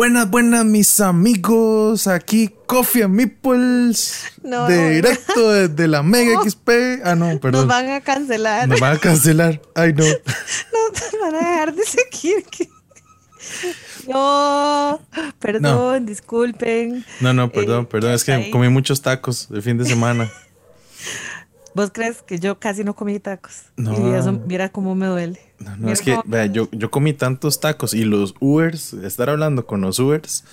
Buenas, buenas, mis amigos. Aquí Coffee and Meeples. No, directo desde la Mega XP. Ah, no, perdón. Nos van a cancelar. Nos van a cancelar. Ay, no. Nos van a dejar de seguir. No, perdón, disculpen. No, no, perdón, Eh, perdón. Es que ahí. comí muchos tacos el fin de semana. ¿Vos crees que yo casi no comí tacos? No. Y eso, mira cómo me duele. No, no, es que, vea, yo, yo comí tantos tacos y los Ubers, estar hablando con los Ubers,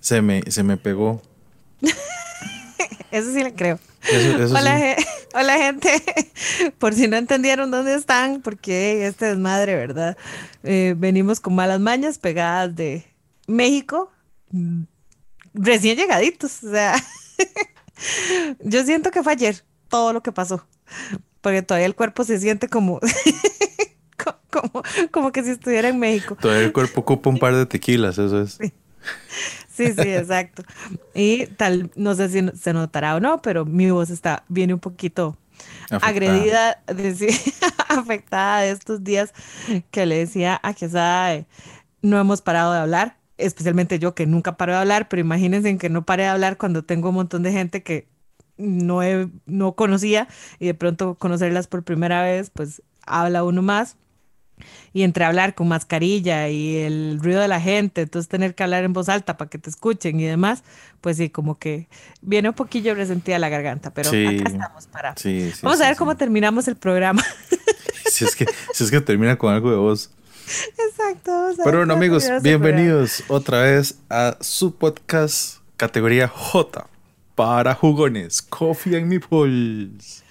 se me, se me pegó. Eso sí le creo. Eso, eso Hola, sí. hola, gente. Por si no entendieron dónde están, porque este desmadre, ¿verdad? Eh, venimos con malas mañas pegadas de México, mm, recién llegaditos. O sea, yo siento que fue ayer todo lo que pasó, porque todavía el cuerpo se siente como, co- como, como que si estuviera en México. Todavía el cuerpo ocupa un par de tequilas, eso es. Sí, sí, exacto. Y tal, no sé si se notará o no, pero mi voz está, viene un poquito Afectada. agredida, decir, afectada de estos días que le decía a Quesada, no hemos parado de hablar, especialmente yo que nunca paro de hablar, pero imagínense que no pare de hablar cuando tengo un montón de gente que no, he- no conocía y de pronto conocerlas por primera vez, pues habla uno más. Y entre hablar con mascarilla y el ruido de la gente, entonces tener que hablar en voz alta para que te escuchen y demás, pues sí, como que viene un poquillo resentida la garganta, pero Sí. acá estamos para... Sí, sí, Vamos a ver cómo terminamos el programa. Si es que, si es que termina con algo de voz. Exacto. vamos a ver Pero bueno, amigos, bienvenidos otra vez a su podcast categoría J para jugones, Coffee and Meeples. programa.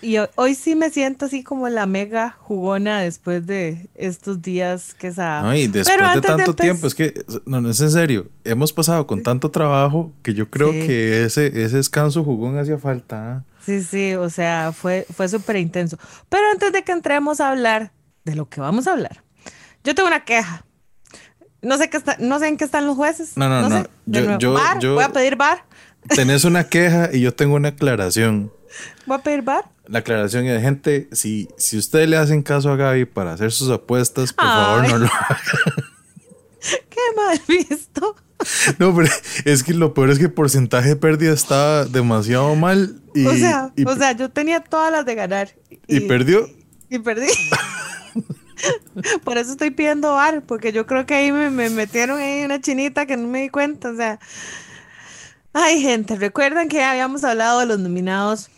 Y ho- hoy sí me siento así como la mega jugona después de estos días que esa... No, y después Pero de tanto tiempo, es que, no, no es en serio, hemos pasado con tanto trabajo que yo creo Sí. que ese, ese descanso jugón hacía falta. ¿ah? Sí, sí, o sea, fue, fue súper intenso. Pero antes de que entremos a hablar de lo que vamos a hablar, yo tengo una queja. No sé, qué está, no sé en qué están los jueces. No, no, no. sé. De Yo- nuevo, yo- bar, yo- voy a pedir bar. Tenés una queja y yo tengo una aclaración. Voy a pedir bar. La aclaración es, gente, si, si ustedes le hacen caso a Gaby para hacer sus apuestas, por favor no lo Qué mal visto. No, pero es que lo peor es que el porcentaje de pérdida estaba demasiado mal y, o sea, y, o sea, yo tenía todas las de ganar. y perdió. Y perdí. Por eso estoy pidiendo bar, porque yo creo que ahí me, me metieron ahí una chinita que no me di cuenta. O sea, ay, gente, recuerdan que habíamos hablado de los nominados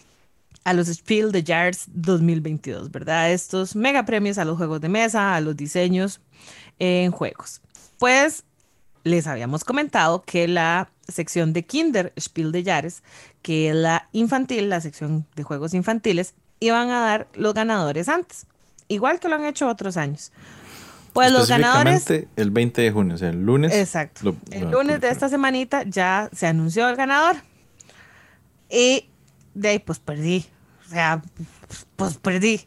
a los Spiel de Jars 2022, ¿verdad? Estos mega premios a los juegos de mesa, a los diseños en juegos. Pues les habíamos comentado que la sección de Kinder Spiel de Jahres, que es la infantil, la sección de juegos infantiles, iban a dar los ganadores antes, igual que lo han hecho otros años. Pues los ganadores, el 20 de junio, o sea, el lunes. exacto, lo- el lunes de esta semanita ya se anunció el ganador y de ahí pues perdí, o sea, pues perdí.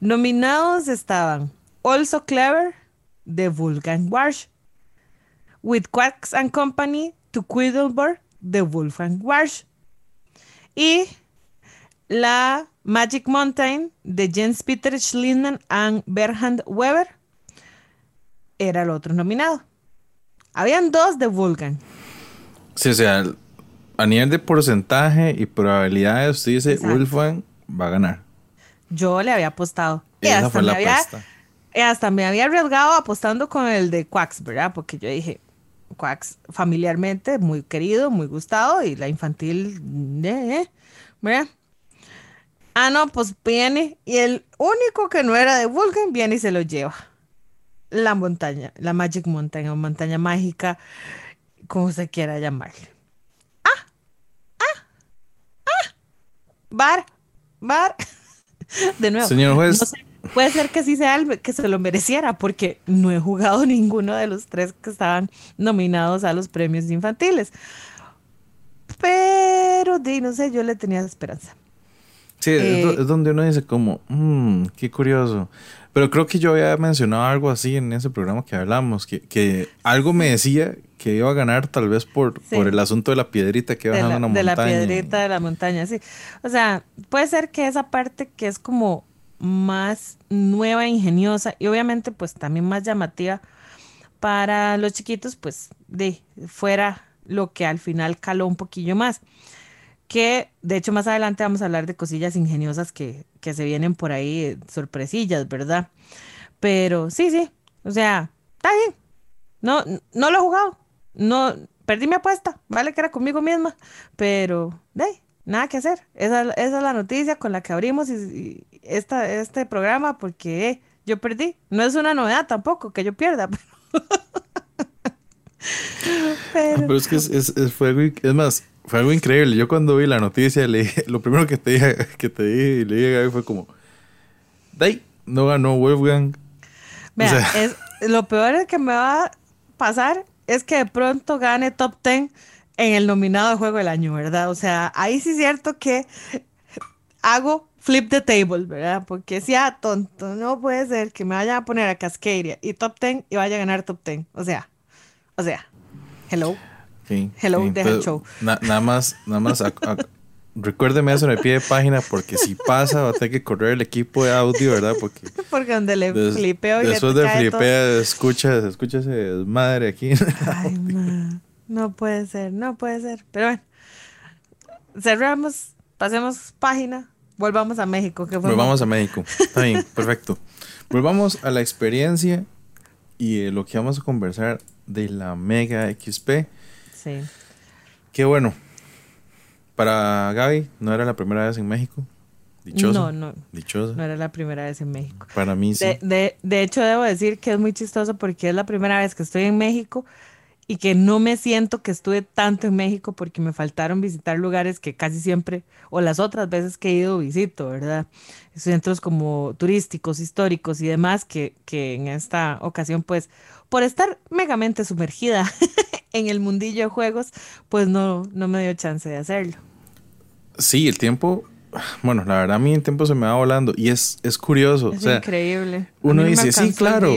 Nominados estaban Also Clever de Vulcan Warsh, With Quacks and Company to Quiddleborg de Wolfgang Warsh y la Magic Mountain de Jens Peter Schliemann and Berhand Weber era el otro nominado. Habían dos de Vulcan. Sí, o sea, a nivel de porcentaje y probabilidades, usted dice. Wolfgang va a ganar. Yo le había apostado. Y Esa hasta fue me la había- hasta me había arriesgado apostando con el de Quacks, ¿verdad? Porque yo dije, Quacks familiarmente muy querido, muy gustado y la infantil, eh, eh, ¿verdad? Ah, no, pues viene y el único que no era de Vulcan viene y se lo lleva. La montaña, la Magic Mountain o montaña mágica, como se quiera llamarle. Ah, ah, ah, bar, bar. De nuevo. Señor juez. no sé, puede ser que sí sea el que se lo mereciera, porque no he jugado ninguno de los tres que estaban nominados a los premios infantiles. Pero, di, no sé, yo le tenía esperanza. Sí, es Eh, es donde uno dice como, "Mm, qué curioso. Pero creo que yo había mencionado algo así en ese programa que hablamos, que, que algo me decía que iba a ganar tal vez por, Sí. por el asunto de la piedrita que iba bajando una de la montaña. piedrita de la montaña, sí. O sea, puede ser que esa parte que es como más nueva, ingeniosa y obviamente pues también más llamativa, para los chiquitos, pues de fuera lo que al final caló un poquillo más. Que de hecho más adelante vamos a hablar de cosillas ingeniosas que, que se vienen por ahí, sorpresillas, ¿verdad? Pero sí, sí, o sea, está bien. No, no lo he jugado. No, perdí mi apuesta, vale que era conmigo misma, pero de nada que hacer. Esa, esa, es la noticia con la que abrimos esta, este programa porque yo perdí. No es una novedad tampoco que yo pierda. Pero, es que es, es, es más, fue algo increíble. Yo cuando vi la noticia, le lo primero que te dije, que te dije y le dije a Gaby fue como, Day, no ganó Wolfgang. Vea, es, lo peor que me va a pasar es que de pronto gane top 10 en el nominado de juego del año, ¿verdad? O sea, ahí sí es cierto que hago flip the table, ¿verdad? Porque sea tonto, no puede ser que me vayan a poner a Cascadia y top 10 y vaya a ganar top 10. O sea, o sea, hello. Hello, deja el show. nada más, nada más, recuérdeme eso en el pie de página porque si pasa va a tener que correr el equipo de audio, ¿verdad? Porque, porque donde le flipeo y Después de flipea, escucha, escucha ese desmadre aquí. Ay, man. No puede ser, no puede ser. Pero bueno, cerramos, pasemos página, volvamos a México. Que volvamos a México. Está bien, perfecto. Volvamos a la experiencia y lo que vamos a conversar de la Mega XP. Sí. Qué bueno. Para Gaby, no era la primera vez en México. Dichoso. No, no. Dichoso. No era la primera vez en México. Para mí sí. De, de, de hecho, debo decir que es muy chistoso porque es la primera vez que estoy en México y que no me siento que estuve tanto en México porque me faltaron visitar lugares que casi siempre, o las otras veces que he ido, visito, ¿verdad? Centros como turísticos, históricos y demás, que, que en esta ocasión, pues, por estar megamente sumergida en el mundillo de juegos, pues no, no me dio chance de hacerlo. Sí, el tiempo, bueno, la verdad a mí el tiempo se me va volando y es, es curioso. Es increíble. Uno dice, sí, claro,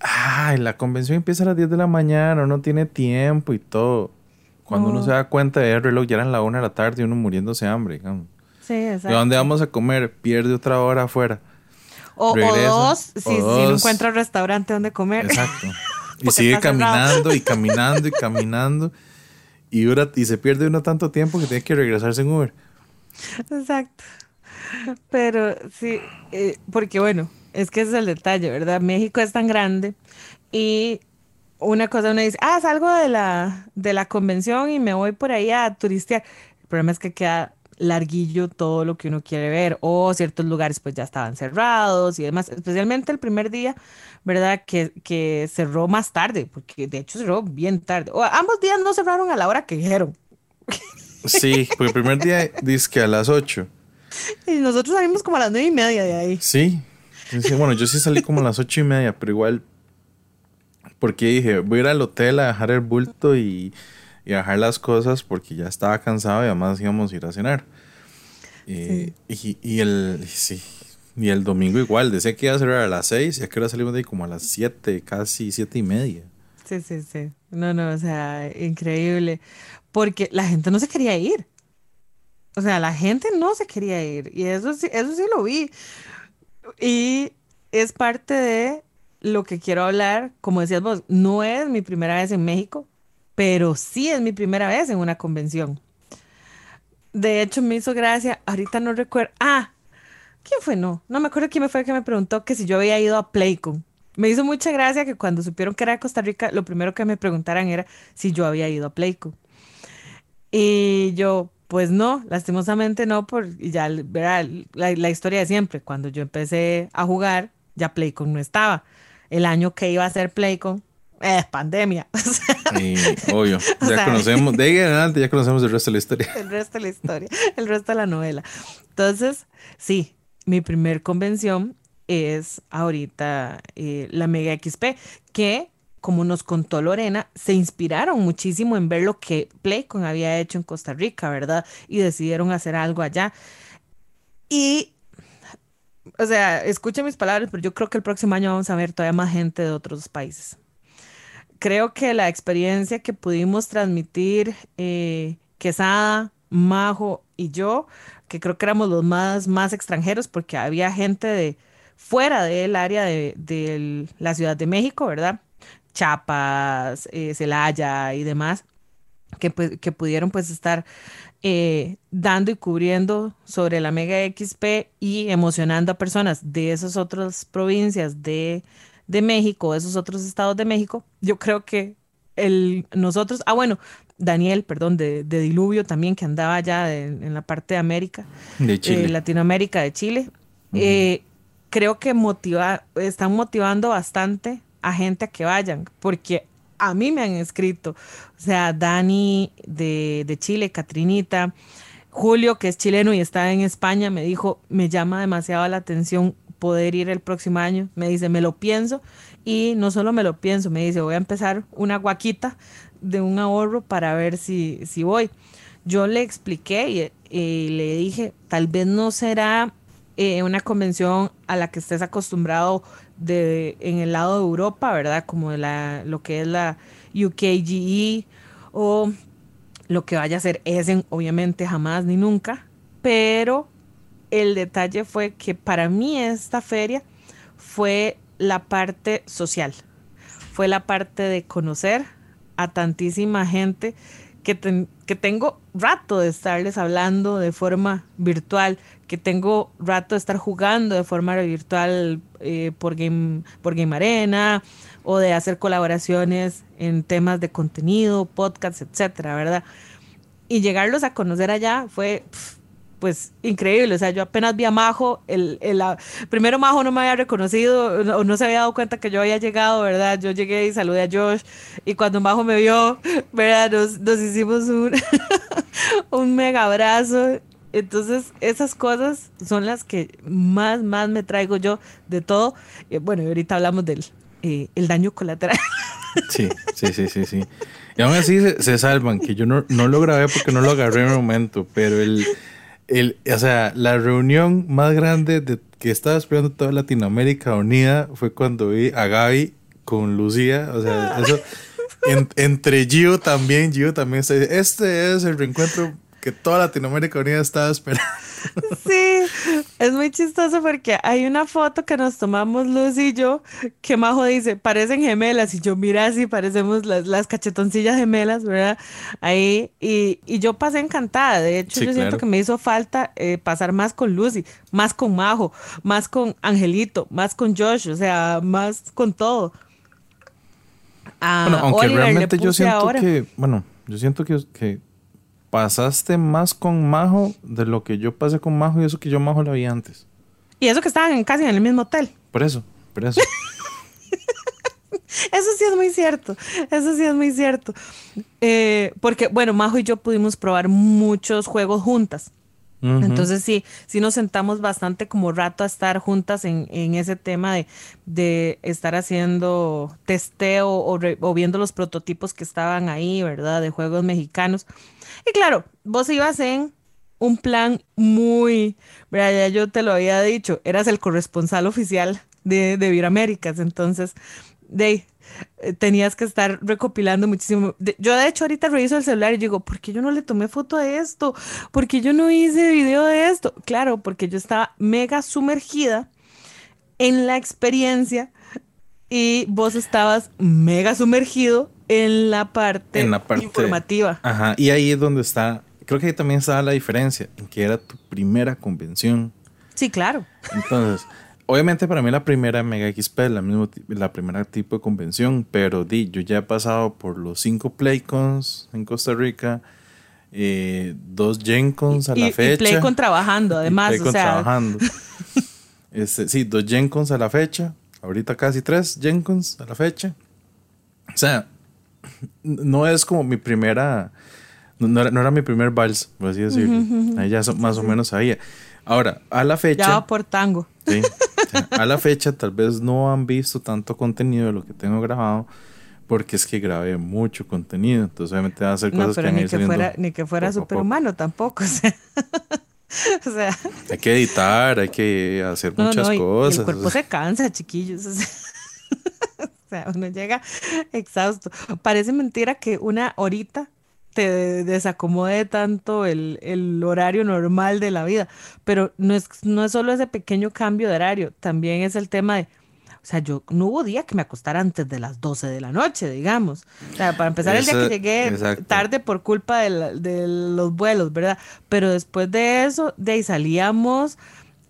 ay, la convención empieza a las 10 de la mañana, uno tiene tiempo y todo. Cuando uno se da cuenta de el reloj, ya eran la 1 de la tarde y uno muriéndose de hambre. Sí, exacto. ¿De dónde vamos a comer? Pierde otra hora afuera. O, dos, si, no encuentra restaurante donde comer. Exacto. y sigue caminando y caminando y caminando. Y, dura, y se pierde uno tanto tiempo que tiene que regresarse en Uber. Exacto. Pero sí, eh, porque bueno, es que ese es el detalle, ¿verdad? México es tan grande y una cosa uno dice, ah, salgo de la, de la convención y me voy por ahí a turistear. El problema es que queda larguillo todo lo que uno quiere ver o ciertos lugares pues ya estaban cerrados y demás, especialmente el primer día, ¿verdad? Que, que cerró más tarde, porque de hecho cerró bien tarde. O ambos días no cerraron a la hora que dijeron. Sí, porque el primer día dice que a las 8. Y nosotros salimos como a las nueve y media de ahí. Sí, bueno, yo sí salí como a las ocho y media, pero igual, porque dije, voy a ir al hotel a dejar el bulto y, y a dejar las cosas porque ya estaba cansado y además íbamos a ir a cenar. Y, y, el, sí, y el domingo igual, decía que iba a cerrar a las seis y aquí ahora salimos de ahí como a las siete, casi siete y media. Sí, sí, sí. No, no, o sea, increíble. Porque la gente no se quería ir. O sea, la gente no se quería ir. Y eso sí, eso sí lo vi. Y es parte de lo que quiero hablar. Como decías vos, no es mi primera vez en México, pero sí es mi primera vez en una convención. De hecho, me hizo gracia, ahorita no recuerdo. Ah, ¿quién fue? No, no me acuerdo quién me fue que me preguntó que si yo había ido a Playcon. Me hizo mucha gracia que cuando supieron que era Costa Rica, lo primero que me preguntaran era si yo había ido a Playcon. Y yo, pues no, lastimosamente no, por ya verá, la, historia de siempre. Cuando yo empecé a jugar, ya Playcon no estaba. El año que iba a ser Playcon es pandemia. Sí, obvio. Ya conocemos, de ahí en adelante ya conocemos el resto de la historia. El resto de la historia, el resto de la novela. Entonces, sí, mi primer convención es ahorita eh, la Mega XP, que como nos contó Lorena, se inspiraron muchísimo en ver lo que Playcon había hecho en Costa Rica, ¿verdad? Y decidieron hacer algo allá. Y, o sea, escuchen mis palabras, pero yo creo que el próximo año vamos a ver todavía más gente de otros países. Creo que la experiencia que pudimos transmitir eh, Quesada, Majo y yo, que creo que éramos los más, más extranjeros, porque había gente de fuera del área de, de la Ciudad de México, ¿verdad? Chiapas, eh, Celaya y demás, que, pues, que pudieron pues estar eh, dando y cubriendo sobre la Mega XP y emocionando a personas de esas otras provincias de, de México, esos otros estados de México, yo creo que el, nosotros, ah bueno, Daniel, perdón, de, Diluvio también, que andaba allá en la parte de América, de Chile. Eh, Latinoamérica, de Chile. Eh, creo que motiva, están motivando bastante a gente a que vayan, porque a mí me han escrito, o sea, Dani de, de Chile, Catrinita, Julio, que es chileno y está en España, me dijo, me llama demasiado la atención poder ir el próximo año. Me dice, me lo pienso y no solo me lo pienso, me dice, voy a empezar una guaquita de un ahorro para ver si, si voy. Yo le expliqué y, le dije, tal vez no será eh, una convención a la que estés acostumbrado de, en el lado de Europa, ¿verdad? Como la, lo que es la UKGE o lo que vaya a ser Essen, obviamente jamás ni nunca, pero el detalle fue que para mí esta feria fue la parte social, fue la parte de conocer a tantísima gente que, que tengo rato de estarles hablando de forma virtual, que tengo rato de estar jugando de forma virtual eh, por, Game, por Game Arena o de hacer colaboraciones en temas de contenido, podcasts, etcétera, ¿verdad? Y llegarlos a conocer allá fue pues increíble. O sea, yo apenas vi a Majo, el, el, primero Majo no me había reconocido o no se había dado cuenta que yo había llegado, ¿verdad? Yo llegué y saludé a Josh y cuando Majo me vio, ¿verdad? Nos, nos hicimos un, un mega abrazo. Entonces, esas cosas son las que más, más me traigo yo de todo. bueno, ahorita hablamos del eh, el daño colateral. Sí, sí, sí, sí, sí. Y aún así se, se salvan, que yo no, no, lo grabé porque no lo agarré en el momento, pero el, el, o sea, la reunión más grande de, que estaba esperando toda Latinoamérica unida fue cuando vi a Gaby con Lucía. O sea, eso. entre Gio también, Gio también está Este es el reencuentro que toda Latinoamérica Unida estaba esperando. Sí, es muy chistoso porque hay una foto que nos tomamos Luz y yo que Majo dice, parecen gemelas y yo mira así, parecemos las, las cachetoncillas gemelas, ¿verdad? Ahí, y, y, yo pasé encantada, de hecho yo siento que me hizo falta eh, pasar más con Lucy, más con Majo, más con Angelito, más con Josh, o sea, más con todo. bueno, aunque realmente yo siento que, bueno, yo siento que, que pasaste más con Majo de lo que yo pasé con Majo y eso que yo Majo la vi antes. Y eso que estaban casi en el mismo hotel. Por eso, por eso. eso sí es muy cierto, eso sí es muy cierto. Eh, porque, bueno, Majo y yo pudimos probar muchos juegos juntas. Entonces sí, sí nos sentamos bastante como rato a estar juntas en, ese tema de, de, estar haciendo testeo o, o, viendo los prototipos que estaban ahí, ¿verdad? De juegos mexicanos. Y claro, vos ibas en un plan muy, ya yo te lo había dicho, eras el corresponsal oficial de, de Américas, entonces, de, eh, tenías que estar recopilando muchísimo. yo de hecho ahorita reviso el celular y digo, ¿por qué yo no le tomé foto a esto? ¿Por qué yo no hice video de esto? Claro, porque yo estaba mega sumergida en la experiencia y vos estabas mega sumergido en la parte, en la parte informativa. Ajá, y ahí es donde está, creo que ahí también estaba la diferencia, en que era tu primera convención. Sí, claro. Entonces, obviamente para mí la primera Mega XP es la, mismo, la primera tipo de convención, pero di, yo ya he pasado por los cinco Playcons en Costa Rica, eh, dos GenCons a la fecha. Y Playcon trabajando, además. Playcon o sea. trabajando. este, sí, dos GenCons a la fecha, ahorita casi tres GenCons a la fecha. O sea, no es como mi primera, no era, mi primer vals, por así decirlo. Ahí ya más o menos sabía. Ahora, a la fecha. Ya por tango. Sí, a la fecha tal vez no han visto tanto contenido de lo que tengo grabado porque es que grabé mucho contenido, entonces obviamente va a hacer cosas que ni que fuera Ni que fuera superhumano tampoco, o sea. Hay que editar, hay que hacer muchas cosas. el cuerpo se cansa, chiquillos. uno llega exhausto. Parece mentira que una horita te desacomode tanto el, horario normal de la vida, pero no es, no es solo ese pequeño cambio de horario, también es el tema de O sea, yo no hubo día que me acostara antes de las 12 de la noche, digamos. O sea, para empezar el día que llegué tarde por culpa de, de, los vuelos, ¿verdad? Pero después de eso, de ahí salíamos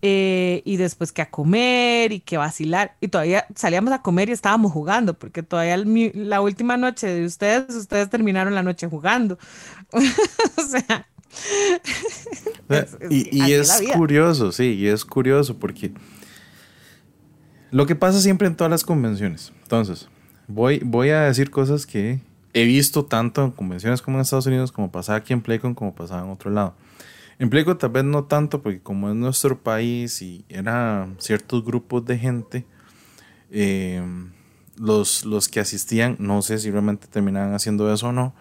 eh, y después que a comer y que vacilar. Y todavía salíamos a comer y estábamos jugando, porque todavía la última noche de ustedes, ustedes terminaron la noche jugando. o sea. y, es curioso, sí, y es curioso porque lo que pasa siempre en todas las convenciones. Entonces, voy, voy a decir cosas que he visto tanto en convenciones como en Estados Unidos, como pasaba aquí en Playcon, como pasaba en otro lado. Implico tal vez no tanto porque como es nuestro país y eran ciertos grupos de gente, eh, los, los que asistían, no sé si realmente terminaban haciendo eso o no,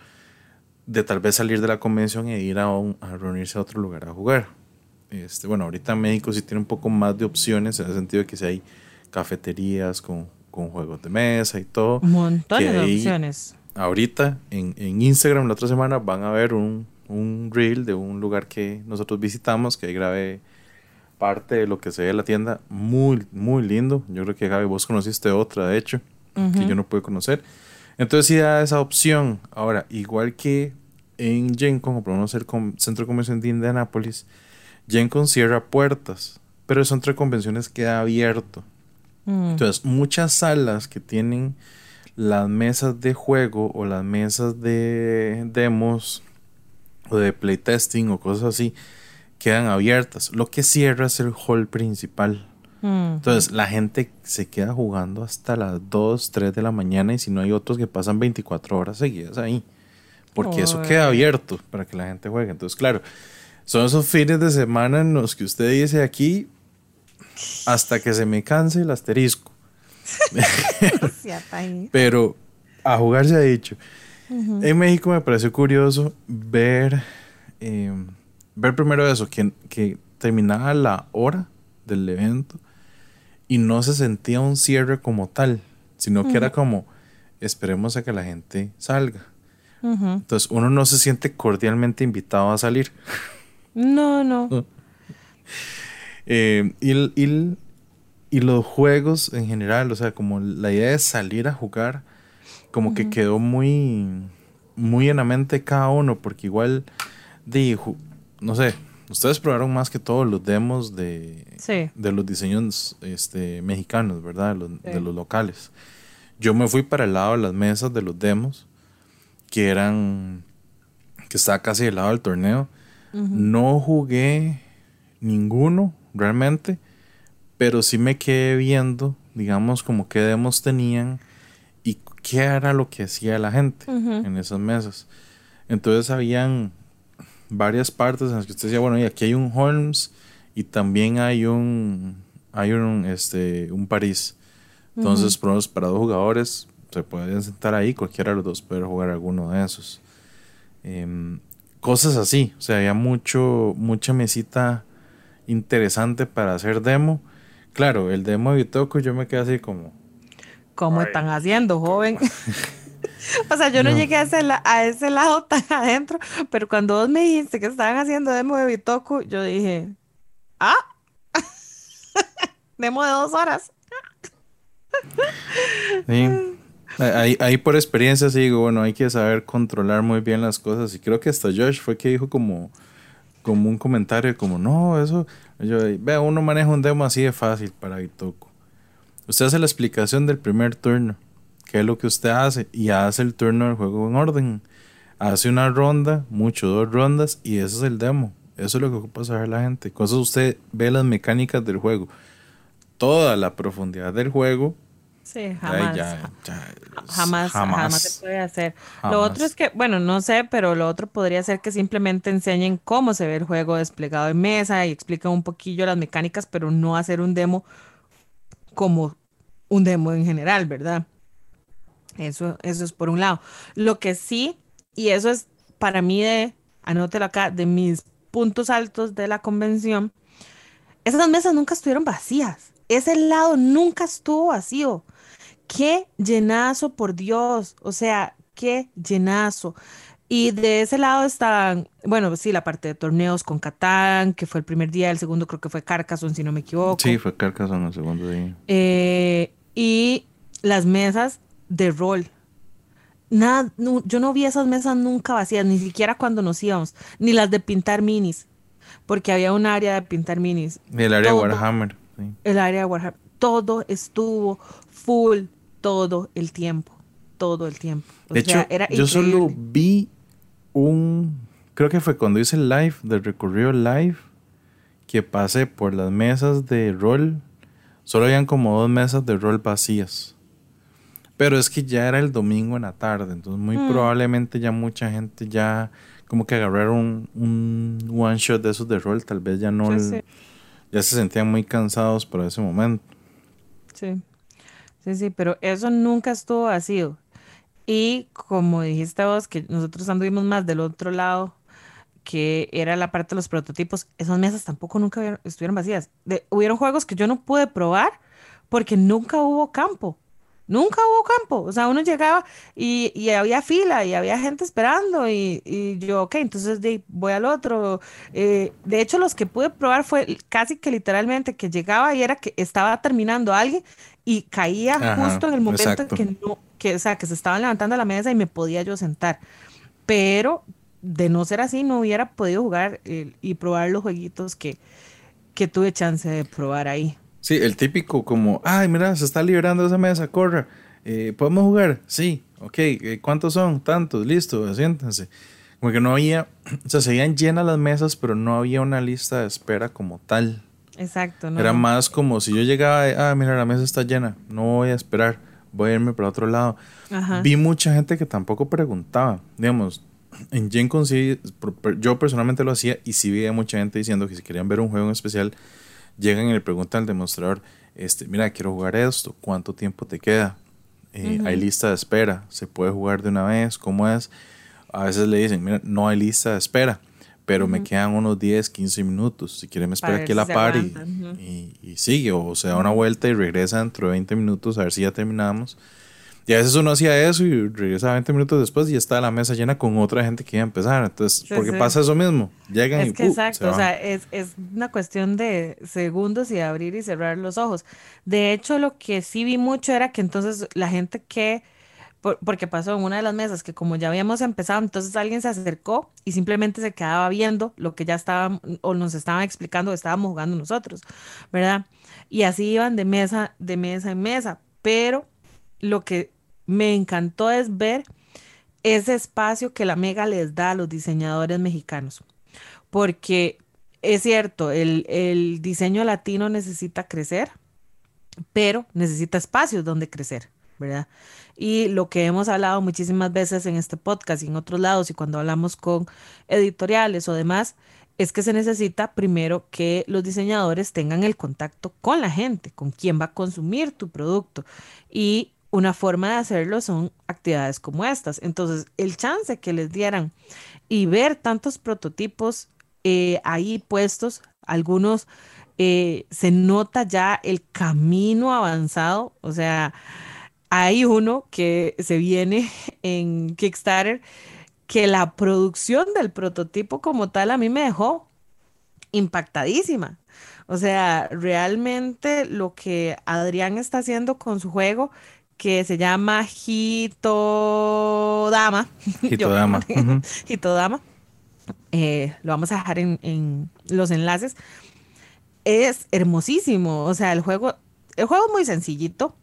de tal vez salir de la convención e ir a, a reunirse a otro lugar a jugar. Este, bueno, ahorita México sí tiene un poco más de opciones en el sentido de que si hay cafeterías con, con juegos de mesa y todo. Un montón de opciones. Ahorita en, en Instagram la otra semana van a ver un, un reel de un lugar que nosotros visitamos, que ahí grabé parte de lo que se ve en la tienda. Muy, muy lindo. Yo creo que Gaby, vos conociste otra, de hecho, que yo no pude conocer. Entonces sí da esa opción. Ahora, igual que en GenCon, o por lo menos el Centro de Convención de Indianapolis, GenCon cierra puertas, pero el Centro de Convenciones queda abierto. Mm. Entonces, muchas salas que tienen las mesas de juego o las mesas de demos o de playtesting o cosas así quedan abiertas. Lo que cierra es el hall principal. Mm. Entonces la gente se queda jugando hasta las 2, 3 de la mañana y si no hay otros que pasan 24 horas seguidas ahí. Porque eso queda abierto para que la gente juegue. Entonces, claro, son esos fines de semana en los que usted dice aquí hasta que se me canse el asterisco. Pero a jugar se ha dicho. En México me pareció curioso ver, em, ver primero eso, que, que terminaba la hora del evento y no se sentía un cierre como tal, sino que era como, esperemos a que la gente salga. Entonces uno no se siente cordialmente invitado a salir. No, no. Em, y, y, y, los juegos en general, o sea, como la idea de salir a jugar como que quedó muy, muy en la mente cada uno, porque igual, dijo, no sé, ustedes probaron más que todos los demos de, de los diseños este, mexicanos, ¿verdad? De los, locales. Yo me fui para el lado de las mesas de los demos, que eran, que estaba casi del lado del torneo. No jugué ninguno realmente, pero sí me quedé viendo, digamos, como qué demos tenían qué era lo que hacía la gente en esas mesas. Entonces habían varias partes en las que usted decía, bueno, y aquí hay un Holmes y también hay un hay un este un París. Entonces, para dos jugadores se pueden sentar ahí, cualquiera de los dos puede jugar alguno de esos. Em, cosas así, o sea, había mucho mucha mesita interesante para hacer demo. Claro, el demo de Bitoku yo me quedé así como ¿Cómo están haciendo, joven? o sea, yo no, llegué a ese, a ese, lado tan adentro, pero cuando vos me dijiste que estaban haciendo demo de Bitoku, yo dije, ah, demo de dos horas. sí. Ahí, ahí, por experiencia sí digo, bueno, hay que saber controlar muy bien las cosas. Y creo que hasta Josh fue que dijo como, como un comentario, como, no, eso, yo, vea, uno maneja un demo así de fácil para Bitoku. Usted hace la explicación del primer turno, qué es lo que usted hace, y hace el turno del juego en orden. Hace una ronda, mucho, dos rondas, y eso es el demo. Eso es lo que ocupa saber la gente. Cosas usted ve las mecánicas del juego. Toda la profundidad del juego. Sí, jamás. jamás, jamás, se puede hacer. Lo otro es que, bueno, no sé, pero lo otro podría ser que simplemente enseñen cómo se ve el juego desplegado en mesa y expliquen un poquillo las mecánicas, pero no hacer un demo como un demo en general, ¿verdad? Eso, eso es por un lado. Lo que sí, y eso es para mí de, anótelo acá, de mis puntos altos de la convención, esas mesas nunca estuvieron vacías. Ese lado nunca estuvo vacío. Qué llenazo, por Dios. O sea, qué llenazo. Y de ese lado están, bueno, sí, la parte de torneos con Catán, que fue el primer día, el segundo creo que fue Carcassonne, si no me equivoco. Sí, fue Carcassonne el segundo día. Eh, y las mesas de rol. Nada, yo no vi esas mesas nunca vacías, ni siquiera cuando nos íbamos, ni las de pintar minis, porque había un área de pintar minis. el área de Warhammer. El área de Warhammer. Todo estuvo full todo el tiempo. Todo el tiempo. de hecho, yo solo vi un. Creo que fue cuando hice el live, del recorrido live, que pasé por las mesas de rol. Solo habían como dos mesas de rol vacías. Pero es que ya era el domingo en la tarde, entonces muy mm. probablemente ya mucha gente ya como que agarraron un, one shot de esos de rol, tal vez ya no, ya se sentían muy cansados por ese momento. Sí, sí, sí, pero eso nunca estuvo vacío. Y como dijiste vos, que nosotros anduvimos más del otro lado, que era la parte de los prototipos, esas mesas tampoco nunca estuvieron vacías. hubieron juegos que yo no pude probar porque nunca hubo campo. Nunca hubo campo. O sea, uno llegaba y, había fila y había gente esperando y, yo, ok, entonces voy al otro. Eh, de hecho, los que pude probar fue casi que literalmente que llegaba y era que estaba terminando alguien y caía justo en el momento que no, que, o sea, que se estaban levantando la mesa y me podía yo sentar. Pero de no ser así, no hubiera podido jugar eh, y probar los jueguitos que, que tuve chance de probar ahí. Sí, el típico como, ay, mira, se está liberando esa mesa, corra. Eh, ¿Podemos jugar? Sí, ok. Eh, ¿Cuántos son? Tantos, listo, siéntense. Como que no había, o sea, seguían llenas las mesas, pero no había una lista de espera como tal. Exacto. No, Era más como si yo llegaba, ah, mira, la mesa está llena, no voy a esperar, voy a irme para otro lado. Vi mucha gente que tampoco preguntaba. Digamos, en Gen sí, yo personalmente lo hacía y sí vi mucha gente diciendo que si querían ver un juego en especial, llegan y le preguntan al demostrador, este, mira, quiero jugar esto, ¿cuánto tiempo te queda? Eh, hay lista de espera, se puede jugar de una vez, ¿cómo es? A veces le dicen, mira, no hay lista de espera, pero me quedan unos 10, 15 minutos, si quieren me espera aquí a la par y, y, sigue, o se da una vuelta y regresa dentro de 20 minutos a ver si ya terminamos. Y a veces uno hacía eso y regresaba 20 minutos después y está la mesa llena con otra gente que iba a empezar. Entonces, porque pasa eso mismo. Llegan es y que Exacto, o sea, es, es, una cuestión de segundos y abrir y cerrar los ojos. De hecho, lo que sí vi mucho era que entonces la gente que, porque pasó en una de las mesas que como ya habíamos empezado, entonces alguien se acercó y simplemente se quedaba viendo lo que ya estaban o nos estaban explicando estábamos jugando nosotros, ¿verdad? Y así iban de mesa, de mesa en mesa. Pero lo que me encantó es ver ese espacio que la Mega les da a los diseñadores mexicanos. Porque es cierto, el, diseño latino necesita crecer, pero necesita espacios donde crecer, ¿verdad? Y lo que hemos hablado muchísimas veces en este podcast y en otros lados y cuando hablamos con editoriales o demás, es que se necesita primero que los diseñadores tengan el contacto con la gente, con quien va a consumir tu producto. Y una forma de hacerlo son actividades como estas. Entonces, el chance que les dieran y ver tantos prototipos eh, ahí puestos, algunos eh, se nota ya el camino avanzado, o sea, hay uno que se viene en Kickstarter que la producción del prototipo como tal a mí me dejó impactadísima. O sea, realmente lo que Adrián está haciendo con su juego que se llama Hitodama. Hitodama. Hitodama. Eh, lo vamos a dejar en, los enlaces. Es hermosísimo. O sea, el juego, el juego es muy sencillito,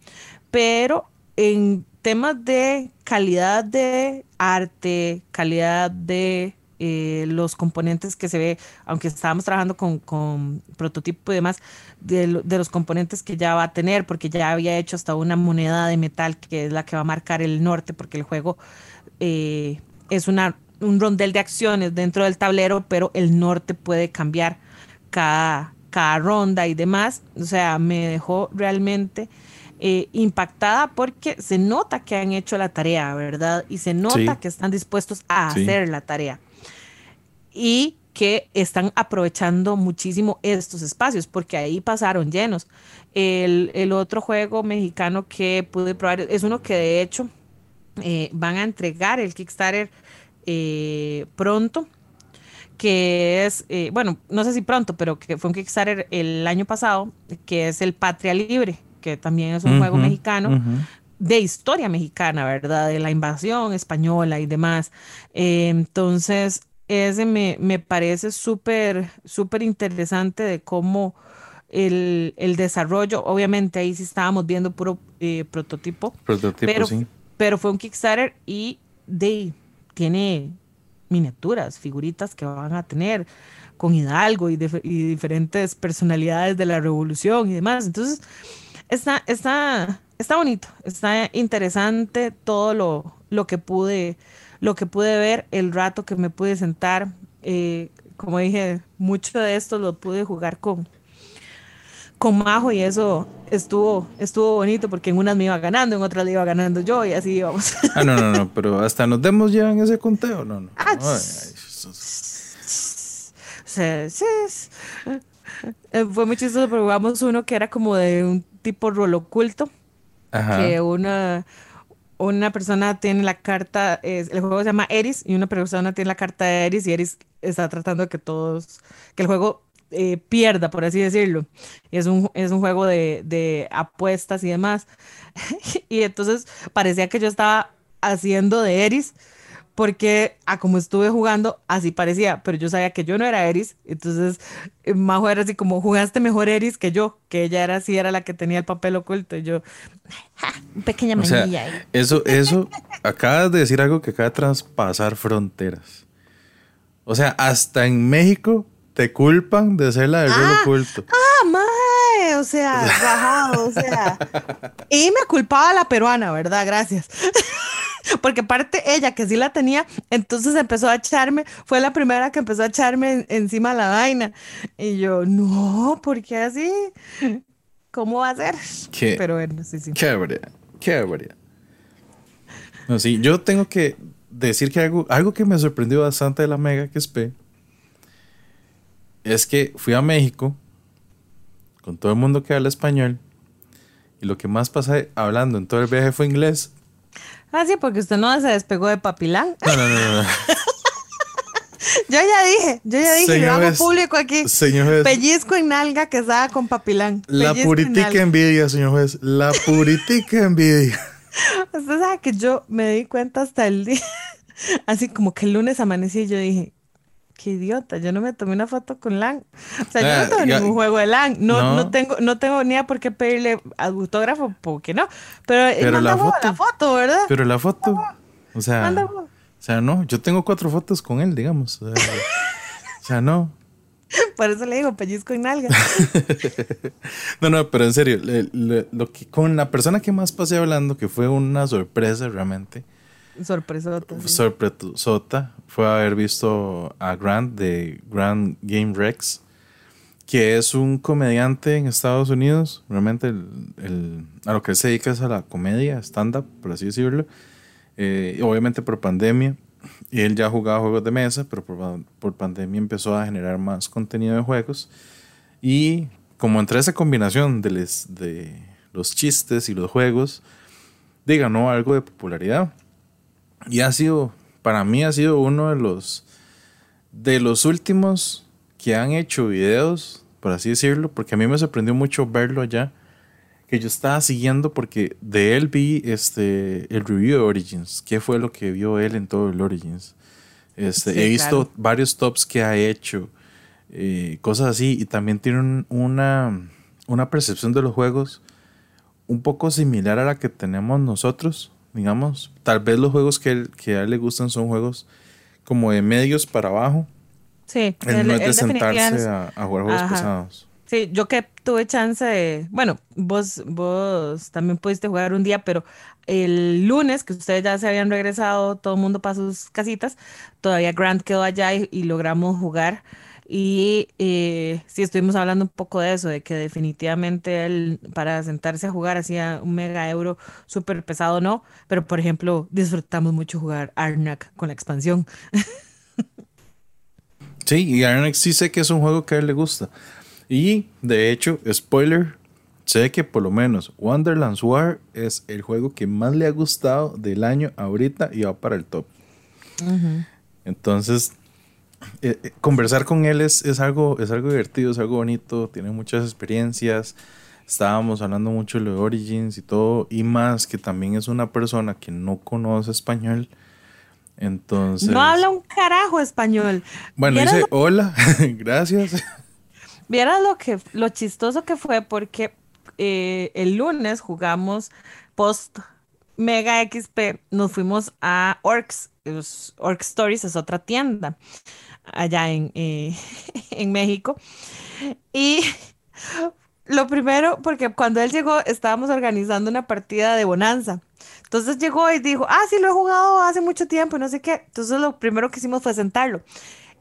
pero en temas de calidad de arte, calidad de eh, los componentes que se ve, aunque estábamos trabajando con, prototipo y demás, de, los componentes que ya va a tener, porque ya había hecho hasta una moneda de metal que es la que va a marcar el norte, porque el juego eh, es una, un rondel de acciones dentro del tablero, pero el norte puede cambiar cada, cada ronda y demás. O sea, me dejó realmente... Eh, impactada porque se nota que han hecho la tarea, ¿verdad? Y se nota que están dispuestos a hacer la tarea y que están aprovechando muchísimo estos espacios porque ahí pasaron llenos. El, otro juego mexicano que pude probar es uno que de hecho eh, van a entregar el Kickstarter eh, pronto, que es, eh, bueno, no sé si pronto, pero que fue un Kickstarter el año pasado, que es el Patria Libre. Que también es un juego mexicano. de historia mexicana, ¿verdad? De la invasión española y demás. Eh, entonces, ese me, me parece súper, súper interesante de cómo el, el, desarrollo, obviamente ahí sí estábamos viendo puro eh, prototipo, prototipo pero, sí. pero fue un Kickstarter y de, tiene miniaturas, figuritas que van a tener con Hidalgo y, y diferentes personalidades de la revolución y demás. Entonces, está, está, está bonito, está interesante todo lo, lo que pude lo que pude ver, el rato que me pude sentar. Eh, como dije, mucho de esto lo pude jugar con, con Majo y eso estuvo, estuvo bonito porque en unas me iba ganando, en otras le iba ganando yo y así íbamos. Ah, no, no, no, pero hasta nos demos ya en ese conteo, no, no. Ah, Ay, sí. Eh, Fue muy chistoso, pero jugamos uno que era como de un tipo rol oculto, Ajá. que una, una persona tiene la carta, el juego se llama Eris, y una persona tiene la carta de Eris, y Eris está tratando de que todos, que el juego eh, pierda, por así decirlo. Y es un, es un juego de, de apuestas y demás. y entonces parecía que yo estaba haciendo de Eris, porque a como estuve jugando, así parecía, pero yo sabía que yo no era Eris, entonces eh, Majo era así como, jugaste mejor Eris que yo, que ella era así, era la que tenía el papel oculto, y yo, "Ja, pequeña O sea, manilla ahí". eso, eso, acabas de decir algo que acaba de traspasar fronteras. O sea, hasta en México te culpan de ser la del Ah, oculto. Ah, mae, o sea, rajado, o sea. Y me culpaba la peruana, ¿verdad? Gracias. Porque aparte ella, que sí la tenía, entonces empezó a echarme, fue la primera que empezó a echarme en- encima la vaina. Y yo, no, ¿por qué así? ¿Cómo va a ser? ¿Qué? Pero bueno, sí, sí. Qué barbaridad, qué barbaridad. No, sí, yo tengo que decir que algo, algo que me sorprendió bastante de la mega que es que fui a México con todo el mundo que habla español y lo que más pasé hablando en todo el viaje fue inglés. Ah, sí, porque usted no se despegó de Papilán. No, no, no, no. Yo ya dije, yo ya dije, lo hago público aquí. Señor juez, Pellizco en nalga que estaba con Papilán. la Pellizco puritica envidia, señor juez, la puritica envidia. Usted sabe que yo me di cuenta hasta el día, así como que el lunes amanecí y yo dije, qué idiota, yo no me tomé una foto con Lan. O sea, yo Ah, no tengo ya- ningún juego de Lan, no, No. no. tengo, no tengo ni a por qué pedirle autógrafo, porque no. Pero, él Pero manda la foto. la foto, ¿verdad? Pero la foto, o sea, Manda o sea, no, yo tengo cuatro fotos con él, digamos. O sea, o sea, no. Por eso le digo, pellizco en nalga. No, no, pero en serio, le- le- lo que, con la persona que más pasé hablando, que fue una sorpresa realmente, Sorpresota. sorpresota, fue haber visto a Grant de Grand Game Rex, que es un comediante en Estados Unidos, realmente el, el- a lo que él se dedica es a la comedia, stand-up, por así decirlo, Eh, obviamente por pandemia, él ya jugaba juegos de mesa, pero por, pandemia empezó a generar más contenido de juegos. Y como entre esa combinación de los chistes y los juegos, de ganó algo de popularidad. Y ha sido, para mí ha sido uno de los, de los últimos que han hecho videos, por así decirlo, porque a mí me sorprendió mucho verlo allá, que yo estaba siguiendo porque de él vi este, el review de Origins, qué fue lo que vio él en todo el Origins. Este, Sí, he visto claro. varios tops que ha hecho, eh, cosas así, y también tiene un- una, una percepción de los juegos un poco similar a la que tenemos nosotros, digamos. Tal vez los juegos que, él- que a él le gustan son juegos como de medios para abajo. Sí, Él, no es de sentarse a, a jugar juegos Ajá. pesados. Sí, yo que tuve chance de, bueno, vos, vos también pudiste jugar un día, pero el lunes que ustedes ya se habían regresado, todo el mundo para sus casitas, todavía Grant quedó allá y, y logramos jugar. Y eh, sí, estuvimos hablando un poco de eso, de que definitivamente él para sentarse a jugar hacía un mega euro súper pesado, no, pero por ejemplo, disfrutamos mucho jugar Arnak con la expansión. Sí, y Arnex sí sé que es un juego que a él le gusta. Y de hecho, spoiler, sé que por lo menos Wonderlands War es el juego que más le ha gustado del año ahorita y va para el top. Entonces, eh, eh, conversar con él es, es algo, es algo divertido, es algo bonito, tiene muchas experiencias, estábamos hablando mucho de Origins y todo, y más que también es una persona que no conoce español. Entonces. No habla un carajo español. Bueno, dice hola, gracias. Vieras lo que lo chistoso que fue porque eh, el lunes jugamos post Mega XP, nos fuimos a Orcs. Orc Stories es otra tienda allá en, eh, en México. Y lo primero, porque cuando él llegó estábamos organizando una partida de Bonanza. Entonces llegó y dijo, ah, sí, lo he jugado hace mucho tiempo, no sé qué. Entonces lo primero que hicimos fue sentarlo.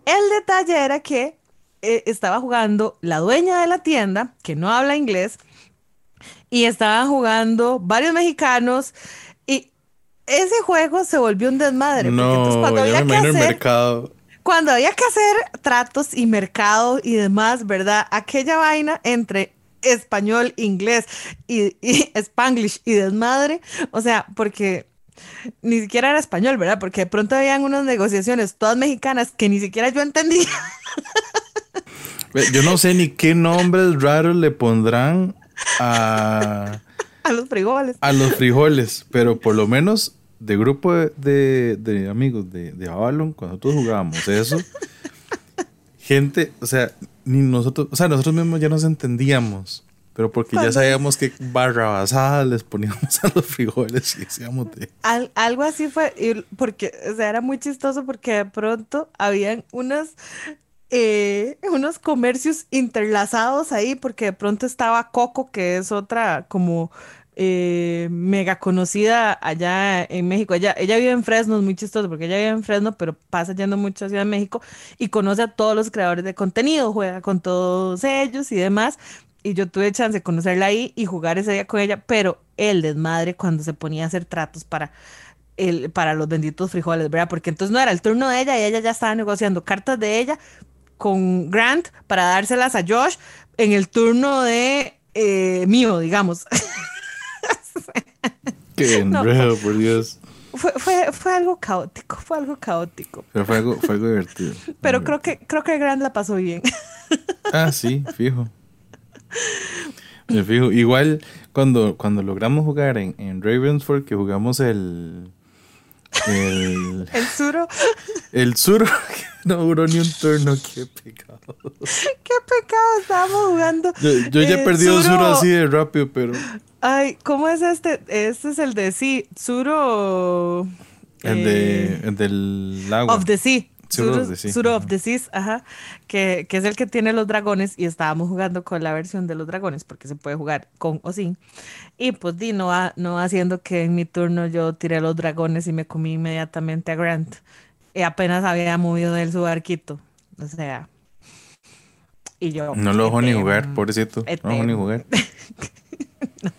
El detalle era que eh, estaba jugando la dueña de la tienda, que no habla inglés, y estaban jugando varios mexicanos y ese juego se volvió un desmadre. No, cuando había que hacer, mercado. Cuando había que hacer tratos y mercado y demás, ¿verdad? Aquella vaina entre español, inglés y, y spanglish y desmadre, o sea, porque ni siquiera era español, ¿verdad? Porque de pronto habían unas negociaciones todas mexicanas que ni siquiera yo entendía. Yo no sé ni qué nombres raros le pondrán a... a los frijoles. A los frijoles, pero por lo menos de grupo de, amigos de, de Avalon, cuando nosotros jugábamos eso, gente, o sea, ni nosotros, o sea, nosotros mismos ya nos entendíamos, pero porque ya sabíamos que barra basada les poníamos a los frijoles y decíamos de... algo así fue, porque, o sea, era muy chistoso porque de pronto habían unas eh, unos comercios interlazados ahí, porque de pronto estaba Coco, que es otra como eh, mega conocida allá en México. Ella, ella vive en Fresno, es muy chistoso porque ella vive en Fresno, pero pasa yendo mucho a Ciudad México y conoce a todos los creadores de contenido, juega con todos ellos y demás. Y yo tuve chance de conocerla ahí y jugar ese día con ella, pero el desmadre cuando se ponía a hacer tratos para el, para los benditos frijoles, ¿verdad? Porque entonces no era el turno de ella y ella ya estaba negociando cartas de ella con Grant para dárselas a Josh en el turno de eh, mío, digamos. Qué enredo, por Dios. Fue, fue, fue, algo caótico, fue algo caótico. Pero fue algo, fue algo divertido. Pero creo que, creo que Grant la pasó bien. Ah, sí, fijo. Me fijo. Igual cuando, cuando logramos jugar en, en Ravensford, que jugamos el, el, el suro. El suro no duró ni un turno. Qué pecado. Qué pecado estábamos jugando. Yo, ya he perdido suro... así de rápido, pero. Ay, ¿cómo es este? Este es el de sí. Suro. El, de, eh, el del lago. Of the Sea. Suro of the Seas, ajá, que, que, es el que tiene los dragones y estábamos jugando con la versión de los dragones porque se puede jugar con o sin. Y pues di, no, no haciendo que en mi turno yo tiré los dragones y me comí inmediatamente a Grant. Y apenas había movido de él su barquito. O sea. Y yo. No lo dejo ni jugar, pobrecito. No lo dejo ni jugar. no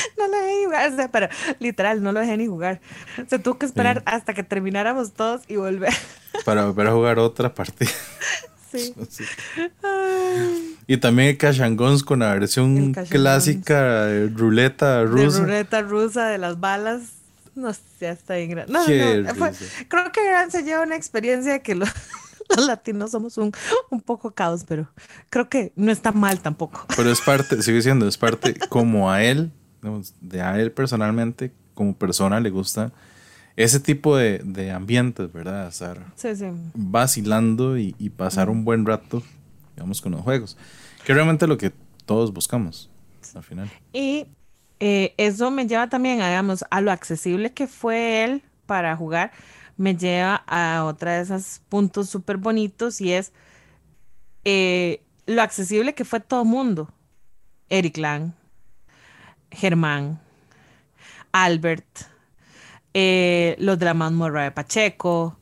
lo dejé ni jugar, pero literal, no lo dejé ni jugar. Se tuvo que esperar hasta que termináramos todos y volver. Para volver a jugar otra partida. Sí. Y también Cashangons con la versión clásica de ruleta rusa. De ruleta rusa de las balas. No sé, está bien grande. No, no, creo que se lleva una experiencia que los, latinos somos un, un, poco caos, pero creo que no está mal tampoco. Pero es parte, sigue siendo, es parte como a él de a él personalmente, como persona, le gusta ese tipo de, de ambientes, ¿verdad? Estar vacilando y, pasar un buen rato, digamos, con los juegos. Que realmente es lo que todos buscamos al final. Y eh, eso me lleva también, digamos, a lo accesible que fue él para jugar, me lleva a otra de esos puntos súper bonitos y es eh, lo accesible que fue todo mundo. Eric Lang, Germán, Albert, eh, los de la mazmorra de Pacheco,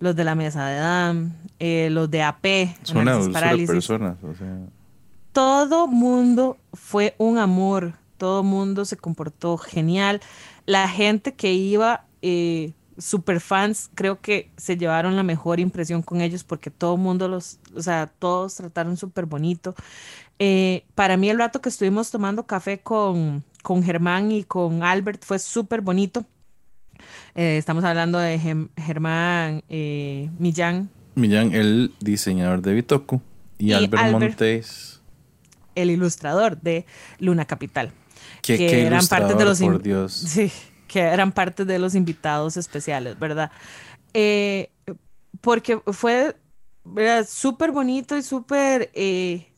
los de la mesa de Dan, eh, los de AP, Son personas. Todo mundo fue un amor, todo mundo se comportó genial. La gente que iba, eh, super fans, creo que se llevaron la mejor impresión con ellos porque todo mundo los, o sea, todos trataron súper bonito. Para mí el rato que estuvimos tomando café con, con Germán y con Albert fue súper bonito. Eh, estamos hablando de Germán eh, Millán. Millán, el diseñador de Bitoku. Y, Albert, Montes. el ilustrador de Luna Capital. ¿Qué, que qué eran parte de los por Dios. Sí, que eran parte de los invitados especiales, ¿verdad? Eh, porque fue súper bonito y súper eh,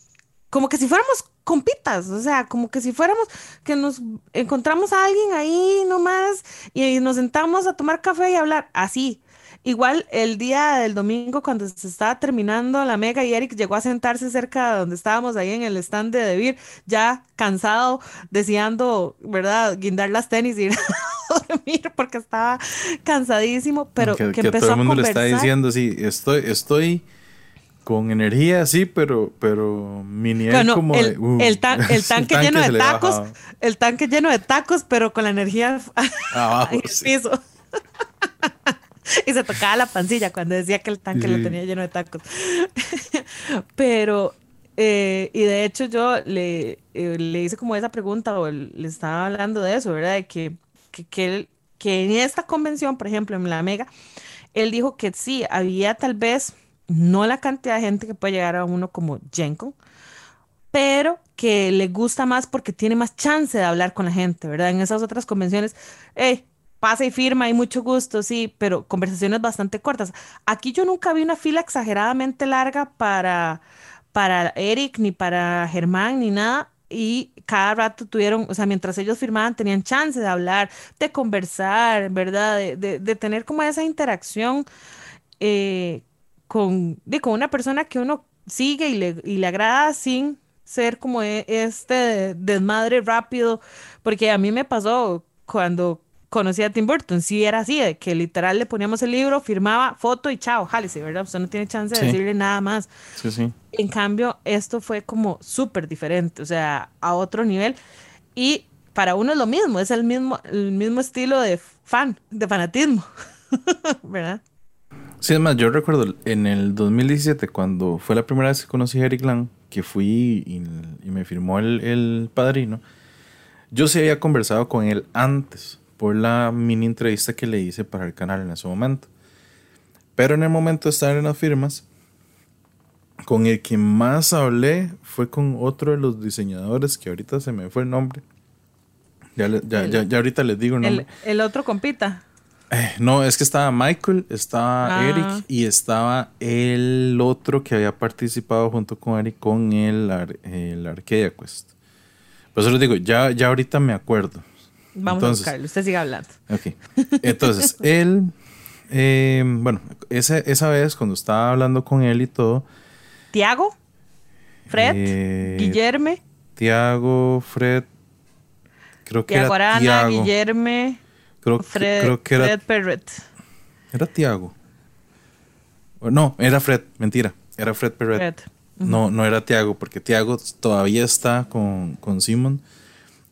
como que si fuéramos compitas, o sea, como que si fuéramos que nos encontramos a alguien ahí nomás y nos sentamos a tomar café y hablar así. Igual el día del domingo cuando se estaba terminando la mega y Eric llegó a sentarse cerca de donde estábamos ahí en el stand de Debir, ya cansado, deseando, ¿verdad?, guindar las tenis y ir a dormir porque estaba cansadísimo, pero que, que, que empezó todo el a mundo le está diciendo, sí, estoy, estoy con energía, sí, pero, pero mi nivel como el, de, uh, el tan- el tanque lleno de tacos, el tanque lleno de tacos, pero con la energía abajo, en el sí. piso. Y se tocaba la pancilla cuando decía que el tanque lo Sí. tenía lleno de tacos. Pero, eh, y de hecho yo le, eh, le hice como esa pregunta o le estaba hablando de eso, ¿verdad? De que, que, que, que en esta convención, por ejemplo, en la Mega, él dijo que sí, había tal vez no la cantidad de gente que puede llegar a uno como Jenko, pero que le gusta más porque tiene más chance de hablar con la gente, ¿verdad? En esas otras convenciones, hey, pasa y firma y mucho gusto, sí, pero conversaciones bastante cortas. Aquí yo nunca vi una fila exageradamente larga para, para Eric, ni para Germán, ni nada. Y cada rato tuvieron, o sea, mientras ellos firmaban, tenían chance de hablar, de conversar, ¿verdad? De tener como esa interacción eh, con, de, con una persona que uno sigue y le, y le agrada sin ser como e- este desmadre rápido, porque a mí me pasó cuando conocí a Tim Burton, sí era así, de que literal le poníamos el libro, firmaba, foto y chao, jálese, ¿verdad? Usted no tiene chance de Sí. decirle nada más. Sí, sí. En cambio, esto fue como súper diferente, o sea, a otro nivel. Y para uno es lo mismo, es el mismo, el mismo estilo de fan, de fanatismo, ¿verdad? Sí, es más, yo recuerdo en el 2017, cuando fue la primera vez que conocí a Eric Lang, que fui y, y me firmó el, el padrino, yo sí había conversado con él antes por la mini entrevista que le hice para el canal en ese momento. Pero en el momento de estar en las firmas, con el que más hablé fue con otro de los diseñadores, que ahorita se me fue el nombre. Ya, ya, El- ya, ya ahorita les digo el nombre. El, el otro compita. Eh, no, es que estaba Michael, estaba Ah. Eric y estaba el otro que había participado junto con Eric con el, Ar- el Arcadia Quest. Por eso les digo, ya, ya ahorita me acuerdo. Vamos Entonces- a buscarlo, usted siga hablando. Ok. Entonces, él, eh, bueno, esa, esa vez cuando estaba hablando con él y todo, Tiago, Fred, eh, Guillerme, Tiago, Fred, creo que Tiago era Arana, Tiago. Guillerme, Creo, Fred, creo que era Fred Perret. Era Tiago. No, era Fred, mentira. Era Fred Perret. Fred. No, no era Tiago, porque Tiago todavía está con, con Simon.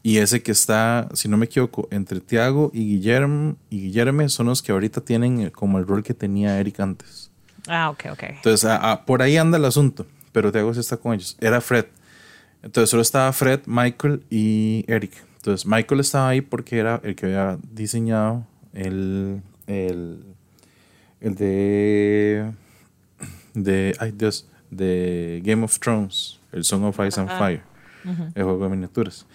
Y ese que está, si no me equivoco, entre Tiago y Guillermo y Guillerme son los que ahorita tienen como el rol que tenía Eric antes. Ah, ok, ok. Entonces, a- a- por ahí anda el asunto. Pero Tiago sí está con ellos. Era Fred. Entonces, solo estaba Fred, Michael y Eric. Entonces, Michael estaba ahí porque era el que había diseñado el, el, el de, de, ay Dios, de Game of Thrones, el Song of Ice and Ah. Fire, el juego de miniaturas.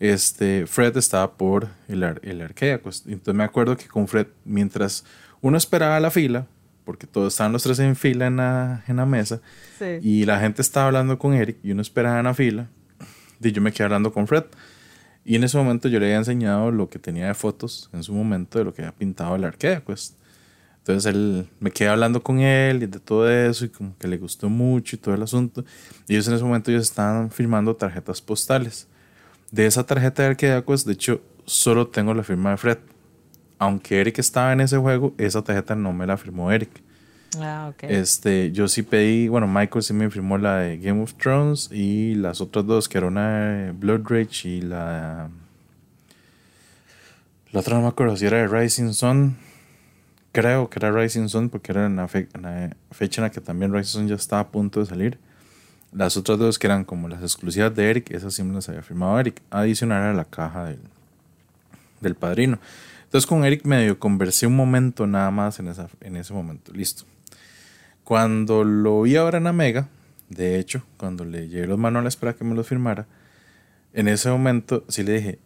Este, Fred estaba por el, el Arcadia Quest. Entonces me acuerdo que con Fred, mientras uno esperaba la fila, porque todos estaban los tres en fila en la, en la mesa, Sí. y la gente estaba hablando con Eric y uno esperaba en la fila, y yo me quedé hablando con Fred. Y en ese momento yo le había enseñado lo que tenía de fotos en su momento de lo que había pintado el Arcadia Quest. Entonces él me quedé hablando con él y de todo eso y como que le gustó mucho y todo el asunto. Y ellos en ese momento ellos estaban firmando tarjetas postales. De esa tarjeta de Arcadia Quest, de hecho, solo tengo la firma de Fred. Aunque Eric estaba en ese juego, esa tarjeta no me la firmó Eric. Ah, ok. Este, yo sí pedí, bueno, Michael sí me firmó la de Game of Thrones y las otras dos, que era una de Blood Rage y la. La otra no me acuerdo si era de Rising Sun. Creo que era Rising Sun porque era en la, fecha en la que también Rising Sun ya estaba a punto de salir. Las otras dos que eran como las exclusivas de Eric, esas sí me las había firmado Eric. Adicional a la caja del, del padrino. Entonces con Eric medio conversé un momento nada más en, esa, en ese momento. Listo. Cuando lo vi ahora en Amega, de hecho, cuando le llevé los manuales para que me los firmara, en ese momento sí le dije,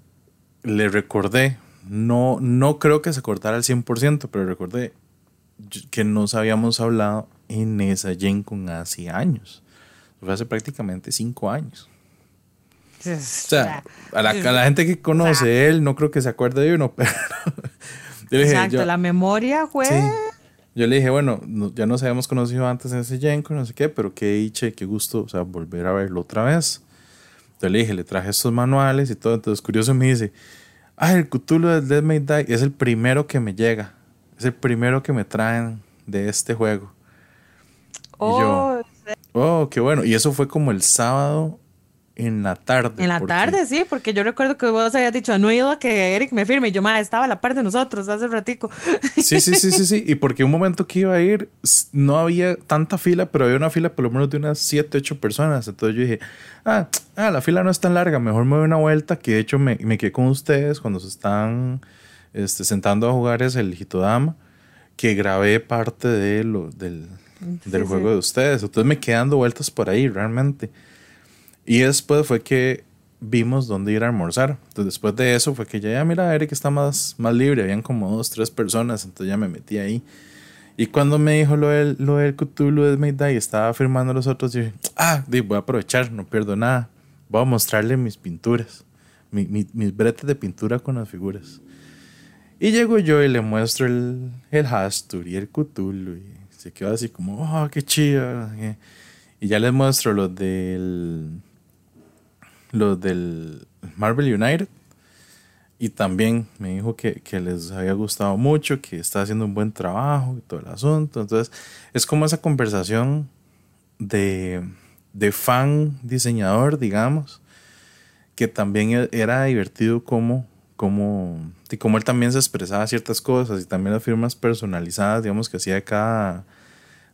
le recordé, no, no creo que se cortara al 100%, pero recordé que nos habíamos hablado en esa Gen con hace años. Fue hace prácticamente cinco años. O sea, a la, a la gente que conoce él, no creo que se acuerde de uno, pero. yo le dije, Exacto, la memoria fue. Yo le dije, bueno, ya nos habíamos conocido antes en ese Genko, no sé qué, pero qué diche, qué gusto, o sea, volver a verlo otra vez. Entonces le dije, le traje estos manuales y todo. Entonces, curioso me dice, ah, el Cthulhu del Dead May Die es el primero que me llega. Es el primero que me traen de este juego. Oh, y yo, oh, oh, qué bueno. Y eso fue como el sábado en la tarde. En la tarde, sí, porque yo recuerdo que vos habías dicho, no he ido a que Eric me firme. Y yo, más estaba a la par de nosotros hace ratico. Sí, sí, sí, sí, sí. Y porque un momento que iba a ir, no había tanta fila, pero había una fila por lo menos de unas 7, 8 personas. Entonces yo dije, ah, ah, la fila no es tan larga, mejor me doy una vuelta. Que de hecho me, me quedé con ustedes cuando se están este, sentando a jugar es el Hitodama, que grabé parte de lo, del, del juego de ustedes. Entonces me quedé dando vueltas por ahí realmente. Y después fue que vimos dónde ir a almorzar. Entonces después de eso fue que ya, ya mira, Eric está más, más libre. Habían como dos, tres personas, entonces ya me metí ahí. Y cuando me dijo lo del, lo del Cthulhu de Mayday y estaba firmando los otros, dije, ah, voy a aprovechar, no pierdo nada. Voy a mostrarle mis pinturas, mis bretes de pintura con las figuras. Y llego yo y le muestro el, el Hastur y el Cthulhu. Y se quedó así como, oh, qué chido. Y ya les muestro los del los del Marvel United. Y también me dijo que, les había gustado mucho, que está haciendo un buen trabajo y todo el asunto. Entonces, es como esa conversación de, de fan diseñador, digamos, que también e, era divertido como, como, y como él también se expresaba ciertas cosas y también las firmas personalizadas, digamos, que hacía cada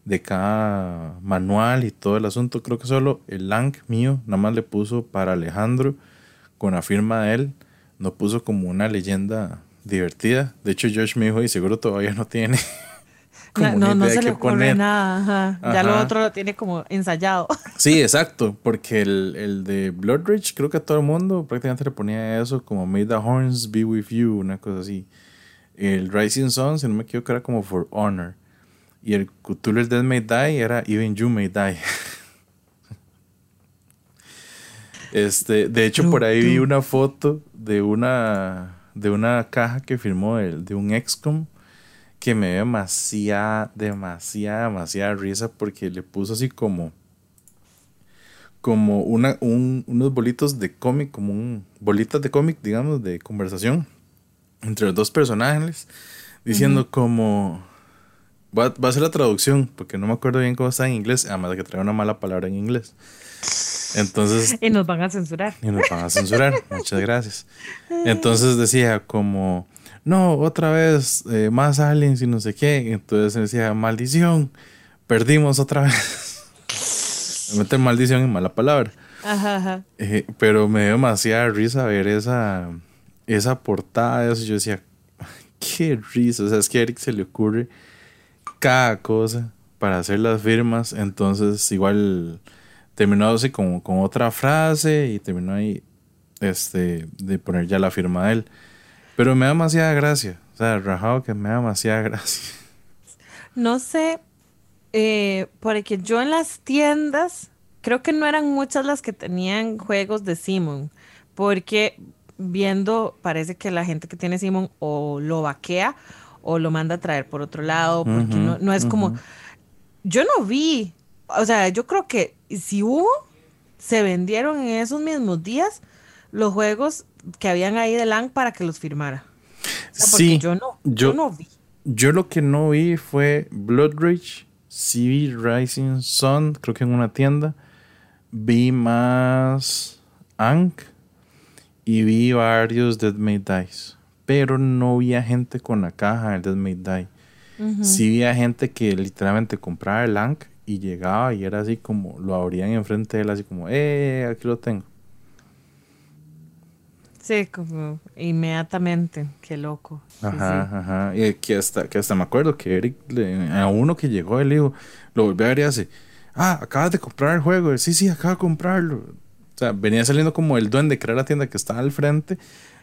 de cada manual y todo el asunto. Creo que solo el Lang mío nada más le puso para Alejandro con la firma de él. No puso como una leyenda divertida. De hecho, Josh me dijo, y seguro todavía no tiene. no, no se le ocurre nada. Ya lo otro lo tiene como ensayado. Sí, exacto. Porque el, el de Bloodridge, creo que a todo el mundo prácticamente le ponía eso como May the Horns be with you, una cosa así. El Rising Sun, si no me equivoco, era como For Honor. Y el Cthulhu Dead May Die era Even You May Die. este, de hecho, por ahí vi una foto de una, de una caja que firmó el, de un XCOM que me dio demasiada, demasiada, demasiada risa porque le puso así como como una, unos bolitos de cómic, como un bolitas de cómic, digamos, de conversación entre los dos personajes, diciendo como Va, a ser la traducción, porque no me acuerdo bien cómo está en inglés, además de que trae una mala palabra en inglés. Entonces. Y nos van a censurar. Y nos van a censurar. Muchas gracias. Entonces decía como, no, otra vez, eh, más aliens y no sé qué. Entonces decía, maldición, perdimos otra vez. me mete maldición en mala palabra. Ajá, ajá. Eh, pero me dio demasiada risa ver esa, esa portada. Eso. Yo decía, qué risa. O sea, es que a Eric se le ocurre cada cosa para hacer las firmas. Entonces, igual terminó así con, con otra frase y terminó ahí este, de poner ya la firma de él. Pero me da demasiada gracia. O sea, rajado que me da demasiada gracia. No sé, eh, porque yo en las tiendas creo que no eran muchas las que tenían juegos de Simon. Porque viendo, parece que la gente que tiene Simon o lo vaquea o lo manda a traer por otro lado, porque no, no, es como, yo no vi, o sea, yo creo que si hubo, se vendieron en esos mismos días los juegos que habían ahí de LAN para que los firmara. sí, yo no, yo, no vi. Yo lo que no vi fue Blood Rage, CV Rising Sun, creo que en una tienda. Vi más Ankh y vi varios Dead May Dice pero no había gente con la caja del Dead May Die. Sí había gente que literalmente compraba el Ankh y llegaba y era así como, lo abrían enfrente de él, así como, eh, aquí lo tengo. Sí, como inmediatamente, qué loco. Ajá, ajá. Y que hasta, que hasta me acuerdo que Eric, a uno que llegó, él dijo, lo volvió a ver y hace, ah, acabas de comprar el juego. Sí, sí, acabo de comprarlo. O sea, venía saliendo como el duende, que era la tienda que estaba al frente.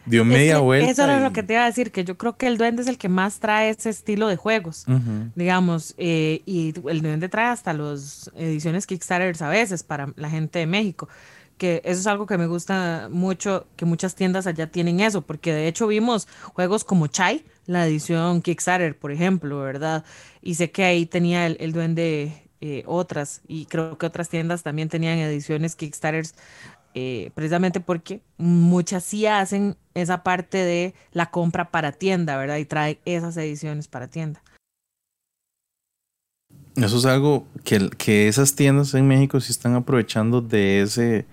Dio media vuelta. Eso era lo que te iba a decir, que yo creo que el duende es el que más trae ese estilo de juegos, digamos. Eh, y el duende trae hasta las ediciones Kickstarter a veces para la gente de México que eso es algo que me gusta mucho, que muchas tiendas allá tienen eso, porque de hecho vimos juegos como Chai, la edición Kickstarter, por ejemplo, ¿verdad? Y sé que ahí tenía el, duende eh, otras, y creo que otras tiendas también tenían ediciones Kickstarters, eh, precisamente porque muchas sí hacen esa parte de la compra para tienda, ¿verdad? Y trae esas ediciones para tienda. Eso es algo que, que esas tiendas en México sí están aprovechando de ese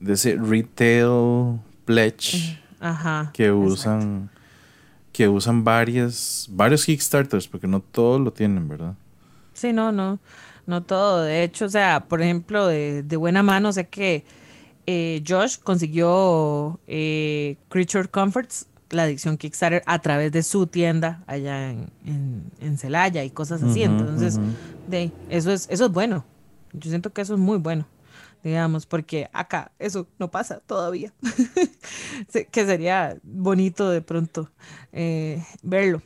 de ese retail pledge que usan que usan varias varios Kickstarters porque no todos lo tienen, ¿verdad? Sí, no, no, no todo. De hecho, o sea, por ejemplo, de, buena mano sé que eh, Josh consiguió eh, Creature Comforts, la edición Kickstarter, a través de su tienda allá en, en, Celaya y cosas así. Entonces, de, eso es, eso es bueno. Yo siento que eso es muy bueno digamos, porque acá eso no pasa todavía, que sería bonito de pronto eh, verlo.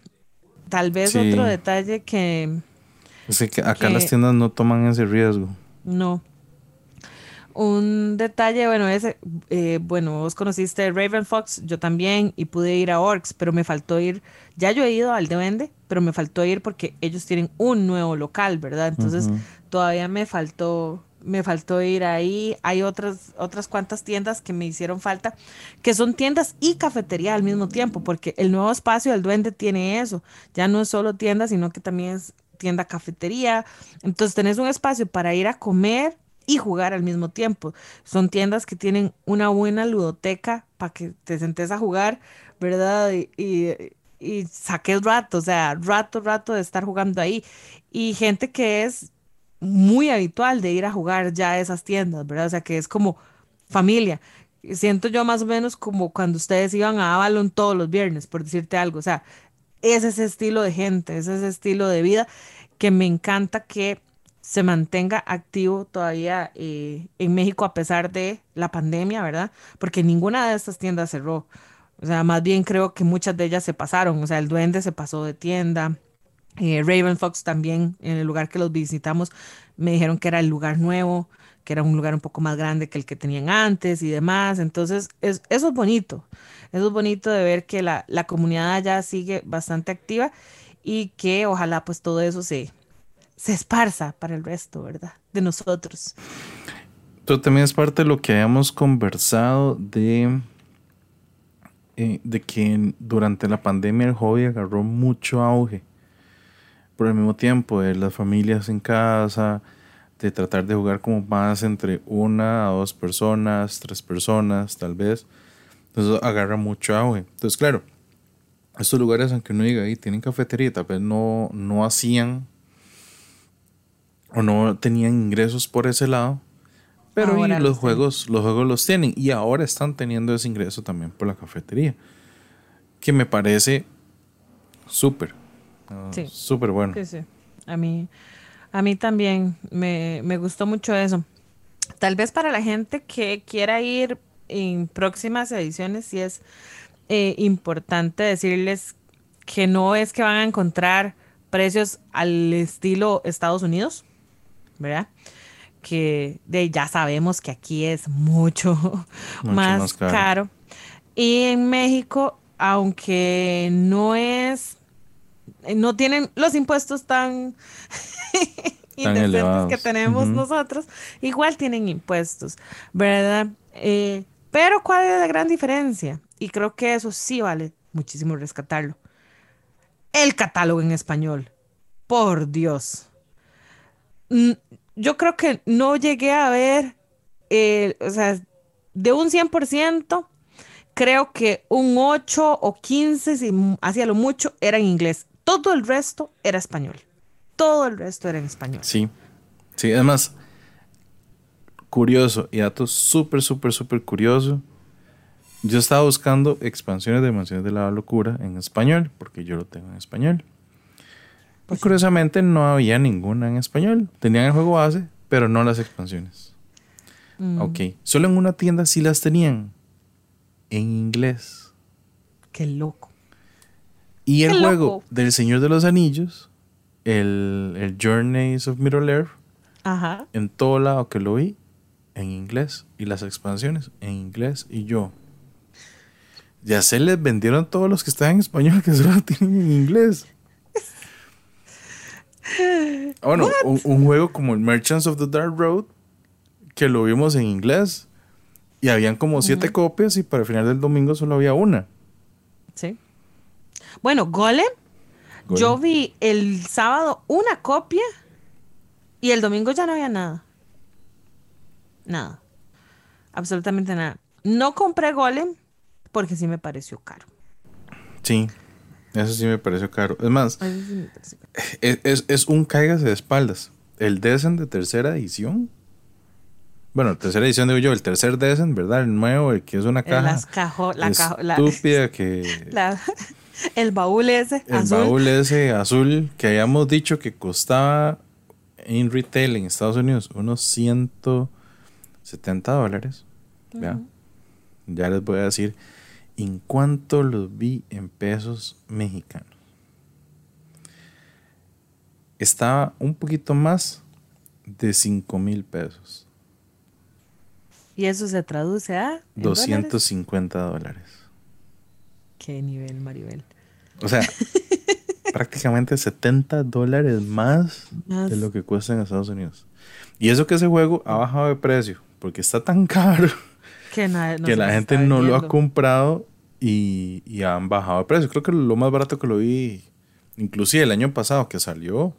Tal vez otro detalle que... que acá las tiendas no toman ese riesgo. No. Un detalle, bueno, ese, eh, bueno, vos conociste Raven Fox, yo también, y pude ir a Orcs, pero me faltó ir, ya yo he ido al de Vende, pero me faltó ir porque ellos tienen un nuevo local, ¿verdad? Entonces, todavía me faltó me faltó ir ahí. Hay otras, otras cuantas tiendas que me hicieron falta, que son tiendas y cafetería al mismo tiempo, porque el nuevo espacio del duende tiene eso. Ya no es solo tienda, sino que también es tienda cafetería. Entonces tenés un espacio para ir a comer y jugar al mismo tiempo. Son tiendas que tienen una buena ludoteca para que te sentes a jugar, ¿verdad? Y, y, y saques rato, o sea, rato, rato de estar jugando ahí. Y gente que es muy habitual de ir a jugar ya a esas tiendas, ¿verdad? O sea, que es como familia. Siento yo más o menos como cuando ustedes iban a Avalon todos los viernes, por decirte algo. O sea, es ese estilo de gente, es ese estilo de vida que me encanta que se mantenga activo todavía eh, en México a pesar de la pandemia, ¿verdad? Porque ninguna de estas tiendas cerró. O sea, más bien creo que muchas de ellas se pasaron. O sea, el duende se pasó de tienda, eh, Raven Fox también, en el lugar que los visitamos, me dijeron que era el lugar nuevo, que era un lugar un poco más grande que el que tenían antes y demás. Entonces, eso es bonito. Eso es bonito de ver que la, comunidad allá sigue bastante activa y que ojalá pues todo eso se, se esparza para el resto, ¿verdad? De nosotros. Pero también es parte de lo que habíamos conversado de, eh, de que durante la pandemia el hobby agarró mucho auge por el mismo tiempo las familias en casa, de tratar de jugar como más entre una o dos personas, tres personas tal vez. Entonces agarra mucho auge. Entonces, claro, estos lugares, aunque uno diga ahí, tienen cafetería, tal vez no, no hacían o no tenían ingresos por ese lado. Pero los juegos, los juegos los tienen. Y ahora están teniendo ese ingreso también por la cafetería. Que me parece súper. Sí. Súper bueno. Sí, sí. A mí, a mí también me, gustó mucho eso. Tal vez para la gente que quiera ir en próximas ediciones, sí es eh, importante decirles que no es que van a encontrar precios al estilo Estados Unidos, ¿verdad? Que de, ya sabemos que aquí es mucho, más, caro. Y en México, aunque no es no tienen los impuestos tan, indecentes que tenemos nosotros, igual tienen impuestos, ¿verdad? Eh, pero ¿cuál es la gran diferencia? Y creo que eso sí vale muchísimo rescatarlo. El catálogo en español. Por Dios. Yo creo que no llegué a ver, eh, o sea, de un 100%, creo que un 8 o 15, si hacía lo mucho, era en inglés. Todo el resto era español. Todo el resto era en español. Sí. Sí, además, curioso y dato súper, súper, súper curioso. Yo estaba buscando expansiones de Mansiones de la Locura en español, porque yo lo tengo en español. Pues curiosamente no había ninguna en español. Tenían el juego base, pero no las expansiones. Mm, Ok. Solo en una tienda sí las tenían en inglés. Qué loco. Y el Qué juego loco. del Señor de los Anillos, el, el Journeys of Middle Earth, Ajá. en todo lado que lo vi, en inglés. Y las expansiones en inglés. Y yo. Ya se les vendieron todos los que están en español que solo tienen en inglés. Bueno, un, un juego como el Merchants of the Dark Road, que lo vimos en inglés. Y habían como siete copias y para el final del domingo solo había una. Sí. Bueno, Golem, yo vi el sábado una copia y el domingo ya no había nada. Nada. Absolutamente nada. No compré Golem porque sí me pareció caro. Sí, eso sí me pareció caro. Es más, Eso sí me pareció caro. Es, es- es un cáigase de espaldas. El Descent de tercera edición. Bueno, tercera edición digo yo, el tercer Descent, ¿verdad? El nuevo, el que es una caja. Las cajo, la estúpida que la- el baúl ese el azul. baúl ese azul que habíamos dicho que costaba en retail en Estados Unidos unos 170 dólares. Vea. Ya les voy a decir en cuánto los vi en pesos mexicanos. Estaba un poquito más de 5 mil pesos. Y eso se traduce a ¿en dólares? 250 dólares. Qué nivel, Maribel. O sea, prácticamente 70 dólares más Más. de lo que cuesta en Estados Unidos. Y eso que ese juego ha bajado de precio, porque está tan caro Que, no la gente está no lo ha comprado y, y han bajado de precio. Creo que lo más barato que lo vi, inclusive el año pasado que salió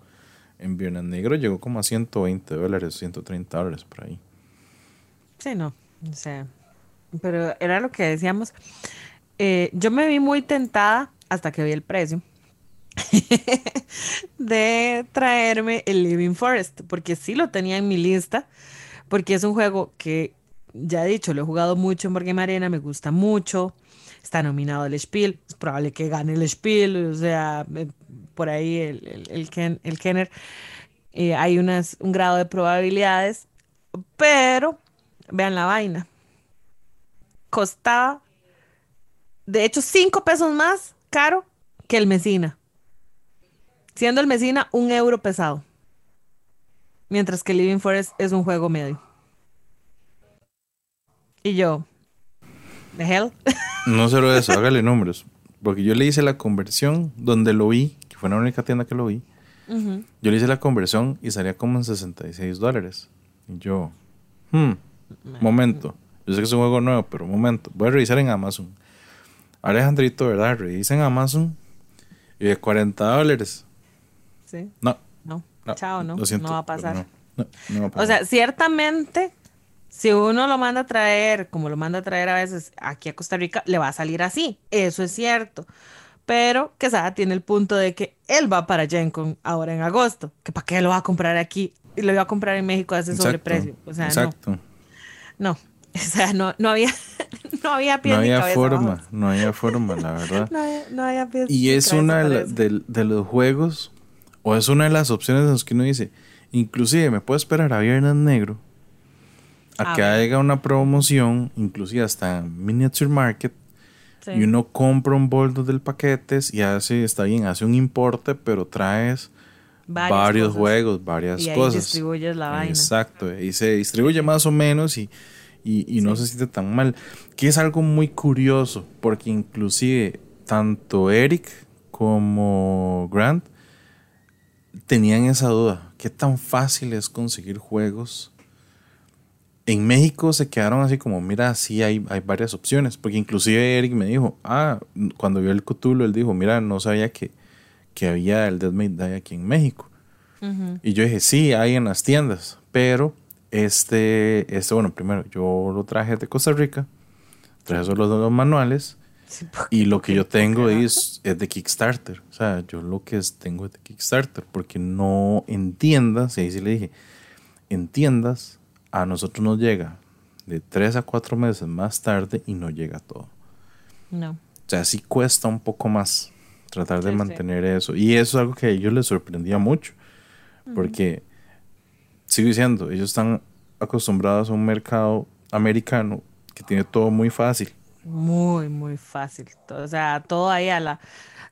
en Viernes Negro, llegó como a 120 dólares, 130 dólares por ahí. Sí, no. O sea, pero era lo que decíamos. Eh, yo me vi muy tentada hasta que vi el precio de traerme el Living Forest, porque sí lo tenía en mi lista, porque es un juego que ya he dicho, lo he jugado mucho en Board Game Arena, me gusta mucho, está nominado al Spiel, es probable que gane el Spiel, o sea, por ahí el, el, Ken- el Kenner, eh, hay unas, un grado de probabilidades, pero vean la vaina, costaba, de hecho, cinco pesos más caro que el Mesina. Siendo el Mesina un euro pesado. Mientras que Living Forest es un juego medio. Y yo, ¿the hell? No solo eso, hágale números. Porque yo le hice la conversión donde lo vi, fue la única tienda que lo vi. Yo le hice la conversión y salía como en 66 dólares. Y yo, hmm, momento. Yo sé que es un juego nuevo, pero momento. Voy a revisar en Amazon. Alejandrito, ¿verdad? Revisa en Amazon. Y de 40 dólares. Sí, No, no. no. Chao, no. lo siento, no va a pero pasar. No, no, no va a pasar. O sea, ciertamente, si uno lo manda a traer, como lo manda a traer a veces aquí a Costa Rica, le va a salir así. Eso es cierto. Pero Quesada tiene el punto de que él va para Gen Con ahora en agosto. Que para qué lo va a comprar aquí y lo iba a comprar en México a ese Exacto, sobreprecio. O sea, exacto. no. No. O sea, no, no había, no había No había cabeza forma, no había forma, la verdad. No había, no había pies Y es una de, la- de- de los juegos, o es una de las opciones en las que uno dice, inclusive me puedo esperar a Viernes Negro, a A que ver. haya una promoción, inclusive hasta Miniature Market, Sí. y uno compra un boldo del paquetes y hace, está bien, hace un importe, pero traes Varias varios cosas. juegos, varias Y ahí cosas. distribuyes la vaina. Exacto, y se distribuye más o menos y, y- y no se siente tan mal. Que es algo muy curioso, porque inclusive tanto Eric como Grant tenían esa duda. ¿Qué tan fácil es conseguir juegos? En México se quedaron así como, mira, sí hay, hay varias opciones, porque inclusive Eric me dijo, ah, cuando vio el Cthulhu, él dijo, mira, no sabía que, que había el Dead May Die aquí en México. Ujú. Y yo dije, sí, hay en las tiendas, pero este, este, bueno, primero, yo lo traje de Costa Rica, traje solo los dos manuales, Sí, y lo que yo tengo es, es de Kickstarter. O sea, yo lo que tengo es de Kickstarter, porque no en tiendas, y ahí sí le dije, en tiendas a nosotros nos llega de tres a cuatro meses más tarde y no llega todo. No. O sea, sí cuesta un poco más tratar de Sí, sí. mantener eso. Y eso es algo que a ellos les sorprendía mucho. Porque sigo diciendo, ellos están acostumbrados a un mercado americano que tiene todo muy fácil. Muy, muy fácil. O sea, todo ahí a la...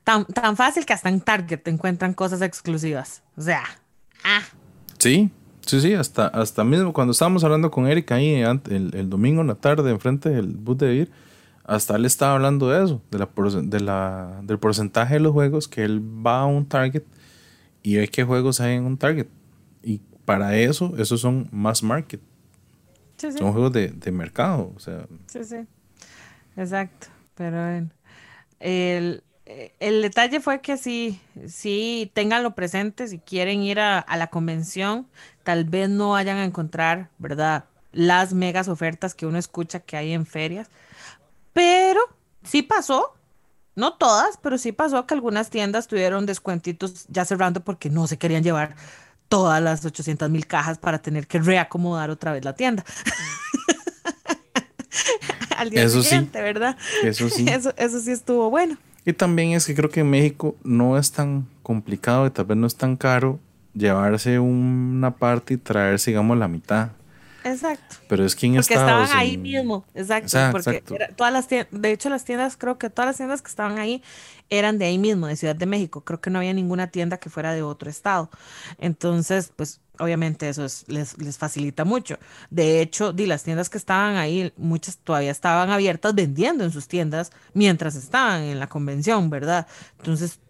Tan, tan fácil que hasta en Target encuentran cosas exclusivas. O sea, ah. Sí, sí, sí, hasta, hasta mismo cuando estábamos hablando con Erika ahí el, el domingo en la tarde enfrente del bus de ir, hasta él estaba hablando de eso, de la, de la, del porcentaje de los juegos que él va a un Target y ve qué juegos hay en un Target. Y para eso, esos son más market. Son juegos de, de, mercado. O sea. Sí, sí. Exacto. Pero el, el detalle fue que sí, sí, tenganlo presente si quieren ir a, a, la convención, tal vez no vayan a encontrar, ¿verdad? Las megas ofertas que uno escucha que hay en ferias, pero sí pasó, no todas, pero sí pasó que algunas tiendas tuvieron descuentitos ya cerrando porque no se querían llevar todas las 800 mil cajas para tener que reacomodar otra vez la tienda. Al día eso siguiente, ¿verdad? Eso sí. Eso, eso sí estuvo bueno. Y también es que creo que en México no es tan complicado y tal vez no es tan caro llevarse una parte y traerse, digamos, la mitad. Exacto. Pero es que en Porque estaban ahí mismo, exacto. porque todas las tiendas, de hecho las tiendas, creo que todas las tiendas que estaban ahí eran de ahí mismo, de Ciudad de México. Creo que no había ninguna tienda que fuera de otro estado. Entonces, pues obviamente eso les, les, facilita mucho. De hecho, di, las tiendas que estaban ahí, muchas todavía estaban abiertas vendiendo en sus tiendas mientras estaban en la convención, ¿verdad? Entonces,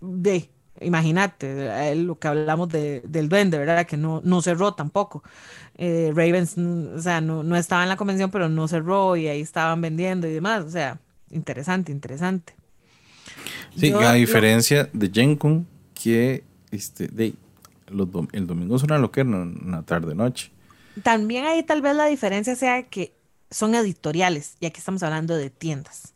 de, imagínate, lo que hablamos de, del duende, ¿verdad? Que no, no cerró tampoco. Eh, Ravens, o sea, no, no estaba en la convención, pero no cerró y ahí estaban vendiendo y demás. O sea, interesante, interesante. Sí, a diferencia de Gencon, que este, de, los el domingo es una loquera, una tarde-noche. También ahí tal vez la diferencia sea que son editoriales, y aquí estamos hablando de tiendas,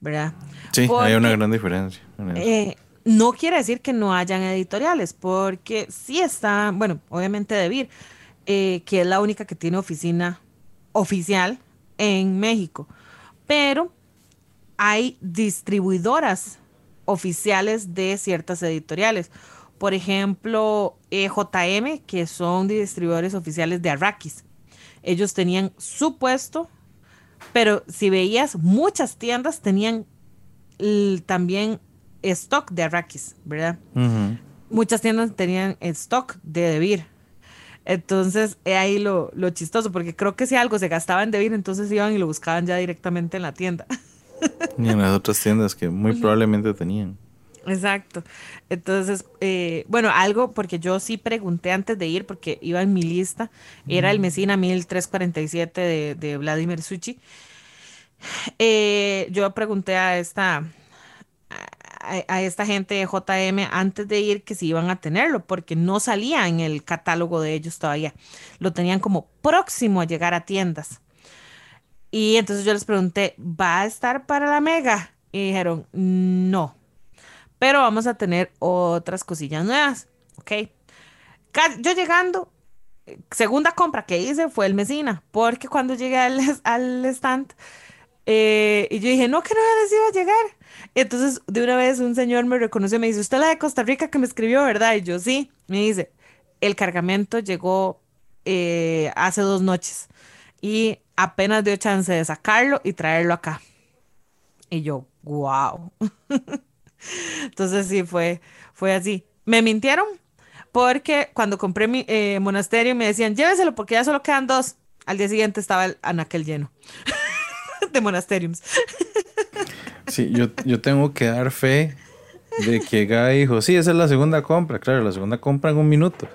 ¿verdad? Sí, hay una gran diferencia. Eh, no quiere decir que no hayan editoriales, porque sí está, bueno, obviamente Debir, eh, que es la única que tiene oficina oficial en México, pero hay distribuidoras oficiales de ciertas editoriales. Por ejemplo, EJM, que son distribuidores oficiales de Arrakis. Ellos tenían su puesto, pero si veías, muchas tiendas tenían también stock de Arrakis, ¿verdad? Muchas tiendas tenían stock de Debir. Entonces, ahí lo, lo, chistoso, porque creo que si algo se gastaba en Debir, entonces iban y lo buscaban ya directamente en la tienda. Y en las otras tiendas que muy probablemente tenían. Exacto. Entonces, eh, bueno, algo, porque yo sí pregunté antes de ir, porque iba en mi lista, era el Mesina 1347 de, de Vladimir Suchi. Eh, yo pregunté a esta, a, esta gente de JM antes de ir que si iban a tenerlo, porque no salía en el catálogo de ellos todavía. Lo tenían como próximo a llegar a tiendas. Y entonces yo les pregunté, ¿va a estar para la mega? Y dijeron, no. Pero vamos a tener otras cosillas nuevas. Ok. Yo llegando, segunda compra que hice fue el Mesina, porque cuando llegué al, al stand, eh, y yo dije, no, que no iba a llegar. Entonces, de una vez un señor me reconoció y me dice, usted la de Costa Rica que me escribió, ¿verdad? Y yo, sí. Me dice, el cargamento llegó eh, hace dos noches y apenas dio chance de sacarlo y traerlo acá. Y yo, wow. Entonces sí, fue, fue así. Me mintieron porque cuando compré mi eh, monasterio me decían, lléveselo porque ya solo quedan dos. Al día siguiente estaba el anaquel lleno de monasteriums. Sí, yo, yo tengo que dar fe de que Guy dijo, sí, esa es la segunda compra. Claro, la segunda compra en un minuto.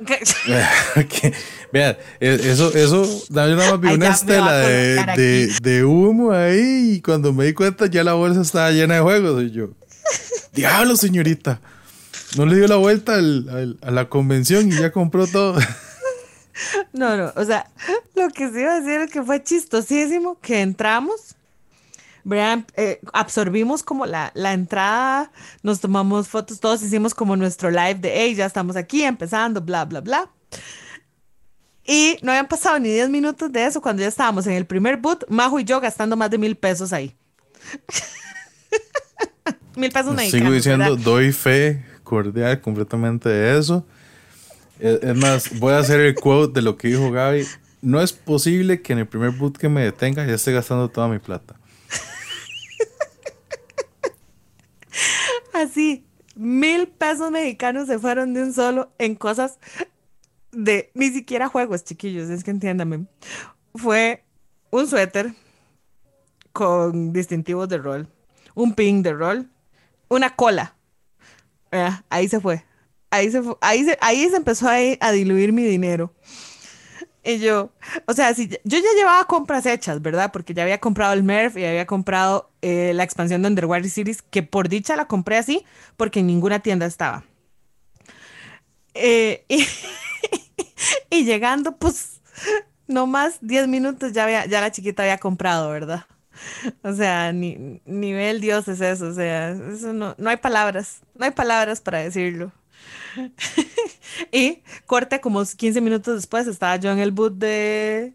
Vean, e, eso, eso, yo nada más vi una estela de, de, humo ahí y cuando me di cuenta ya la bolsa estaba llena de juegos y yo, diablo señorita, no le dio la vuelta a la convención y ya compró todo. No, no, o sea, lo que se iba a decir es que fue chistosísimo que entramos eh, absorbimos como la, la, entrada, nos tomamos fotos, todos hicimos como nuestro live de, hey, ya estamos aquí empezando, bla, bla, bla. Y no habían pasado ni 10 minutos de eso cuando ya estábamos en el primer boot, Majo y yo gastando más de mil pesos ahí. mil pesos mexicanos. Sigo diciendo, doy fe cordial completamente de eso. Es, más, voy a hacer el quote de lo que dijo Gaby. No es posible que en el primer boot que me detenga ya esté gastando toda mi plata. Así, mil pesos mexicanos se fueron de un solo en cosas de ni siquiera juegos, chiquillos, es que entiéndame. Fue un suéter con distintivos de rol, un pin de rol, una cola. ahí se fue. Ahí se, ahí ahí se empezó a, diluir mi dinero. Y yo, o sea, si, yo ya llevaba compras hechas, ¿verdad? Porque ya había comprado el MERF y había comprado eh, la expansión de Underwater Series, que por dicha la compré así, porque en ninguna tienda estaba. Eh, y, y, llegando, pues, no más 10 minutos ya, había, ya la chiquita había comprado, ¿verdad? O sea, ni, nivel Dios es eso, o sea, eso no, no hay palabras, no hay palabras para decirlo. y corte como 15 minutos después estaba yo en el boot de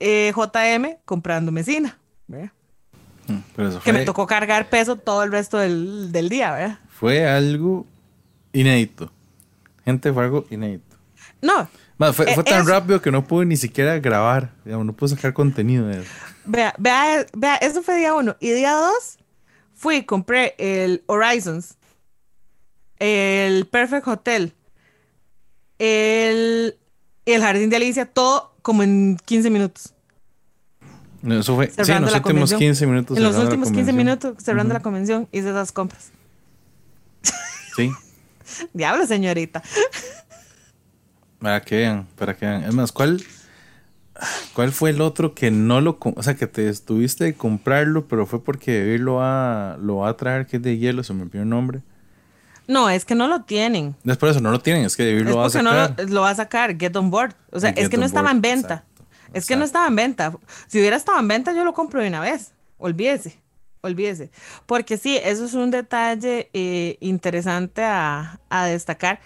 eh, JM comprando mesina. Mm, que me tocó cargar peso todo el resto del, día, ¿verdad? Fue algo inédito. Gente, fue algo inédito. No. fue, eh, tan rápido que no pude ni siquiera grabar. no pude sacar contenido de eso. Vea, vea, vea, eso fue día uno. Y día dos, fui compré el Horizons el Perfect Hotel, el, el Jardín de Alicia, todo como en 15 minutos. eso fue sí, en los últimos 15 minutos. En los últimos 15 minutos, cerrando la convención, hice esas compras. Sí. Diablo, señorita. Para que vean, para que vean. Es más, ¿cuál, ¿cuál fue el otro que no lo... O sea, que te estuviste de comprarlo, pero fue porque David lo va, lo va a traer, que es de hielo, se me olvidó el nombre. No, es que no lo tienen. No es por eso, no lo tienen, es que David lo va a sacar. No lo, va a sacar, Get on Board. O sea, es que no estaba en venta. es que no estaba en venta. Si hubiera estado en venta, yo lo compro de una vez. Olvídese, olvídese. Porque sí, eso es un detalle eh, interesante a, destacar,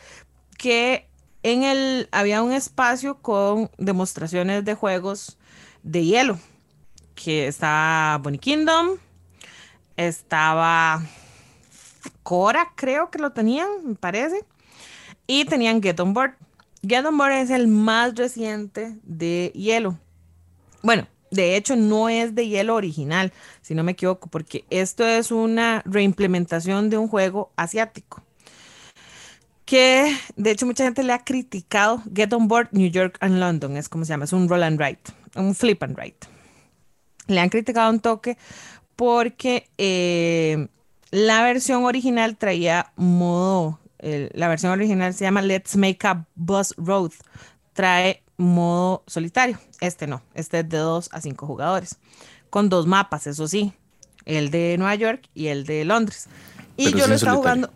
que en el había un espacio con demostraciones de juegos de hielo, que estaba Bonnie Kingdom, estaba Cora, creo que lo tenían, me parece. Y tenían Get On Board. Get On Board es el más reciente de hielo. Bueno, de hecho no es de hielo original, si no me equivoco, porque esto es una reimplementación de un juego asiático. Que de hecho mucha gente le ha criticado Get On Board New York and London, es como se llama, es un roll and write, un flip and write. Le han criticado un toque porque eh, la versión original traía modo, la versión original se llama Let's Make a Bus Road. Trae modo solitario. Este no, este es de 2 a 5 jugadores. Con dos mapas, eso sí. El de Nueva York y el de Londres. Y yo lo estaba jugando.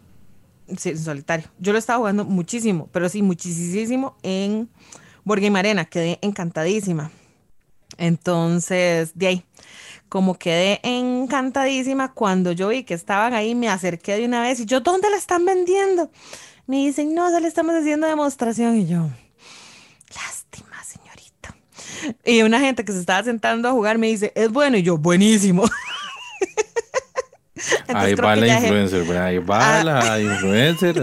Sí, en solitario. Yo lo estaba jugando muchísimo, pero sí, muchísimo en Board Game Arena. Quedé encantadísima. Entonces, de ahí como quedé encantadísima cuando yo vi que estaban ahí, me acerqué de una vez y yo, ¿dónde la están vendiendo? Me dicen, no, se le estamos haciendo demostración y yo, lástima, señorita. Y una gente que se estaba sentando a jugar me dice, es bueno y yo, buenísimo. ahí va la influencer, ahí va ah. la influencer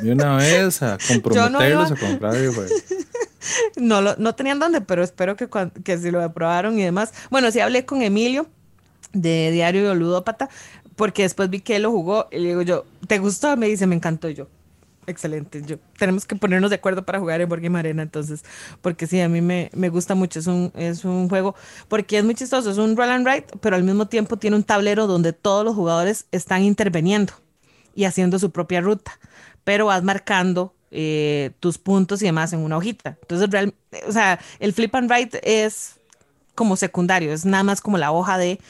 de una vez a comprometerlos a comprar. No, lo, no tenían dónde, pero espero que, que si lo aprobaron y demás. Bueno, sí hablé con Emilio de Diario Ludópata, porque después vi que él lo jugó y le digo yo, ¿te gustó? Me dice, me encantó yo. Excelente, yo. Tenemos que ponernos de acuerdo para jugar en Board Arena, entonces, porque sí, a mí me, me, gusta mucho, es un, es un juego, porque es muy chistoso, es un roll and write, pero al mismo tiempo tiene un tablero donde todos los jugadores están interviniendo y haciendo su propia ruta, pero vas marcando eh, tus puntos y demás en una hojita. Entonces, o sea, el flip and write es como secundario, es nada más como la hoja de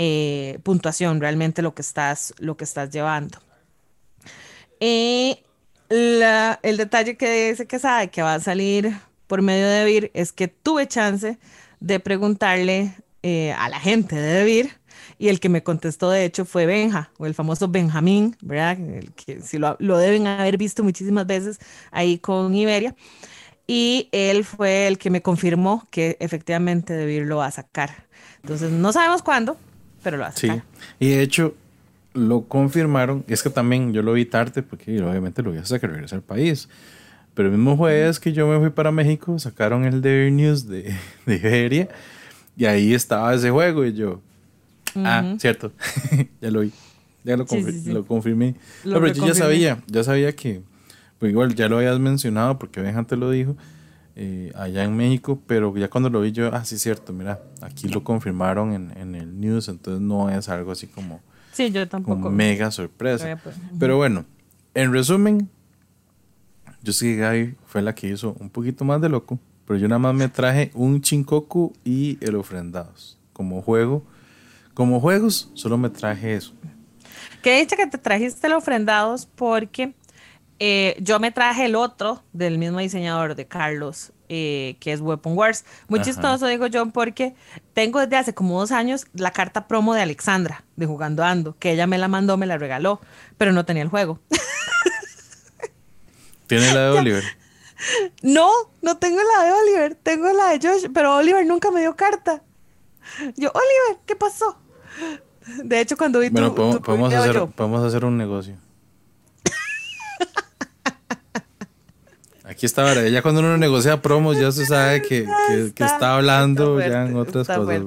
eh, puntuación, realmente lo que estás, lo que estás llevando. Y el detalle que dice que sabe que va a salir por medio de Vir es que tuve chance de preguntarle eh, a la gente de Vir y el que me contestó, de hecho, fue Benja, o el famoso Benjamín, ¿verdad? El que si lo, lo deben haber visto muchísimas veces ahí con Iberia. Y él fue el que me confirmó que efectivamente Debir lo va a sacar. Entonces, no sabemos cuándo, pero lo va a sacar. Sí, y de hecho, lo confirmaron. Es que también yo lo vi tarde, porque obviamente lo voy a sacar regresar al país. Pero el mismo jueves que yo me fui para México, sacaron el Daily News de, de Feria y ahí estaba ese juego y yo, ah, cierto, ya lo vi, ya lo, lo confirmé. pero yo ya sabía, ya sabía que, pues igual ya lo habías mencionado porque Ben te lo dijo, eh, allá en México, pero ya cuando lo vi yo, ah, sí, cierto, mira, aquí lo confirmaron en, en el news, entonces no es algo así como, sí, yo tampoco. mega sorpresa. Pero bueno, en resumen, yo sí que Gaby fue la que hizo un poquito más de loco, pero yo nada más me traje un Chinkoku y el Ofrendados. Como juego, como juegos, solo me traje eso. Que dicho que te trajiste el Ofrendados porque eh, yo me traje el otro del mismo diseñador de Carlos, eh, que es Weapon Wars. Muy chistoso, digo yo, porque tengo desde hace como dos años la carta promo de Alexandra, de Jugando Ando, que ella me la mandó, me la regaló, pero no tenía el juego. ¿Tiene la de Oliver? No, no tengo la de Oliver, tengo la de Josh, pero Oliver nunca me dio carta. Yo, Oliver, ¿qué pasó? De hecho, cuando vi bueno, tu, podemos, hacer, podemos hacer un negocio. Aquí está ahora. Ya cuando uno negocia promos, ya se sabe que, está, hablando ya en otras cosas,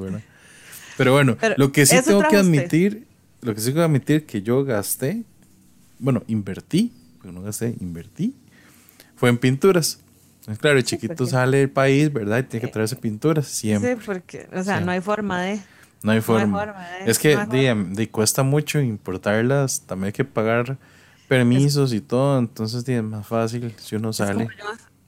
Pero bueno, lo que sí tengo que admitir, lo que sí tengo que admitir que yo gasté, bueno, invertí, porque no gasté, invertí, fue en pinturas. Claro, el chiquito sale del país, ¿verdad? Y tiene que traerse pinturas siempre. Sí, porque, o sea, no hay forma de. No hay forma. es que de, cuesta mucho importarlas, también hay que pagar permisos y todo, entonces es más fácil si uno sale.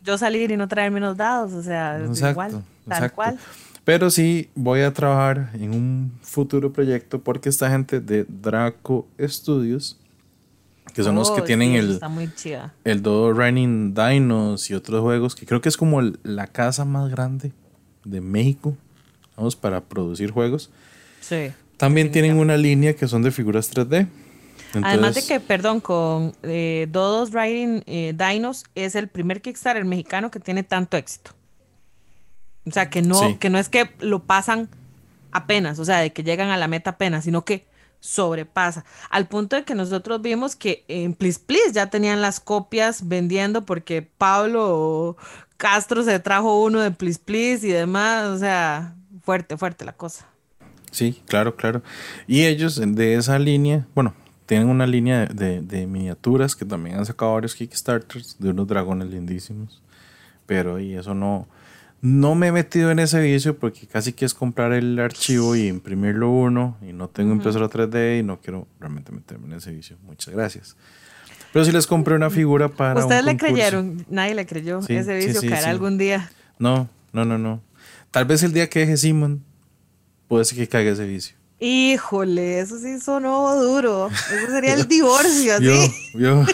Yo, salir y no traer menos dados, o sea, igual, tal cual. Pero sí voy a trabajar en un futuro proyecto porque esta gente de Draco Studios, que son los que oh, tienen el, el Dodo Running Dinos y otros juegos, que creo que es como la casa más grande de México, vamos, para producir juegos. Sí. También tienen una línea que son de figuras 3D. Además de que, perdón, con eh, Dodos Riding eh, Dinos es el primer Kickstarter mexicano que tiene tanto éxito. O sea, que no, que no es que lo pasan apenas, o sea, de que llegan a la meta apenas, sino que sobrepasa. Al punto de que nosotros vimos que en Please Please ya tenían las copias vendiendo porque Pablo Castro se trajo uno de Please Please y demás. O sea, fuerte, fuerte la cosa. Sí, claro, claro. Y ellos de esa línea, bueno, tienen una línea de, miniaturas que también han sacado varios Kickstarters de unos dragones lindísimos. Pero y eso no, no me he metido en ese vicio porque casi que es comprar el archivo y imprimirlo uno y no tengo impresora 3D y no quiero realmente meterme en ese vicio. Muchas gracias. Pero si les compré una figura para. Ustedes le creyeron, nadie le creyó. ese vicio caerá algún día. No, no, no, no. Tal vez el día que deje Simon, puede ser que caiga ese vicio. Híjole, eso sí sonó duro. Eso sería el divorcio, así. Yo,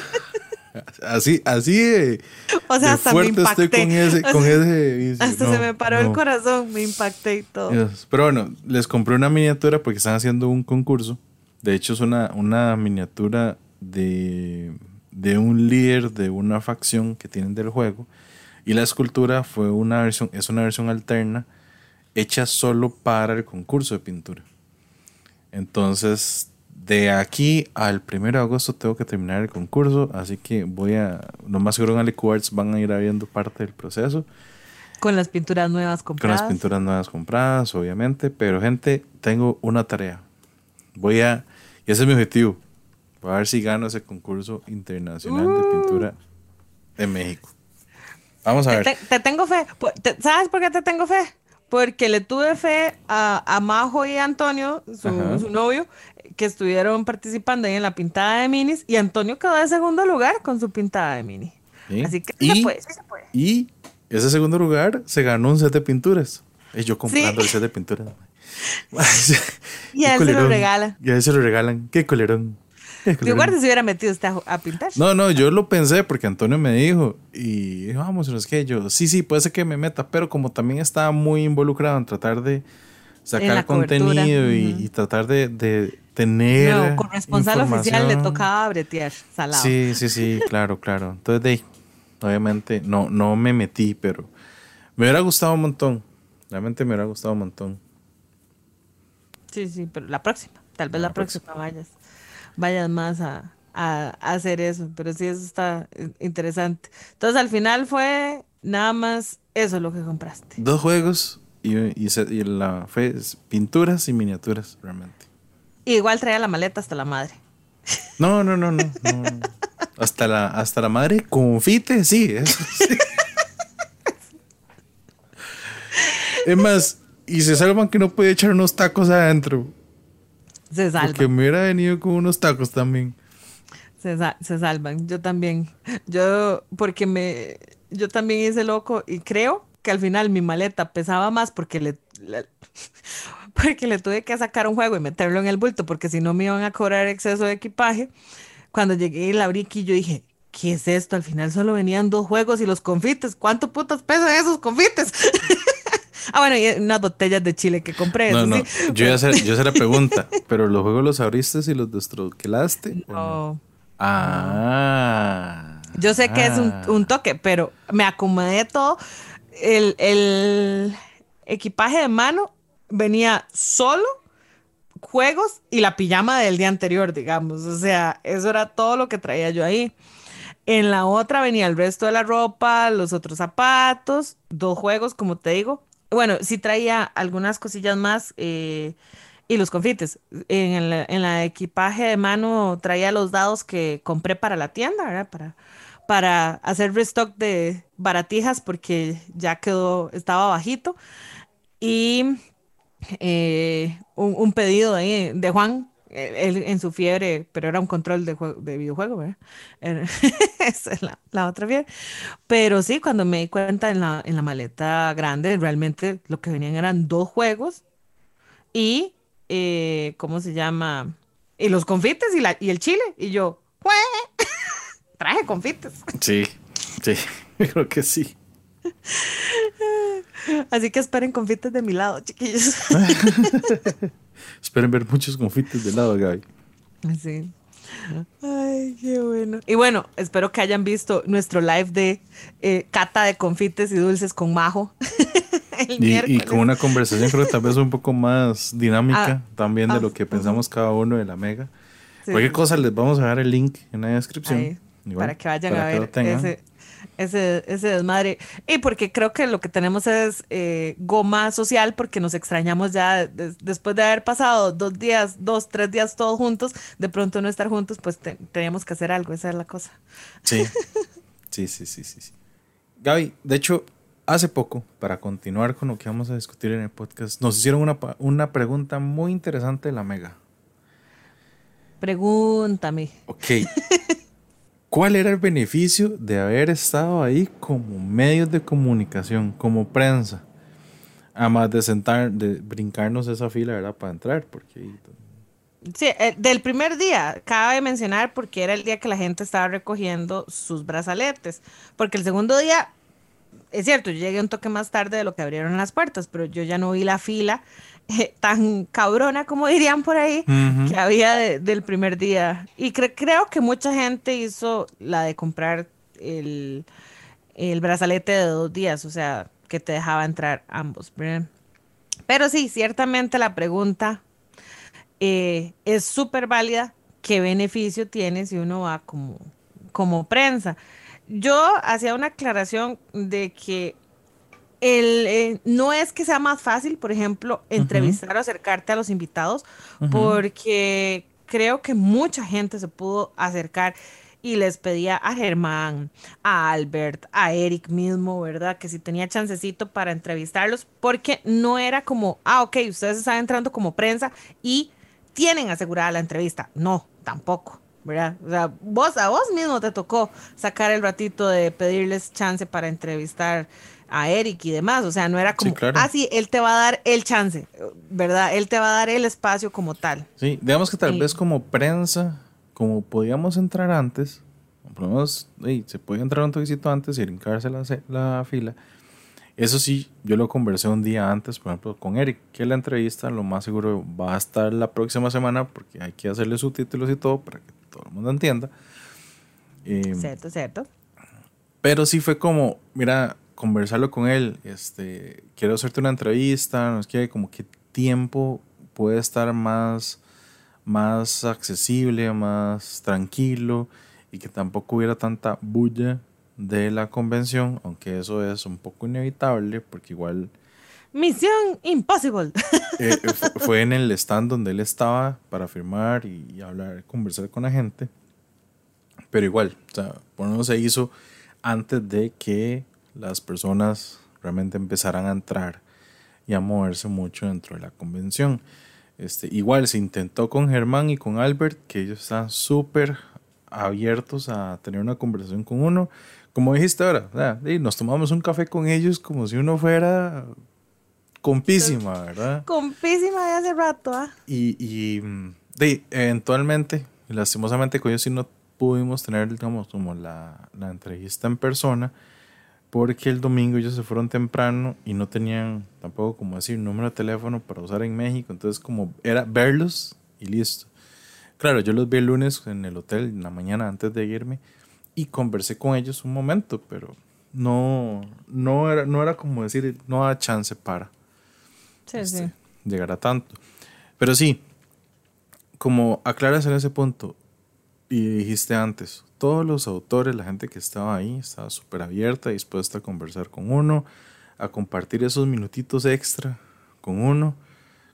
así, así de, o sea, hasta fuerte me impacté. estoy con ese, con ese Hasta se me paró el corazón, me impacté y todo. Pero bueno, les compré una miniatura porque están haciendo un concurso. De hecho, es una, una miniatura de, de un líder de una facción que tienen del juego. Y la escultura fue una versión, es una versión alterna hecha solo para el concurso de pintura. Entonces, de aquí al 1 de agosto tengo que terminar el concurso, así que voy a, lo más seguro en Aliquartz van a ir habiendo parte del proceso. Con las pinturas nuevas compradas. Con las pinturas nuevas compradas, obviamente, pero gente, tengo una tarea. Voy a, y ese es mi objetivo, voy a ver si gano ese concurso internacional de uh. pintura de México. Vamos a ver. Te, tengo fe. ¿Sabes por qué te tengo fe? Porque le tuve fe a, Majo y Antonio, su, novio, que estuvieron participando ahí en la pintada de minis, y Antonio quedó de segundo lugar con su pintada de mini. Así que y, se puede, se puede. Y ese segundo lugar se ganó un set de pinturas. Y yo comprando el set de pinturas. y a él se lo regalan. Y a él se lo regalan. Qué colerón. Yo guarda se hubiera metido usted a, pintar. No, no, yo lo pensé porque Antonio me dijo y vamos, es que yo, sí, sí, puede ser que me meta, pero como también estaba muy involucrado en tratar de sacar contenido y, tratar de, tener. No, con responsable oficial le tocaba bretear, salado. Sí, sí, sí, claro, claro. Entonces, de, obviamente, no, no me metí, pero me hubiera gustado un montón. Realmente me hubiera gustado un montón. Sí, sí, pero la próxima, tal vez la, próxima vayas vayas más a, a, hacer eso, pero sí, eso está interesante. Entonces, al final fue nada más eso lo que compraste. Dos juegos y, y, la fe es pinturas y miniaturas, realmente. igual traía la maleta hasta la madre. No, no, no, no. hasta, la, hasta la madre confite, sí, eso sí. es más, y se salvan que no puede echar unos tacos adentro. Se salvan. Porque me hubiera venido con unos tacos también. Se, se, salvan, yo también. Yo, porque me, yo también hice loco y creo que al final mi maleta pesaba más porque le, porque le tuve que sacar un juego y meterlo en el bulto porque si no me iban a cobrar exceso de equipaje. Cuando llegué y la abrí yo dije, ¿qué es esto? Al final solo venían dos juegos y los confites. ¿Cuánto putas pesan esos confites? ah, bueno, y unas botellas de chile que compré. No, no, yo, ya sé, yo sé la pregunta, pero los juegos los abriste y los destroquelaste. No. Ah. Yo sé que es un, un, toque, pero me acomodé todo. El, el equipaje de mano venía solo juegos y la pijama del día anterior, digamos. O sea, eso era todo lo que traía yo ahí. En la otra venía el resto de la ropa, los otros zapatos, dos juegos, como te digo. Bueno, sí traía algunas cosillas más. Eh, y los confites. En el, en equipaje de mano traía los dados que compré para la tienda, ¿verdad? Para, para hacer restock de baratijas porque ya quedó, estaba bajito. Y eh, un, pedido ahí de Juan, él, en su fiebre, pero era un control de, de videojuego, ¿verdad? Esa es la, la, otra fiebre. Pero sí, cuando me di cuenta en la, en la maleta grande, realmente lo que venían eran dos juegos y eh, ¿cómo se llama? Y los confites y, la, y el chile. Y yo, traje confites. Sí, sí, creo que sí. Así que esperen confites de mi lado, chiquillos. Esperen ver muchos confites de lado, Gaby. Sí. Ay, qué bueno. Y bueno, espero que hayan visto nuestro live de eh, cata de confites y dulces con Majo. y, con una conversación creo que tal vez un poco más dinámica ah, también de ah, lo que pensamos cada uno de la mega. Cualquier cosa les vamos a dejar el link en la descripción. para que vayan a ver ese, ese, ese, desmadre. Y porque creo que lo que tenemos es eh, goma social, porque nos extrañamos ya después de haber pasado dos días, dos, tres días todos juntos, de pronto no estar juntos, pues teníamos que hacer algo, esa es la cosa. Sí, sí, sí, sí, sí. sí. Gaby, de hecho, hace poco, para continuar con lo que vamos a discutir en el podcast, nos hicieron una, una pregunta muy interesante de la Mega. Pregúntame. Ok. ¿Cuál era el beneficio de haber estado ahí como medios de comunicación, como prensa? Además de sentar, de brincarnos esa fila, ¿verdad? Para entrar, porque... Sí, eh, del primer día, cabe mencionar porque era el día que la gente estaba recogiendo sus brazaletes, porque el segundo día es cierto, yo llegué un toque más tarde de lo que abrieron las puertas, pero yo ya no vi la fila eh, tan cabrona, como dirían por ahí, que había del primer día. Y creo que mucha gente hizo la de comprar el, brazalete de dos días, o sea, que te dejaba entrar ambos. Pero sí, ciertamente la pregunta eh, es súper válida. ¿Qué beneficio tiene si uno va como, como prensa? yo hacía una aclaración de que el, eh, no es que sea más fácil, por ejemplo, entrevistar o acercarte a los invitados, porque creo que mucha gente se pudo acercar y les pedía a Germán, a Albert, a Eric mismo, ¿verdad? Que si tenía chancecito para entrevistarlos, porque no era como, ah, ok, ustedes están entrando como prensa y tienen asegurada la entrevista. No, tampoco. ¿Verdad? O sea, vos, a vos mismo te tocó sacar el ratito de pedirles chance para entrevistar a Eric y demás, o sea, no era como, ah, sí, él te va a dar el chance, ¿verdad? Él te va a dar el espacio como tal. Sí, digamos que tal vez como prensa, como podíamos entrar antes, por lo menos, se podía entrar un toquecito antes y brincarse la, la fila. Eso sí, yo lo conversé un día antes, por ejemplo, con Eric, que la entrevista lo más seguro va a estar la próxima semana porque hay que hacerle subtítulos y todo para que todo el mundo entienda. Eh, cierto, cierto. Pero sí fue como, mira, conversarlo con él, este, quiero hacerte una entrevista, nos quiere como qué tiempo puede estar más más accesible, más tranquilo y que tampoco hubiera tanta bulla de la convención, aunque eso es un poco inevitable porque igual... Misión Impossible. Eh, eh, fue en el stand donde él estaba para firmar y, hablar, conversar con la gente. Pero igual, o sea, por no se hizo antes de que las personas realmente empezaran a entrar y a moverse mucho dentro de la convención. Este, igual se intentó con Germán y con Albert, que ellos están súper abiertos a tener una conversación con uno. Como dijiste ahora, nos tomamos un café con ellos como si uno fuera compísima, ¿verdad? Compísima de hace rato, ¿ah? Y, y de, eventualmente, lastimosamente con ellos sí no pudimos tener, digamos, como la, la entrevista en persona, porque el domingo ellos se fueron temprano y no tenían tampoco como decir número de teléfono para usar en México, entonces como era verlos y listo. Claro, yo los vi el lunes en el hotel, en la mañana antes de irme, y conversé con ellos un momento, pero no, no, era, no era como decir, no da chance para este, llegar a tanto. Pero sí, como aclaras en ese punto, y dijiste antes, todos los autores, la gente que estaba ahí, estaba súper abierta, dispuesta a conversar con uno, a compartir esos minutitos extra con uno.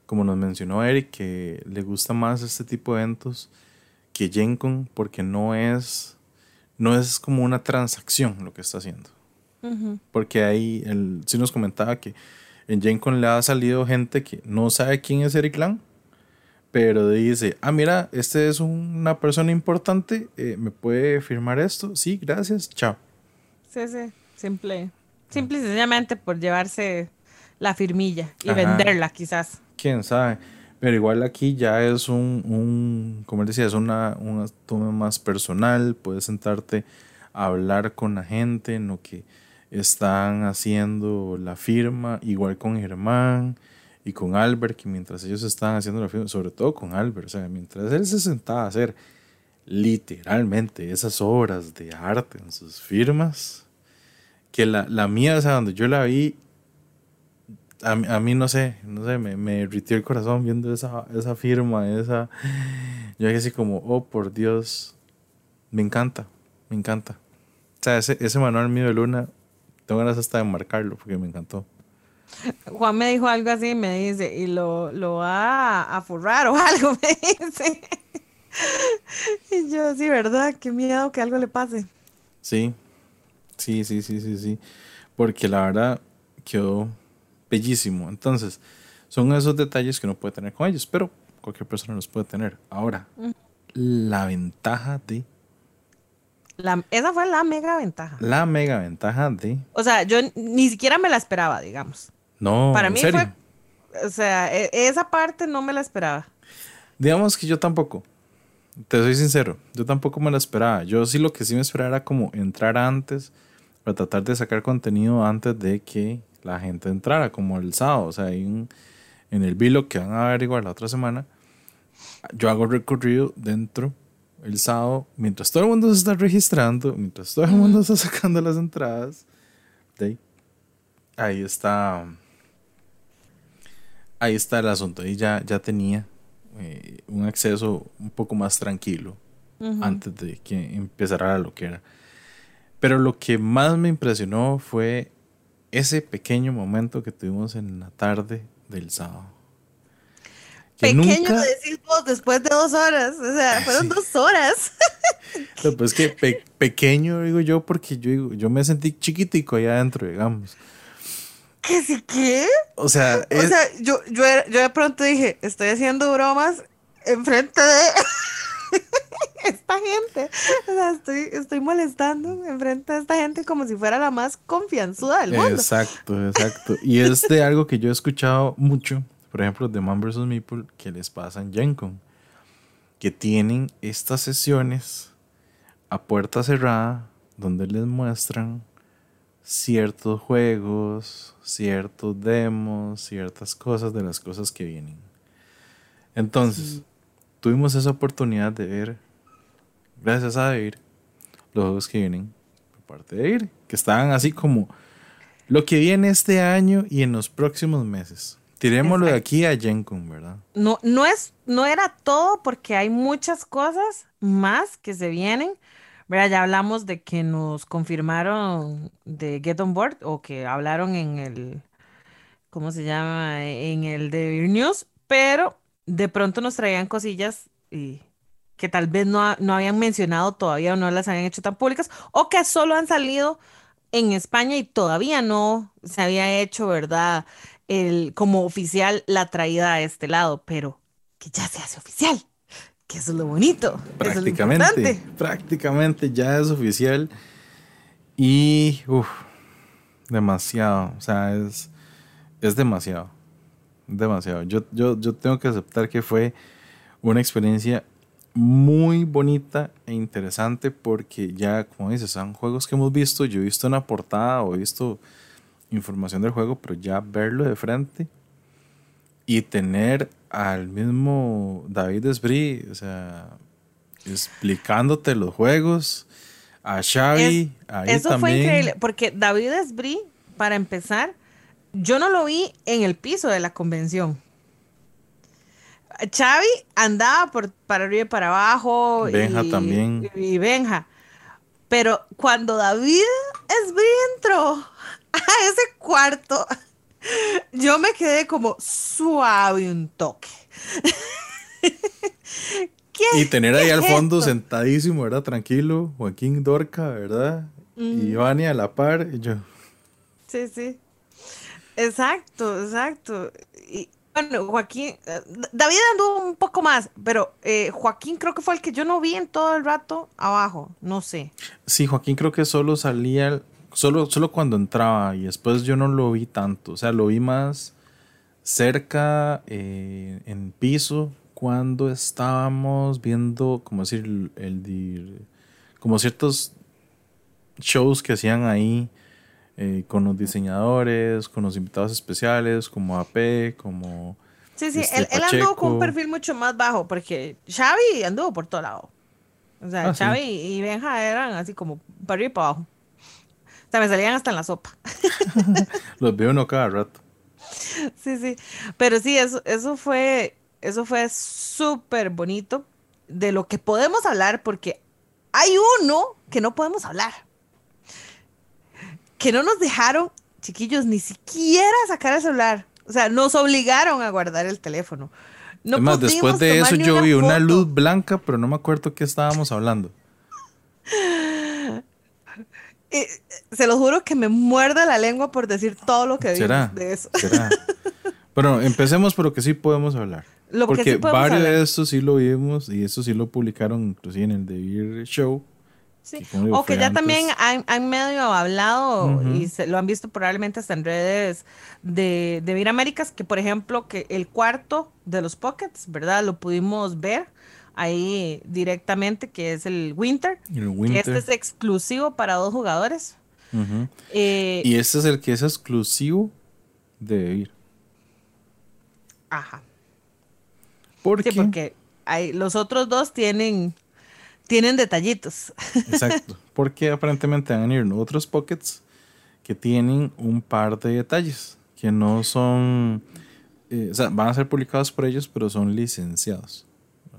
Como nos mencionó Eric, que le gusta más este tipo de eventos que GenCon porque no es, no es como una transacción lo que está haciendo. Porque ahí, él sí nos comentaba que en GenCon le ha salido gente que no sabe quién es Eric Lang pero dice, ah, mira, este es una persona importante, eh, ¿me puede firmar esto? Sí, gracias, chao. Sí, sí, simple. Simple y sencillamente por llevarse la firmilla y venderla quizás. Quién sabe. Pero igual aquí ya es un, un como decía, es una, una toma más personal, puedes sentarte a hablar con la gente en lo que están haciendo la firma, igual con Germán y con Albert, que mientras ellos estaban haciendo la firma, sobre todo con Albert, o sea, mientras él se sentaba a hacer literalmente esas obras de arte en sus firmas, que la, la mía, o sea, donde yo la vi, a, a mí no sé, no sé, me, me el corazón viendo esa, esa firma, esa... Yo así como, oh, por Dios, me encanta, me encanta. O sea, ese, ese manual mío de Luna, tengo ganas hasta de marcarlo porque me encantó. Juan me dijo algo así, me dice, y lo, lo va a forrar o algo, me dice. Y yo, sí, ¿verdad? Qué miedo que algo le pase. Sí, sí, sí, sí, sí, sí. Porque la verdad quedó bellísimo. Entonces, son esos detalles que uno puede tener con ellos, pero cualquier persona los puede tener. Ahora, la ventaja de esa fue la mega ventaja. La mega ventaja de. O sea, yo ni siquiera me la esperaba, digamos. No, para mí fue. O sea, e, esa parte no me la esperaba. Digamos que yo tampoco. Te soy sincero, yo tampoco me la esperaba. Yo sí lo que sí me esperaba era como entrar antes para tratar de sacar contenido antes de que la gente entrara, como el sábado. O sea, en el vlog que van a ver igual la otra semana, yo hago recorrido dentro el sábado, mientras todo el mundo se está registrando, mientras todo el mundo está sacando las entradas, ahí está ahí está el asunto. Y ya, ya tenía eh, un acceso un poco más tranquilo antes de que empezara la era Pero lo que más me impresionó fue ese pequeño momento que tuvimos en la tarde del sábado. Pequeño nunca... decimos después de dos horas, o sea, fueron dos horas. pues que pequeño digo yo porque yo, yo me sentí chiquitico ahí adentro, digamos. ¿Qué sí qué? O sea, o sea yo, yo, yo de pronto dije, estoy haciendo bromas enfrente de esta gente. O sea, estoy, estoy molestando enfrente de esta gente como si fuera la más confianzuda del mundo. Exacto, exacto. Y es de algo que yo he escuchado mucho, por ejemplo, de Man vs. Meeple, que les pasa en GenCon, que tienen estas sesiones a puerta cerrada donde les muestran ciertos juegos, ciertos demos, ciertas cosas de las cosas que vienen. Entonces, tuvimos esa oportunidad de ver, gracias a David, los juegos que vienen por parte de Ir, que estaban así como lo que viene este año y en los próximos meses. Tirémoslo de aquí a Gencon, ¿verdad? No, no, es, no era todo porque hay muchas cosas más que se vienen. ¿verdad? Ya hablamos de que nos confirmaron de Get On Board o que hablaron en el, ¿cómo se llama? En el de News, pero de pronto nos traían cosillas y que tal vez no, no habían mencionado todavía o no las habían hecho tan públicas o que solo han salido en España y todavía no se había hecho, ¿verdad? El, como oficial la traída a este lado, pero que ya se hace oficial, que eso es lo bonito. Prácticamente, prácticamente ya es oficial y uff, demasiado, o sea, es, es demasiado, demasiado. Yo, yo, yo tengo que aceptar que fue una experiencia muy bonita e interesante porque ya, como dices, son juegos que hemos visto. Yo he visto una portada o he visto información del juego, pero ya verlo de frente y tener al mismo David Esbrí, o sea, explicándote los juegos, a Xavi, ahí Eso fue increíble, porque David Esbrí, para empezar, yo no lo vi en el piso de la convención. Xavi andaba por, para arriba y para abajo. Benja también. Y Benja. Pero cuando David Esbrí entró a ese cuarto, yo me quedé como suave un toque. y tener ahí al fondo sentadísimo, ¿verdad? Tranquilo, Joaquín Dorca, ¿verdad? Y Ivania a la par, y yo. Sí, sí. Exacto, exacto. Y, bueno, Joaquín, eh, David anduvo un poco más, pero eh, Joaquín creo que fue el que yo no vi en todo el rato abajo, no sé. Sí, Joaquín creo que solo salía, solo, solo cuando entraba y después yo no lo vi tanto, o sea, lo vi más cerca eh, en piso cuando estábamos viendo, como decir, el, el, como ciertos shows que hacían ahí eh, con los diseñadores, con los invitados especiales, como AP, como... Sí, sí, este, él, anduvo con un perfil mucho más bajo, porque Xavi anduvo por todo lado. O sea, ah, Xavi y Benja eran así como para arriba y para abajo. O sea, me salían hasta en la sopa. los veo uno cada rato. Sí, sí. Pero sí, eso, eso fue, eso fue súper bonito de lo que podemos hablar, porque hay uno que no podemos hablar que no nos dejaron, chiquillos, ni siquiera sacar el celular. O sea, nos obligaron a guardar el teléfono. No Además, después de eso yo vi una luz blanca, pero no me acuerdo qué estábamos hablando. Eh, se lo juro que me muerde la lengua por decir todo lo que ¿Será? de eso. ¿Será? bueno, empecemos por lo que sí podemos hablar. Porque varios de estos sí lo vimos y eso sí lo publicaron inclusive en el The Show. Sí. O que ya también han, medio hablado y se, lo han visto probablemente hasta en redes de, de Vir Américas, que por ejemplo, que el cuarto de los Pockets, ¿verdad? Lo pudimos ver ahí directamente, que es el Winter. Que este es exclusivo para dos jugadores. Eh, y este es el que es exclusivo de Vir. Ajá. ¿Por sí, porque hay, los otros dos tienen tienen detallitos. Exacto, porque aparentemente van a ir otros pockets que tienen un par de detalles que no son, eh, o sea, van a ser publicados por ellos, pero son licenciados.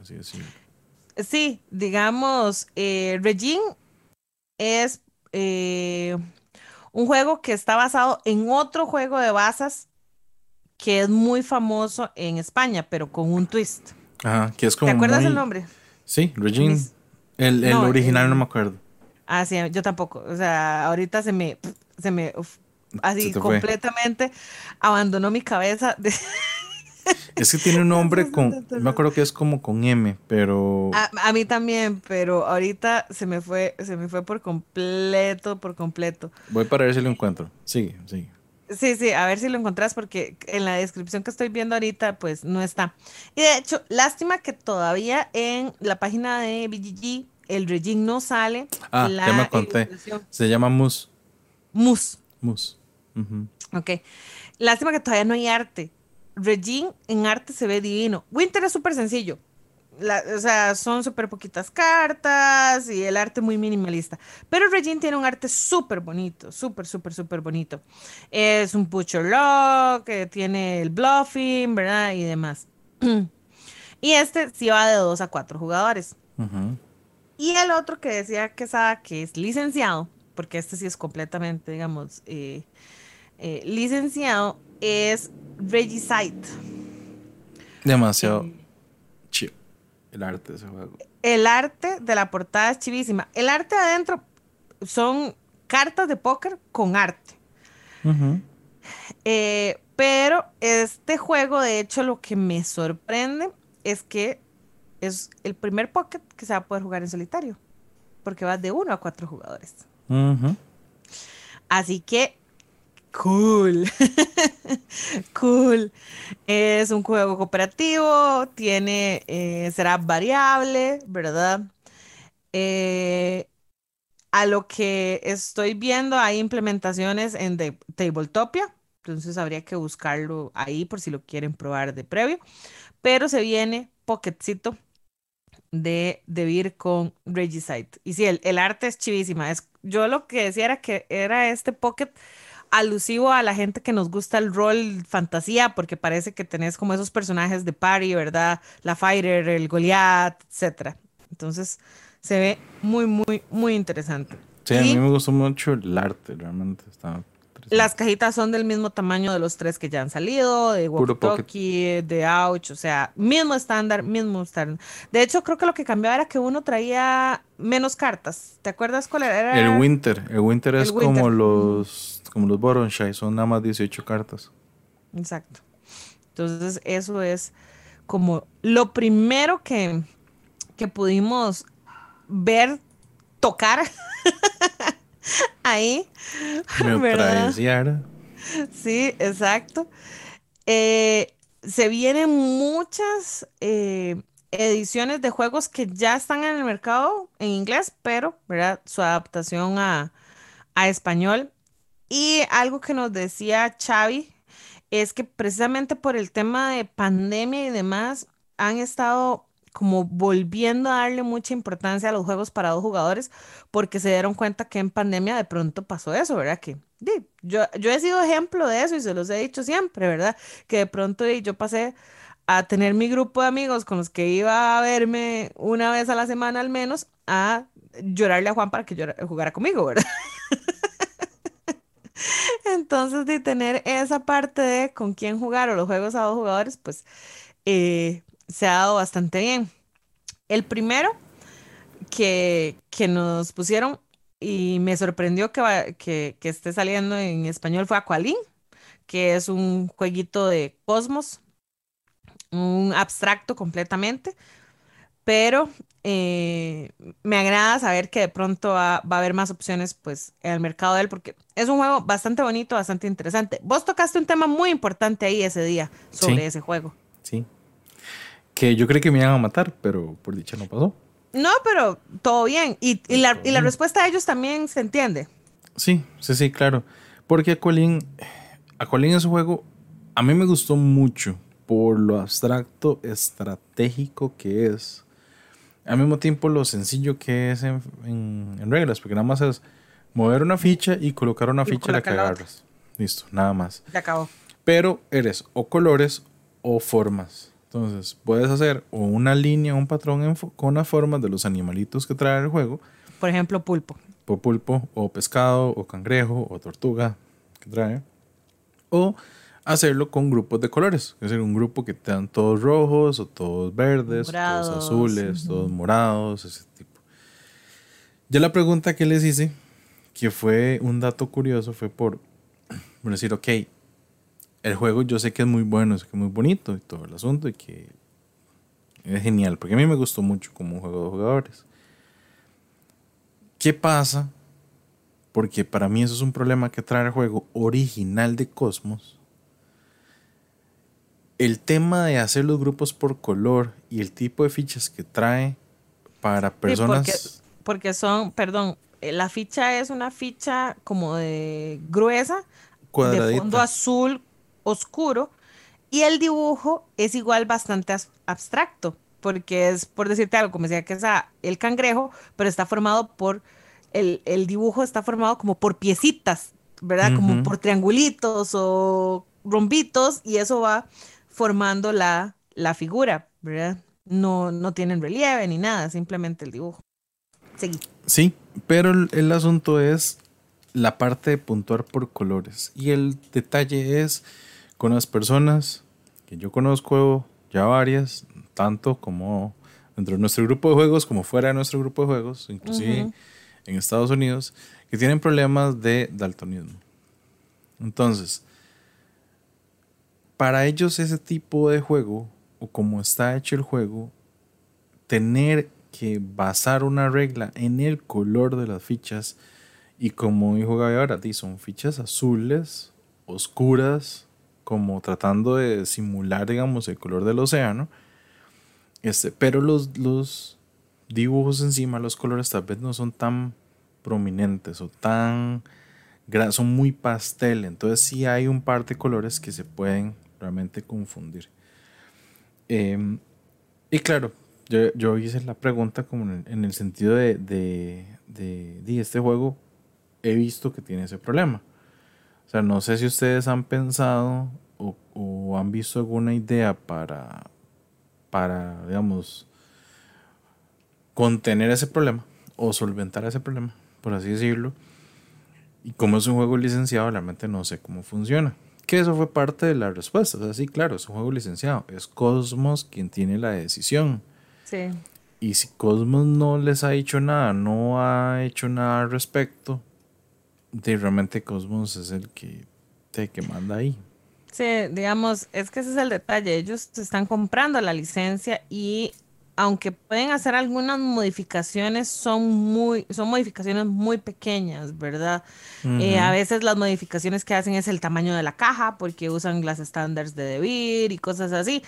Así decirlo. Sí, digamos, eh, Regine es eh, un juego que está basado en otro juego de basas que es muy famoso en España, pero con un twist. Ajá, que es como. ¿Te acuerdas el nombre? Sí, Regine. El, original no me acuerdo. Ah, sí, yo tampoco. O sea, ahorita se me, se me, así completamente abandonó mi cabeza. Es que tiene un nombre con, me acuerdo que es como con M, pero... A, mí también, pero ahorita se me fue, se me fue por completo, por completo. Voy para ver si lo encuentro. Sí, sí. Sí, sí, a ver si lo encontrás porque en la descripción que estoy viendo ahorita pues no está. Y de hecho, lástima que todavía en la página de BGG el regime no sale. Ah, ya me conté. Se llama Mus. Mus. Mus. Ok. Lástima que todavía no hay arte. Regime en arte se ve divino. Winter es súper sencillo. o sea, son súper poquitas cartas y el arte muy minimalista. Pero Regine tiene un arte súper bonito, súper, súper, súper bonito. Es un Butcher Lock, que tiene el bluffing, ¿verdad? Y demás. y este sí va de 2 a 4 jugadores. Y el otro que decía que que es licenciado, porque este sí es completamente, digamos, eh, eh, licenciado, es Regicide. Demasiado eh, chido. El arte de ese juego. El arte de la portada es chivísima. El arte adentro son cartas de póker con arte. pero este juego, de hecho, lo que me sorprende es que es el primer pocket que se va a poder jugar en solitario, porque va de uno a cuatro jugadores. Así que, cool, cool. Es un juego cooperativo, tiene, eh, será variable, ¿verdad? Eh, a lo que estoy viendo hay implementaciones en de Tabletopia, entonces habría que buscarlo ahí por si lo quieren probar de previo, pero se viene Pocketcito de Vir con Regicide. Y sí, el, arte es chivísima. Es, yo lo que decía era que era este pocket alusivo a la gente que nos gusta el rol fantasía, porque parece que tenés como esos personajes de party, ¿verdad? La Fighter, el Goliath, etc. Entonces se ve muy, muy, muy interesante. Sí, a mí me gustó mucho el arte, realmente. Está las cajitas son del mismo tamaño de los tres que ya han salido, de walkie de Ouch, o sea, mismo estándar, mismo estándar. De hecho, creo que lo que cambió era que uno traía menos cartas. ¿Te acuerdas cuál era? El Winter. El Winter es como los como los Boronshai, son nada más 18 cartas. Exacto. Entonces, eso es como lo primero que, que pudimos ver, tocar ahí. Sí, exacto. Eh, se vienen muchas eh, ediciones de juegos que ya están en el mercado en inglés, pero ¿verdad? su adaptación a, a español. Y algo que nos decía Xavi es que precisamente por el tema de pandemia y demás, han estado como volviendo a darle mucha importancia a los juegos para dos jugadores, porque se dieron cuenta que en pandemia de pronto pasó eso, ¿verdad? Que yo, yo he sido ejemplo de eso y se los he dicho siempre, ¿verdad? Que de pronto yo pasé a tener mi grupo de amigos con los que iba a verme una vez a la semana al menos, a llorarle a Juan para que jugara conmigo, ¿verdad? Entonces, de tener esa parte de con quién jugar o los juegos a dos jugadores, pues eh, se ha dado bastante bien. El primero que, que nos pusieron y me sorprendió que, que, que, esté saliendo en español fue Aqualin, que es un jueguito de cosmos, un abstracto completamente, pero eh, me agrada saber que de pronto va, a haber más opciones pues en el mercado de él, porque es un juego bastante bonito, bastante interesante. Vos tocaste un tema muy importante ahí ese día sobre ese juego. Sí, que yo creí que me iban a matar, pero por dicha no pasó. No, pero todo bien. Y, la, respuesta de ellos también se entiende. Sí, sí, sí, claro. Porque Aqualin, Aqualin es un juego, a mí me gustó mucho por lo abstracto, estratégico que es. Al mismo tiempo lo sencillo que es en, reglas, porque nada más es mover una ficha y colocar una ficha y la que agarras. Listo, nada más. Se acabó. Pero eres o colores o formas. Entonces, puedes hacer o una línea, un patrón con las formas de los animalitos que trae el juego. Por ejemplo, pulpo. O pulpo, o pescado, o cangrejo, o tortuga que trae. O hacerlo con grupos de colores. Es decir, un grupo que te dan todos rojos, o todos verdes, todos azules, todos morados, ese tipo. Ya la pregunta que les hice, que fue un dato curioso, fue por, por decir, ok, el juego yo sé que es muy bueno, es que es muy bonito y todo el asunto y que es genial, porque a mí me gustó mucho como un juego de jugadores. ¿Qué pasa? Porque para mí eso es un problema que trae el juego original de Cosmos. El tema de hacer los grupos por color y el tipo de fichas que trae para personas... porque, son, perdón, eh, la ficha es una ficha como de gruesa, de fondo azul oscuro y el dibujo es igual bastante abstracto, porque es, por decirte algo, como decía que es a- el cangrejo, pero está formado por, el, el dibujo está formado como por piecitas, ¿verdad? Como por triangulitos o rombitos, y eso va formando la, la figura, ¿verdad? No, no tienen relieve ni nada, simplemente el dibujo. Seguí. Sí, pero el, el asunto es la parte de puntuar por colores. Y el detalle es con las personas que yo conozco, ya varias, tanto como dentro de nuestro grupo de juegos como fuera de nuestro grupo de juegos, inclusive en Estados Unidos, que tienen problemas de daltonismo. Entonces, para ellos ese tipo de juego, o como está hecho el juego, tener que basar una regla en el color de las fichas, y como dijo Gaby ahora, son fichas azules, oscuras, como tratando de simular, digamos, el color del océano. Este, pero los, los dibujos encima, los colores tal vez no son tan prominentes o tan son muy pastel, entonces sí hay un par de colores que se pueden realmente confundir. Em, y claro, yo, yo hice la pregunta como en el sentido de, de, de, de este juego, he visto que tiene ese problema. O sea, no sé si ustedes han pensado o, o han visto alguna idea para, para, digamos, contener ese problema o solventar ese problema, por así decirlo. Y como es un juego licenciado, realmente no sé cómo funciona. Que eso fue parte de la respuesta. O sea, sí, claro, es un juego licenciado. Es Cosmos quien tiene la decisión. Sí. Y si Cosmos no les ha dicho nada, no ha hecho nada al respecto, de realmente Cosmos es el que, el que manda ahí. Sí, digamos, es que ese es el detalle. Ellos están comprando la licencia y aunque pueden hacer algunas modificaciones, son muy, son modificaciones muy pequeñas, ¿verdad? Eh, a veces las modificaciones que hacen es el tamaño de la caja, porque usan las estándares de DeVir y cosas así.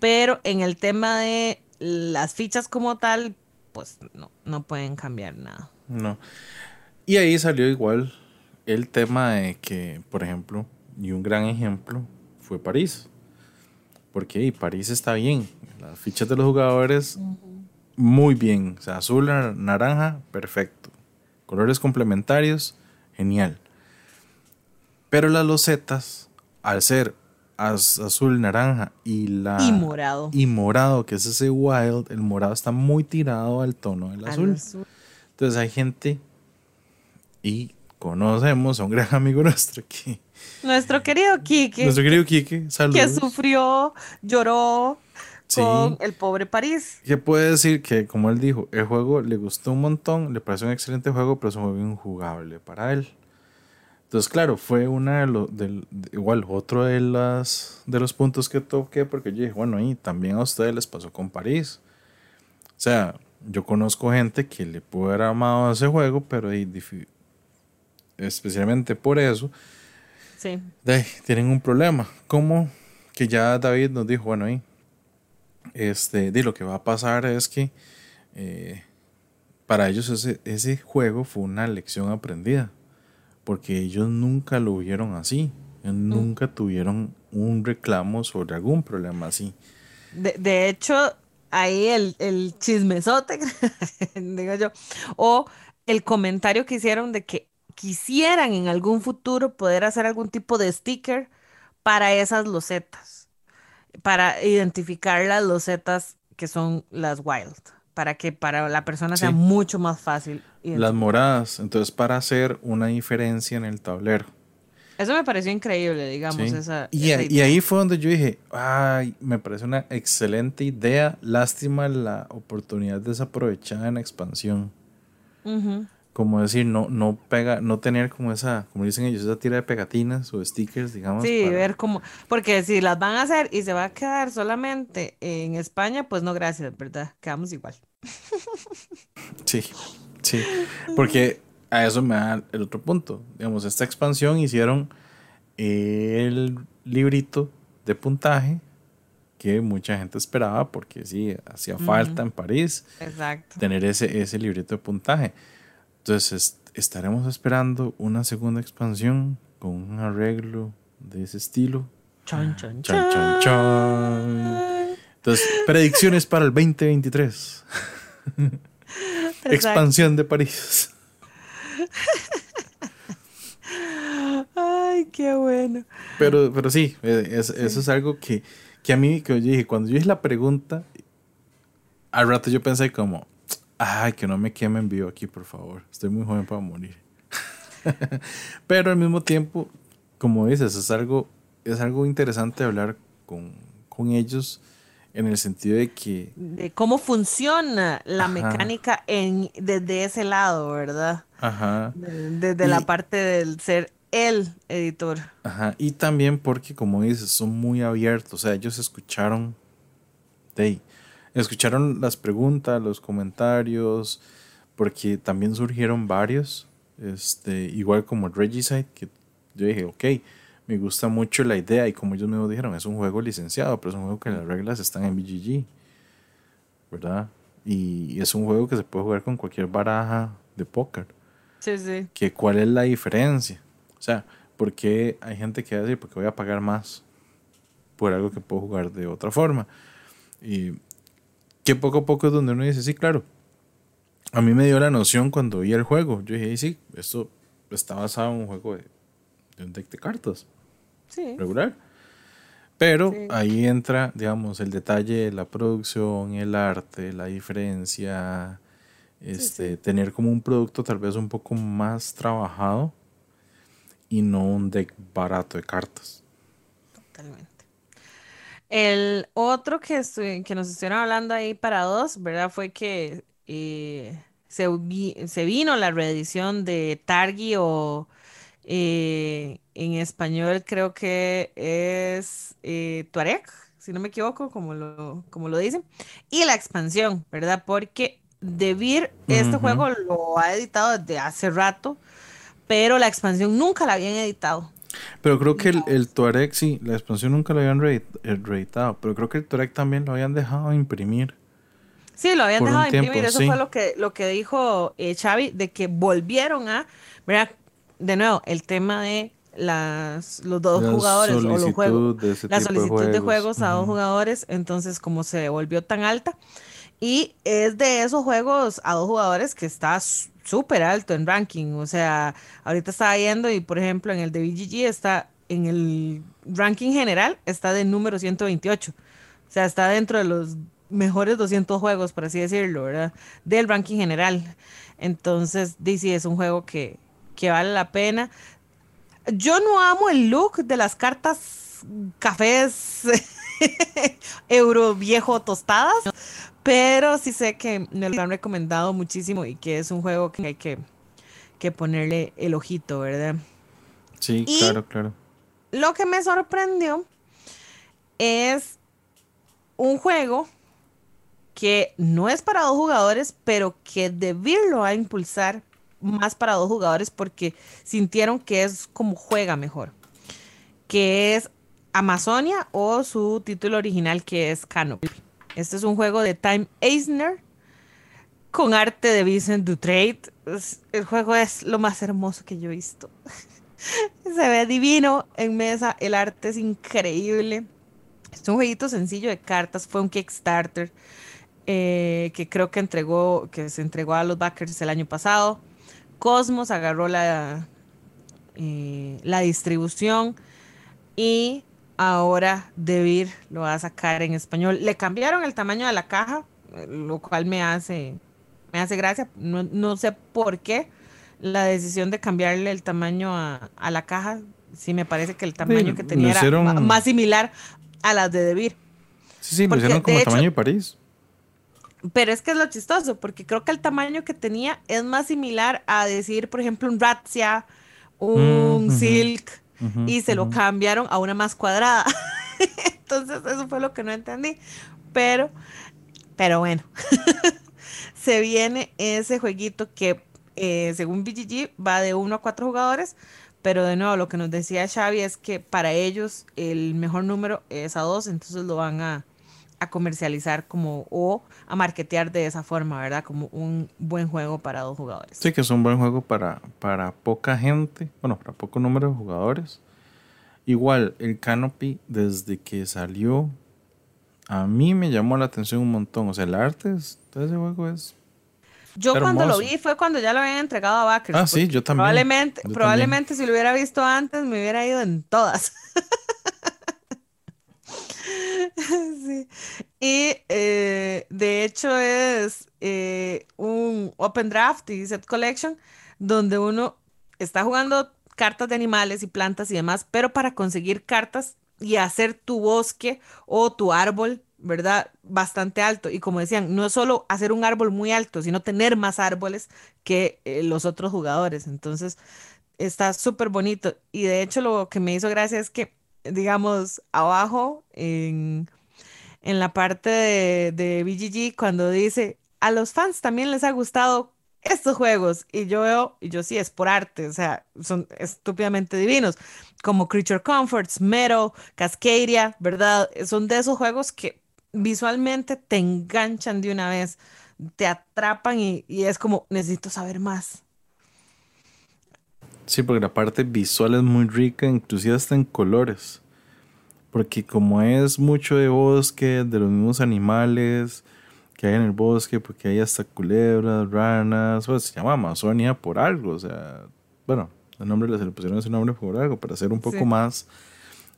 Pero en el tema de las fichas como tal, pues no, no pueden cambiar nada. No. Y ahí salió igual el tema de que, por ejemplo, y un gran ejemplo fue París. Porque ahí París está bien. Las fichas de los jugadores, muy bien. O sea, azul, nar- naranja, perfecto. Colores complementarios, genial. Pero las losetas, al ser az- azul, naranja y la Y morado. y morado, que es ese wild, el morado está muy tirado al tono del azul. azul. Entonces hay gente y conocemos a un gran amigo nuestro que Nuestro querido Kike. nuestro querido Quique, que saludos. sufrió, lloró Sí. con el pobre París. Que puede decir que, como él dijo, el juego le gustó un montón, le pareció un excelente juego, pero es un juego injugable para él. Entonces, claro, fue una de los, igual, otro de, las, de los puntos que toqué, porque yo dije, bueno, y también a ustedes les pasó con París. O sea, yo conozco gente que le pudo haber amado ese juego, pero especialmente por eso, Sí. de tienen un problema. Como que ya David nos dijo, bueno, ahí, este, de lo que va a pasar es que eh, para ellos ese, ese juego fue una lección aprendida, porque ellos nunca lo vieron así, ellos nunca tuvieron un reclamo sobre algún problema así. De, de hecho, ahí el, el chismesote, digo yo, o el comentario que hicieron de que quisieran en algún futuro poder hacer algún tipo de sticker para esas losetas, para identificar las losetas que son las wild, para que para la persona sea mucho más fácil. Las moradas, entonces para hacer una diferencia en el tablero. Eso me pareció increíble, digamos, Sí. esa, y, esa ahí- y idea. ahí fue donde yo dije, ay, me parece una excelente idea, lástima la oportunidad desaprovechada en expansión. Ujú. Como decir, no, no pega, no tener como esa, como dicen ellos, esa tira de pegatinas o stickers, digamos. Sí, para- ver cómo, porque si las van a hacer y se va a quedar solamente en España, pues no, gracias, ¿verdad? Quedamos igual. Sí, sí. Porque a eso me da el otro punto. Digamos, esta expansión hicieron el librito de puntaje que mucha gente esperaba porque sí, hacía falta en París Exacto. tener ese, ese librito de puntaje. Entonces es- estaremos esperando una segunda expansión con un arreglo de ese estilo. Chan, chan, Chan, chan, chan. Entonces, predicciones para el 2023. Expansión de París. Ay, qué bueno. Pero, pero sí, eh, eso es algo que, que a mí, que yo dije, cuando yo hice la pregunta, al rato yo pensé como, ay, que no me quemen vivo aquí, por favor. Estoy muy joven para morir. pero al mismo tiempo, como dices, es algo, es algo interesante hablar con, con ellos en el sentido de que... De cómo funciona la mecánica en, desde ese lado, ¿verdad? Ajá. Desde la parte del ser el editor. Ajá. Y también porque, como dices, son muy abiertos. O sea, ellos escucharon... de escucharon las preguntas, los comentarios, porque también surgieron varios. Este, igual como Regicide, que yo dije, ok me gusta mucho la idea y como ellos me dijeron, es un juego licenciado, pero es un juego que las reglas están en BGG, ¿verdad? Y es un juego que se puede jugar con cualquier baraja de póker. Sí, sí. Que cuál es la diferencia. O sea, ¿por qué hay gente que va a decir, porque voy a pagar más por algo que puedo jugar de otra forma? Y que poco a poco es donde uno dice, sí, claro. A mí me dio la noción cuando vi el juego. Yo dije, sí, esto está basado en un juego de, de un deck de cartas regular. Pero ahí entra, digamos, el detalle, la producción, el arte, la diferencia, este, tener como un producto tal vez un poco más trabajado y no un deck barato de cartas. Totalmente. El otro que, que nos estuvieron hablando ahí para dos, ¿verdad? Fue que eh, se, se, vino la reedición de Targi o eh, en español creo que es eh, Tuareg, si no me equivoco, como lo, como lo dicen. Y la expansión, ¿verdad? Porque Debir, este juego lo ha editado desde hace rato, pero la expansión nunca la habían editado. Pero creo que el, el, Tuareg, sí, la expansión nunca lo habían eh, reeditado, pero creo que el Tuareg también lo habían dejado imprimir. Sí, lo habían dejado de imprimir, eso fue lo que, lo que dijo eh, Xavi, de que volvieron a, ¿verdad? de nuevo, el tema de las, los dos jugadores o los juegos, la solicitud de juegos, a dos jugadores, entonces como se volvió tan alta, y es de esos juegos a dos jugadores que está súper alto en ranking, o sea, ahorita estaba viendo y por ejemplo en el de BGG está en el ranking general, está de número 128, o sea, está dentro de los mejores 200 juegos, por así decirlo, ¿verdad? Del ranking general. Entonces, DC es un juego que, que vale la pena. Yo no amo el look de las cartas cafés euro viejo tostadas, pero sí sé que me lo han recomendado muchísimo y que es un juego que hay que, ponerle el ojito, ¿verdad? Sí, claro, claro. Lo que me sorprendió es un juego que no es para dos jugadores, pero que lo a impulsar más para dos jugadores porque sintieron que es como juega mejor. Que es Amazonia o su título original que es Canopy. Este es un juego de Time Eisner con arte de Vincent Dutrade. El juego es lo más hermoso que yo he visto. Se ve divino en mesa, el arte es increíble. Es un jueguito sencillo de cartas, fue un Kickstarter eh, que creo que entregó, que se entregó a los backers el año pasado. Cosmos agarró la, eh, la distribución y ahora Debir lo va a sacar en español. Le cambiaron el tamaño de la caja, lo cual me hace, me hace gracia. No, sé por qué la decisión de cambiarle el tamaño a, la caja. Sí, me parece que el tamaño que tenía era más similar a las de Debir. Sí, sí, lo hicieron como tamaño de París. Pero es que es lo chistoso, porque creo que el tamaño que tenía es más similar a decir, por ejemplo, un Razzia, un Silk, y se lo cambiaron a una más cuadrada. Entonces, eso fue lo que no entendí. Pero, pero bueno, se viene ese jueguito que, eh, según BGG, va de uno a cuatro jugadores. Pero de nuevo, lo que nos decía Xavi es que para ellos el mejor número es a dos, entonces lo van a, a comercializar como o a marketear de esa forma, ¿verdad? Como un buen juego para dos jugadores. Sí, que es un buen juego para, para poca gente, bueno, para poco número de jugadores. Igual, el Canopy, desde que salió, a mí me llamó la atención un montón. O sea, el arte de ese juego es. Yo cuando lo vi fue cuando ya lo habían entregado a Backers. Ah, sí, yo también. Probablemente, probablemente si lo hubiera visto antes me hubiera ido en todas. sí. Y eh, de hecho es eh, un Open Draft y Set Collection donde uno está jugando cartas de animales y plantas y demás, pero para conseguir cartas y hacer tu bosque o tu árbol, ¿verdad? Bastante alto. Y como decían, no es solo hacer un árbol muy alto, sino tener más árboles que eh, los otros jugadores. Entonces, está súper bonito. Y de hecho, lo que me hizo gracia es que, digamos, abajo en, en la parte de, de BGG, cuando dice, a los fans también les ha gustado estos juegos. Y yo veo, y yo sí, es por arte, o sea, son estúpidamente divinos, como Creature Comforts, Metal, Cascadia, ¿verdad? Son de esos juegos que visualmente te enganchan de una vez, te atrapan y, es como, necesito saber más. Sí, porque la parte visual es muy rica, inclusive hasta en colores. Porque como es mucho de bosque, de los mismos animales, que hay en el bosque, porque hay hasta culebras, ranas, pues se llama Amazonia por algo, o sea, bueno, el nombre se le pusieron ese nombre por algo, para hacer un poco más,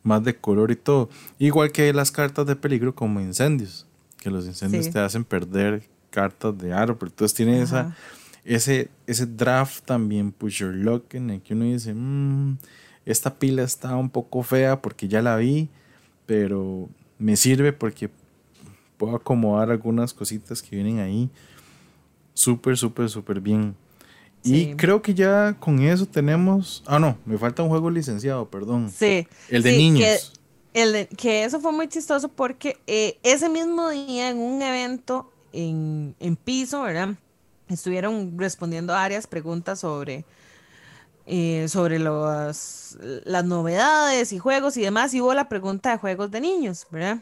más de color y todo. Igual que las cartas de peligro como incendios, que los incendios te hacen perder cartas de árbol, entonces tiene esa, ese, ese draft también, push your luck, en el que uno dice, mm, esta pila está un poco fea porque ya la vi, pero me sirve porque puedo acomodar algunas cositas que vienen ahí. Súper, súper, súper bien. Y creo que ya con eso tenemos. Ah, no, me falta un juego licenciado, perdón. Sí. El de niños. Que, el que eso fue muy chistoso porque eh, ese mismo día en un evento en, en piso, ¿verdad? Estuvieron respondiendo varias preguntas sobre, eh, sobre los, las novedades y juegos y demás. Y hubo la pregunta de juegos de niños, ¿verdad?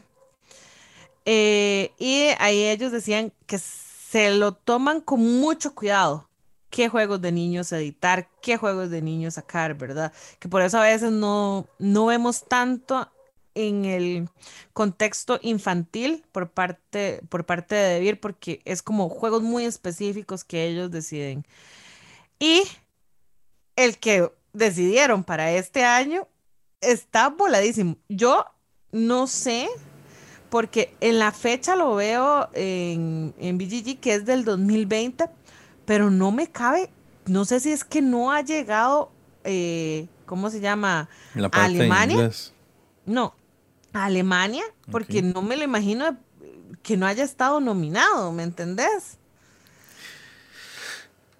Eh, y ahí ellos decían que se lo toman con mucho cuidado. Qué juegos de niños editar, qué juegos de niños sacar, ¿verdad? Que por eso a veces no, no vemos tanto en el contexto infantil por parte, por parte de Debir, porque es como juegos muy específicos que ellos deciden. Y el que decidieron para este año está voladísimo. Yo no sé porque en la fecha lo veo en, en BGG que es del 2020, pero no me cabe, no sé si es que no ha llegado, eh, ¿cómo se llama? a Alemania. No, a Alemania, porque no me lo imagino que no haya estado nominado, ¿me entendés?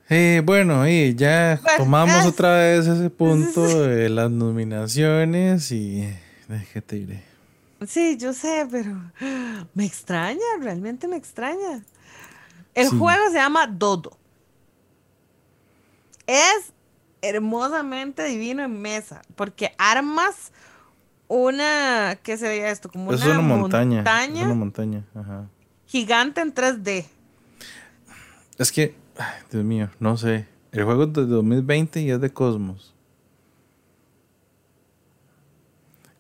Eh, bueno, y ya tomamos otra vez ese punto de las nominaciones y déjate iré. Sí, yo sé, pero me extraña, realmente me extraña. El juego se llama Dodo. Es hermosamente divino en mesa, porque armas una, ¿qué sería esto? Como una, una montaña, Es una montaña, ajá. Gigante en 3D. Es que, Dios mío, no sé. El juego es de 2020 y es de Cosmos.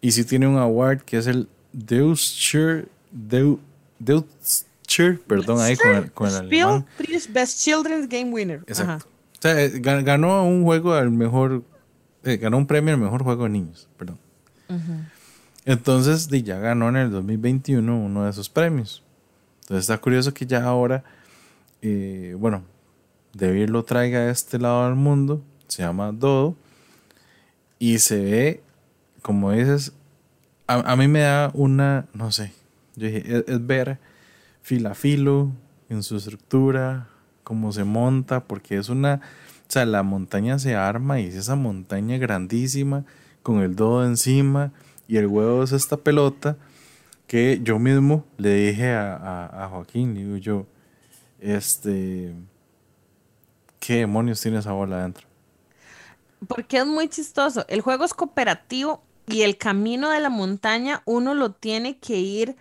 Y sí tiene un award que es el Deutscher, Deutscher, perdón, ahí con el, con el alemán. Best Children's Game Winner. Exacto. O sea, eh, ganó un juego al mejor, eh, ganó un premio al mejor juego de niños, perdón. Entonces, ya ganó en el 2021 uno de esos premios. Entonces está curioso que ya ahora, eh, bueno, Debir lo traiga a este lado del mundo, se llama Dodo, y se ve como dices, a, mí me da una, no sé, yo dije, es, ver filafilo en su estructura, cómo se monta, porque es una, o sea, la montaña se arma y es esa montaña grandísima con el dodo encima y el huevo es esta pelota que yo mismo le dije a, a, Joaquín, digo yo, este, ¿qué demonios tiene esa bola adentro? Porque es muy chistoso. El juego es cooperativo y el camino de la montaña uno lo tiene que ir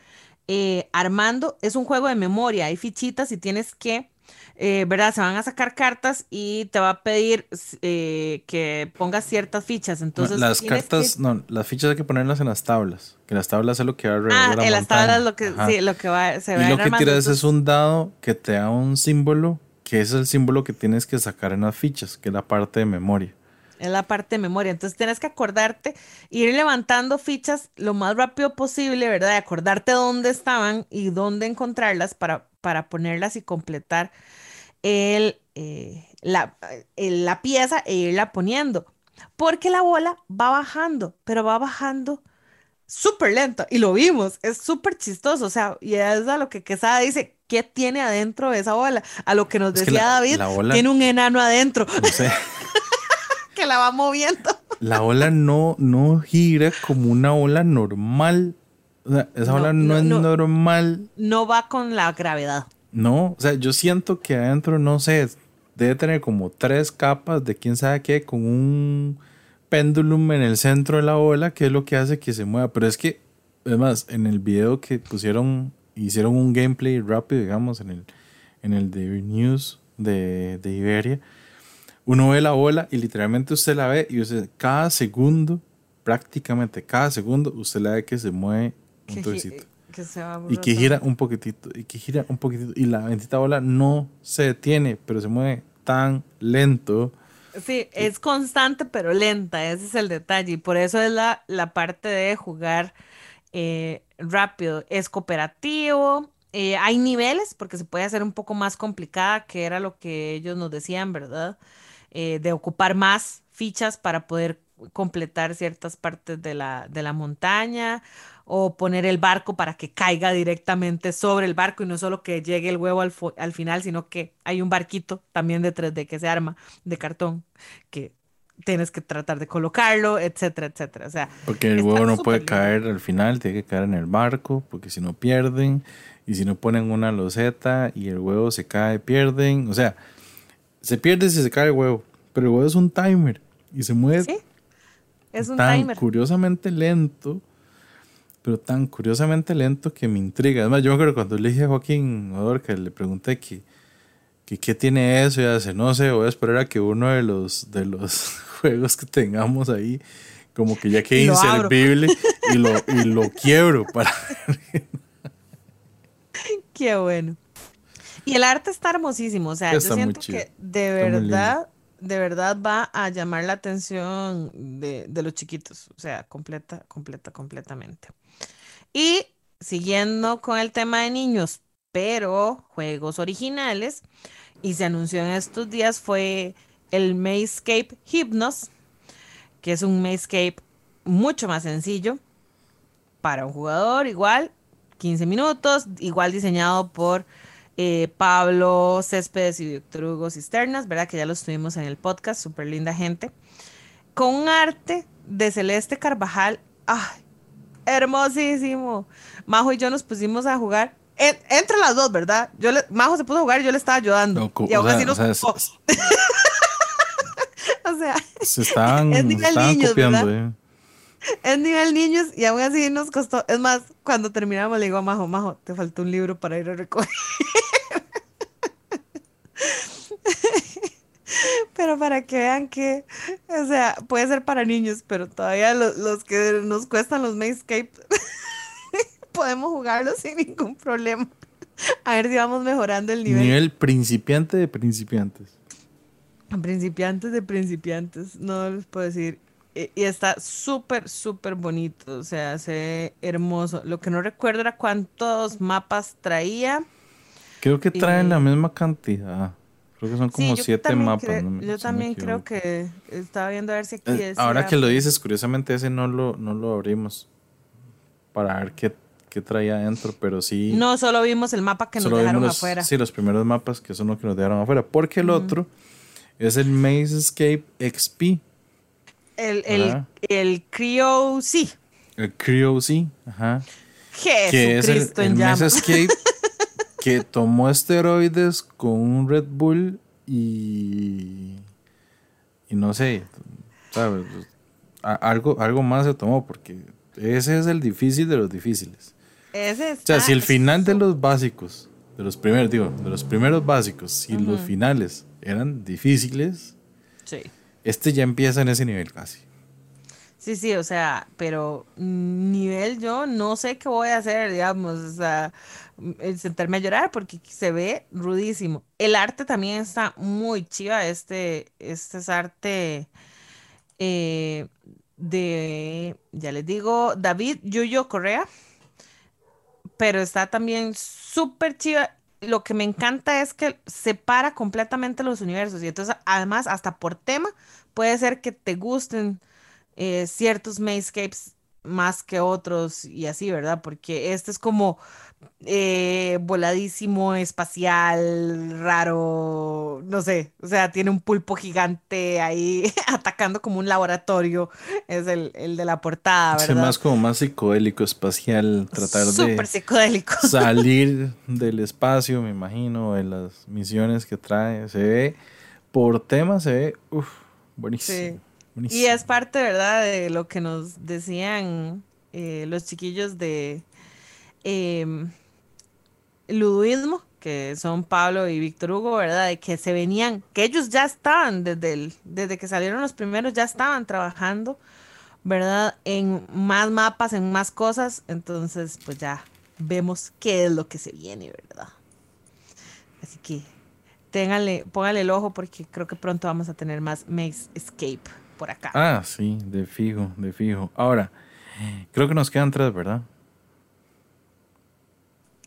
eh, armando. Es un juego de memoria, hay fichitas y tienes que eh, ¿verdad? Se van a sacar cartas y te va a pedir eh, que pongas ciertas fichas. Entonces, las cartas, no, las fichas hay que ponerlas en las tablas. Que las tablas es lo que va ah, de la en las tablas lo que, sí, lo que va, se va Y lo que tiras es un dado que te da un símbolo, que es el símbolo que tienes que sacar en las fichas, que es la parte de memoria. Es la parte de memoria. Entonces tienes que acordarte, ir levantando fichas lo más rápido posible, ¿verdad? De acordarte dónde estaban y dónde encontrarlas para, para ponerlas y completar el, eh, la, la pieza e irla poniendo. Porque la bola va bajando, pero va bajando súper lento. Y lo vimos, es súper chistoso. O sea, y es a lo que Quesada dice, ¿qué tiene adentro de esa bola? A lo que nos decía David, tiene un enano adentro. No sé. que la va moviendo. La ola no, no gira como una ola normal. O sea, esa ola no, es normal. No va con la gravedad. No, o sea, yo siento que adentro, no sé, debe tener como tres capas de quién sabe qué, con un péndulum en el centro de la ola, que es lo que hace que se mueva. Pero es que, además, en el video que pusieron, hicieron un gameplay rápido, digamos, en el, en el de News de, de Iberia, uno ve la ola y literalmente usted la ve y usted, cada segundo, prácticamente cada segundo, usted la ve que se mueve un y que gira un poquitito, y que gira un poquitito. Y la bendita bola no se detiene, pero se mueve tan lento. Sí, es constante pero lenta, ese es el detalle. Y por eso es la, la parte de jugar eh, rápido. Es cooperativo, eh, hay niveles, porque se puede hacer un poco más complicada, que era lo que ellos nos decían, ¿verdad? Eh, de ocupar más fichas para poder completar ciertas partes de la, de la montaña o poner el barco para que caiga directamente sobre el barco y no solo que llegue el huevo al, al final, sino que hay un barquito también detrás de que se arma de cartón que tienes que tratar de colocarlo, etcétera, etcétera. O sea, porque el huevo no puede caer al final, tiene que caer en el barco, porque si no pierden, y si no ponen una loseta y el huevo se cae, pierden. O sea, se pierde si se cae el huevo, pero el huevo es un timer y se mueve ¿Sí? es un tan curiosamente lento pero tan curiosamente lento que me intriga. Además, yo me acuerdo cuando le dije a Joaquín Odor que le pregunté que, que qué tiene eso y hace, no sé, voy a esperar a que uno de los, de los juegos que tengamos ahí, como que ya quede inservible y lo, y lo quiebro para... qué bueno. Y el arte está hermosísimo, o sea, yo siento que de verdad de verdad va a llamar la atención de, de, los chiquitos, o sea, completa, completa, completamente. Y siguiendo con el tema de niños, pero juegos originales, y se anunció en estos días fue el Mayscape Hypnos, que es un Mayscape mucho más sencillo para un jugador, igual, 15 minutos, igual diseñado por eh, Pablo Céspedes y Víctor Hugo Cisternas, ¿verdad? Que ya los tuvimos en el podcast, súper linda gente. Con un arte de Celeste Carvajal, ¡ay! Hermosísimo. Majo y yo nos pusimos a jugar. entre las dos, ¿verdad? Yo Majo se puso a jugar y yo le estaba ayudando. y aún así nos o sea, o sea, se estaban, es nivel niños, copiando, eh. Es nivel niños y aún así nos costó. Es más, cuando terminamos le digo a Majo, Majo, te faltó un libro para ir a recoger. Pero para que vean que, o sea, puede ser para niños, pero todavía los, que nos cuestan los Mayscape, podemos jugarlos sin ningún problema. A ver si vamos mejorando el nivel. Nivel principiante de principiantes. Principiantes de principiantes, no les puedo decir. Y está súper, súper bonito, o sea, se ve hermoso. Lo que no recuerdo era cuántos mapas traía. Creo que traen la misma cantidad. Creo que son como siete mapas. yo también creo que estaba viendo a ver si aquí eh, Ahora que lo dices, curiosamente ese no lo, no lo abrimos para ver qué, qué traía adentro, pero sí. No, solo vimos el mapa que nos dejaron afuera. Sí, los primeros mapas que son los que nos dejaron afuera. Porque el otro es el Maze Escape XP. El, el, el Creo sí. El Creo sí, ajá. que es el, el Maze Escape que tomó esteroides con un Red Bull y. Y no sé, ¿sabes? algo, algo más se tomó, porque ese es el difícil de los difíciles. Ese o sea, si el final de los básicos de los primeros, digo, de los primeros básicos, si los finales eran difíciles, Sí. este ya empieza en ese nivel casi. Sí, sí, o sea, pero nivel yo no sé qué voy a hacer, digamos, o sea, sentarme a llorar porque se ve rudísimo. El arte también está muy chiva, este, este es arte eh, de, ya les digo, David Yuyo Correa, pero está también súper chiva. Lo que me encanta es que separa completamente los universos y entonces además hasta por tema puede ser que te gusten eh, ciertos Mayscapes más que otros y así, ¿verdad? Porque este es como eh, voladísimo, espacial, raro, no sé, o sea, tiene un pulpo gigante ahí atacando como un laboratorio, es el, el de la portada, Es ¿verdad? más como más psicodélico, espacial, tratar Súper de psicodélico. salir del espacio, me imagino, de las misiones que trae. Se ve, por tema, se ve, uff, buenísimo. Sí. buenísimo. Y es parte, ¿verdad?, de lo que nos decían eh, los chiquillos de em, Luduismo, que son Pablo y Víctor Hugo, ¿verdad?, de que se venían, que ellos ya estaban, desde, el, desde que salieron los primeros, ya estaban trabajando, ¿verdad?, en más mapas, en más cosas, entonces, pues ya vemos qué es lo que se viene, ¿verdad? Así que ténganle, pónganle el ojo porque creo que pronto vamos a tener más Maze Escape por acá. Ah, sí, de fijo, de fijo. Ahora, creo que nos quedan tres, ¿verdad?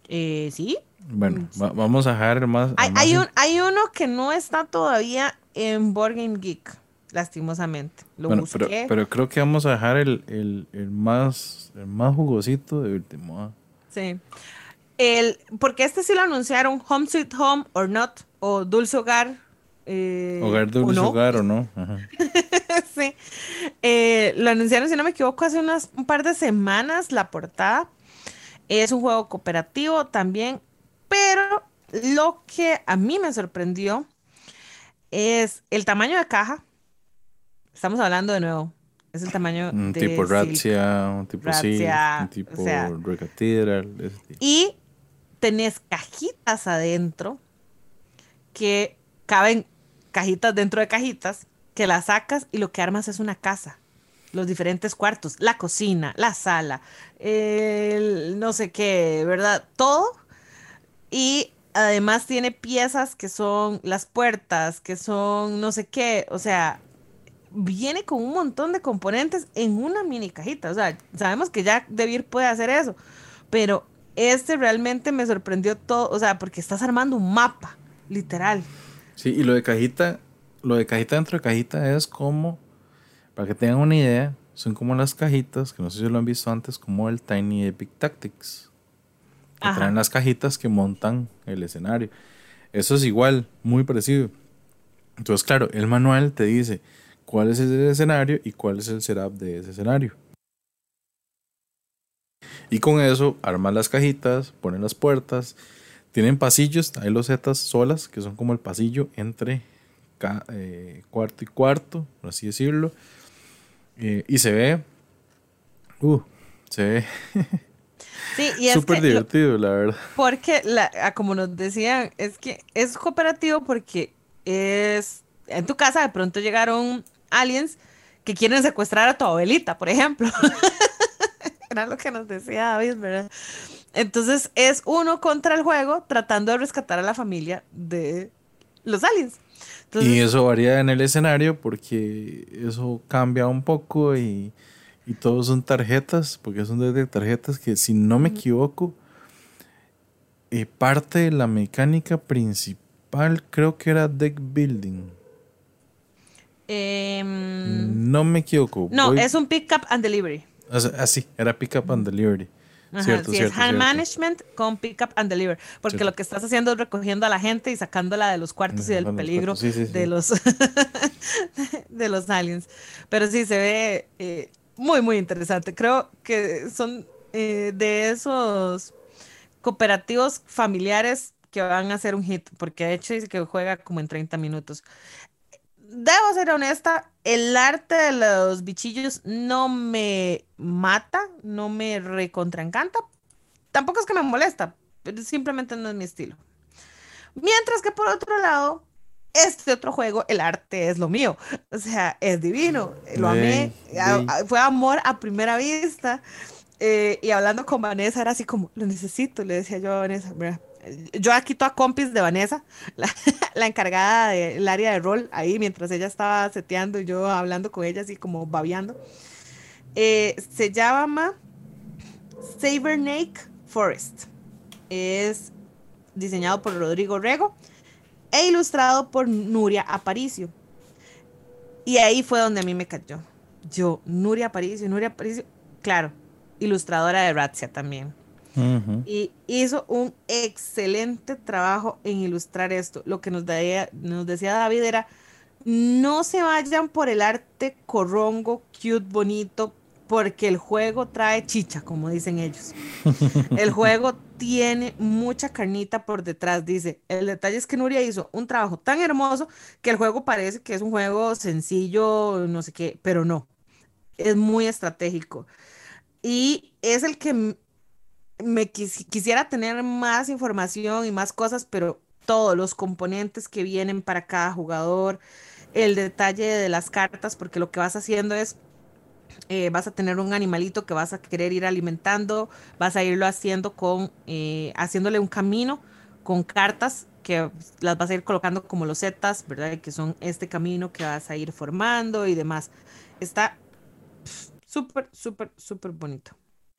Eh, ¿Sí? Bueno, va- vamos a dejar más. Hay, más hay, un, hay uno que no está todavía en Board Game Geek, lastimosamente. Lo Bueno, busqué. pero, pero creo que vamos a dejar el, el, el más, el más jugosito de último. ah. Sí. El, porque este sí lo anunciaron, Home Sweet Home or Not, o Dulce Hogar. eh, Hogar o dulce no. hogar o no. Ajá. sí. Eh, lo anunciaron, si no me equivoco, hace unas, un par de semanas la portada. Es un juego cooperativo también, pero lo que a mí me sorprendió es el tamaño de caja. Estamos hablando de nuevo. Es el tamaño Un de tipo. Razzia, un tipo sí, Razzia, un tipo o sea. Y tenés cajitas adentro que caben cajitas dentro de cajitas que las sacas y lo que armas es una casa. Los diferentes cuartos, la cocina, la sala, el no sé qué, ¿verdad? Todo. Y además tiene piezas que son las puertas, que son no sé qué. O sea, viene con un montón de componentes en una mini cajita. O sea, sabemos que ya Debir puede hacer eso. Pero este realmente me sorprendió todo. O sea, porque estás armando un mapa, literal. Sí, y lo de cajita, lo de cajita dentro de cajita es como, para que tengan una idea, son como las cajitas, que no sé si lo han visto antes, como el Tiny Epic Tactics. Que Ajá. traen las cajitas que montan el escenario. Eso es igual, muy parecido. Entonces, claro, el manual te dice cuál es el escenario y cuál es el setup de ese escenario. Y con eso armas las cajitas, ponen las puertas, tienen pasillos, hay los zetas solas, que son como el pasillo entre eh, cuarto y cuarto, por así decirlo. Eh, y se ve, uh, se ve Sí, y es súper lo- divertido, la verdad. porque, la, ah, como nos decían, es que es cooperativo porque es. En tu casa de pronto llegaron aliens que quieren secuestrar a tu abuelita, por ejemplo. Era lo que nos decía David, ¿verdad? Entonces es uno contra el juego tratando de rescatar a la familia de los aliens. Entonces, y eso varía en el escenario porque eso cambia un poco y, y todos son tarjetas, porque son desde tarjetas que si no me equivoco, eh, parte de la mecánica principal creo que era deck building. em, No me equivoco. no, voy- es un pick up and delivery. o sea, ah, era pick up and delivery. Ajá, cierto, sí, cierto, es hand cierto. management con pick up and deliver, porque lo que estás haciendo es recogiendo a la gente y sacándola de los cuartos y del peligro cuartos, sí, sí, sí. de los de los aliens. Pero sí se ve eh, muy muy interesante. Creo que son eh, de esos cooperativos familiares que van a ser un hit, porque de hecho dice que juega como en 30 minutos. Debo ser honesta, el arte de los bichillos no me mata, no me recontraencanta. Tampoco es que me molesta, pero simplemente no es mi estilo. Mientras que por otro lado, este otro juego, el arte es lo mío. O sea, es divino. Lo amé. Fue amor a primera vista. Eh, y hablando con Vanessa, era así como, lo necesito, le decía yo a Vanessa. Yo aquí toda compis de Vanessa, la, encargada del área de rol, ahí mientras ella estaba seteando y yo hablando con ella, así como babeando. Eh, se llama Sabernake Forest. Es diseñado por Rodrigo Rego e ilustrado por Nuria Aparicio. Y ahí fue donde a mí me cayó. Yo, Nuria Aparicio, Nuria Aparicio, claro, ilustradora de Razzia también. Y hizo un excelente trabajo en ilustrar esto. Lo que nos, nos decía David era, no se vayan por el arte corrongo, cute, bonito, porque el juego trae chicha, como dicen ellos. El juego tiene mucha carnita por detrás, dice. El detalle es que Nuria hizo un trabajo tan hermoso que el juego parece que es un juego sencillo, no sé qué, pero no. Es muy estratégico. Y es el que me quisiera tener más información y más cosas, pero todos los componentes que vienen para cada jugador, el detalle de las cartas, porque lo que vas haciendo es eh, vas a tener un animalito que vas a querer ir alimentando, vas a irlo haciendo con, eh, haciéndole un camino con cartas que las vas a ir colocando como los zetas, ¿verdad? Que son este camino que vas a ir formando y demás. Está súper, súper, súper bonito.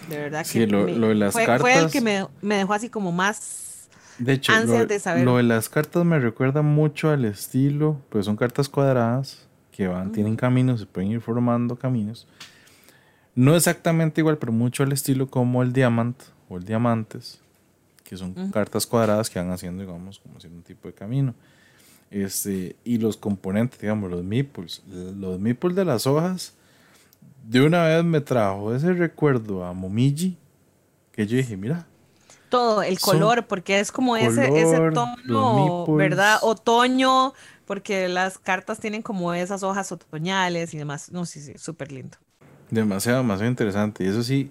De verdad que lo, de las fue, cartas, fue, el que me, me, dejó así como más de hecho, ansias de saber. Lo de las cartas me recuerda mucho al estilo, pues son cartas cuadradas que van, tienen caminos, se pueden ir formando caminos. No exactamente igual, pero mucho al estilo como el Diamant o el Diamantes, que son cartas cuadradas que van haciendo, digamos, como haciendo un tipo de camino. Este, y los componentes, digamos, los meeples. Los meeples de las hojas, de una vez me trajo ese recuerdo a Momiji, que yo dije, mira. Todo, el color, porque es como ese, ese tono, ¿verdad? Otoño, porque las cartas tienen como esas hojas otoñales y demás. No, sí, sí, súper lindo. Demasiado, demasiado interesante. Y eso sí,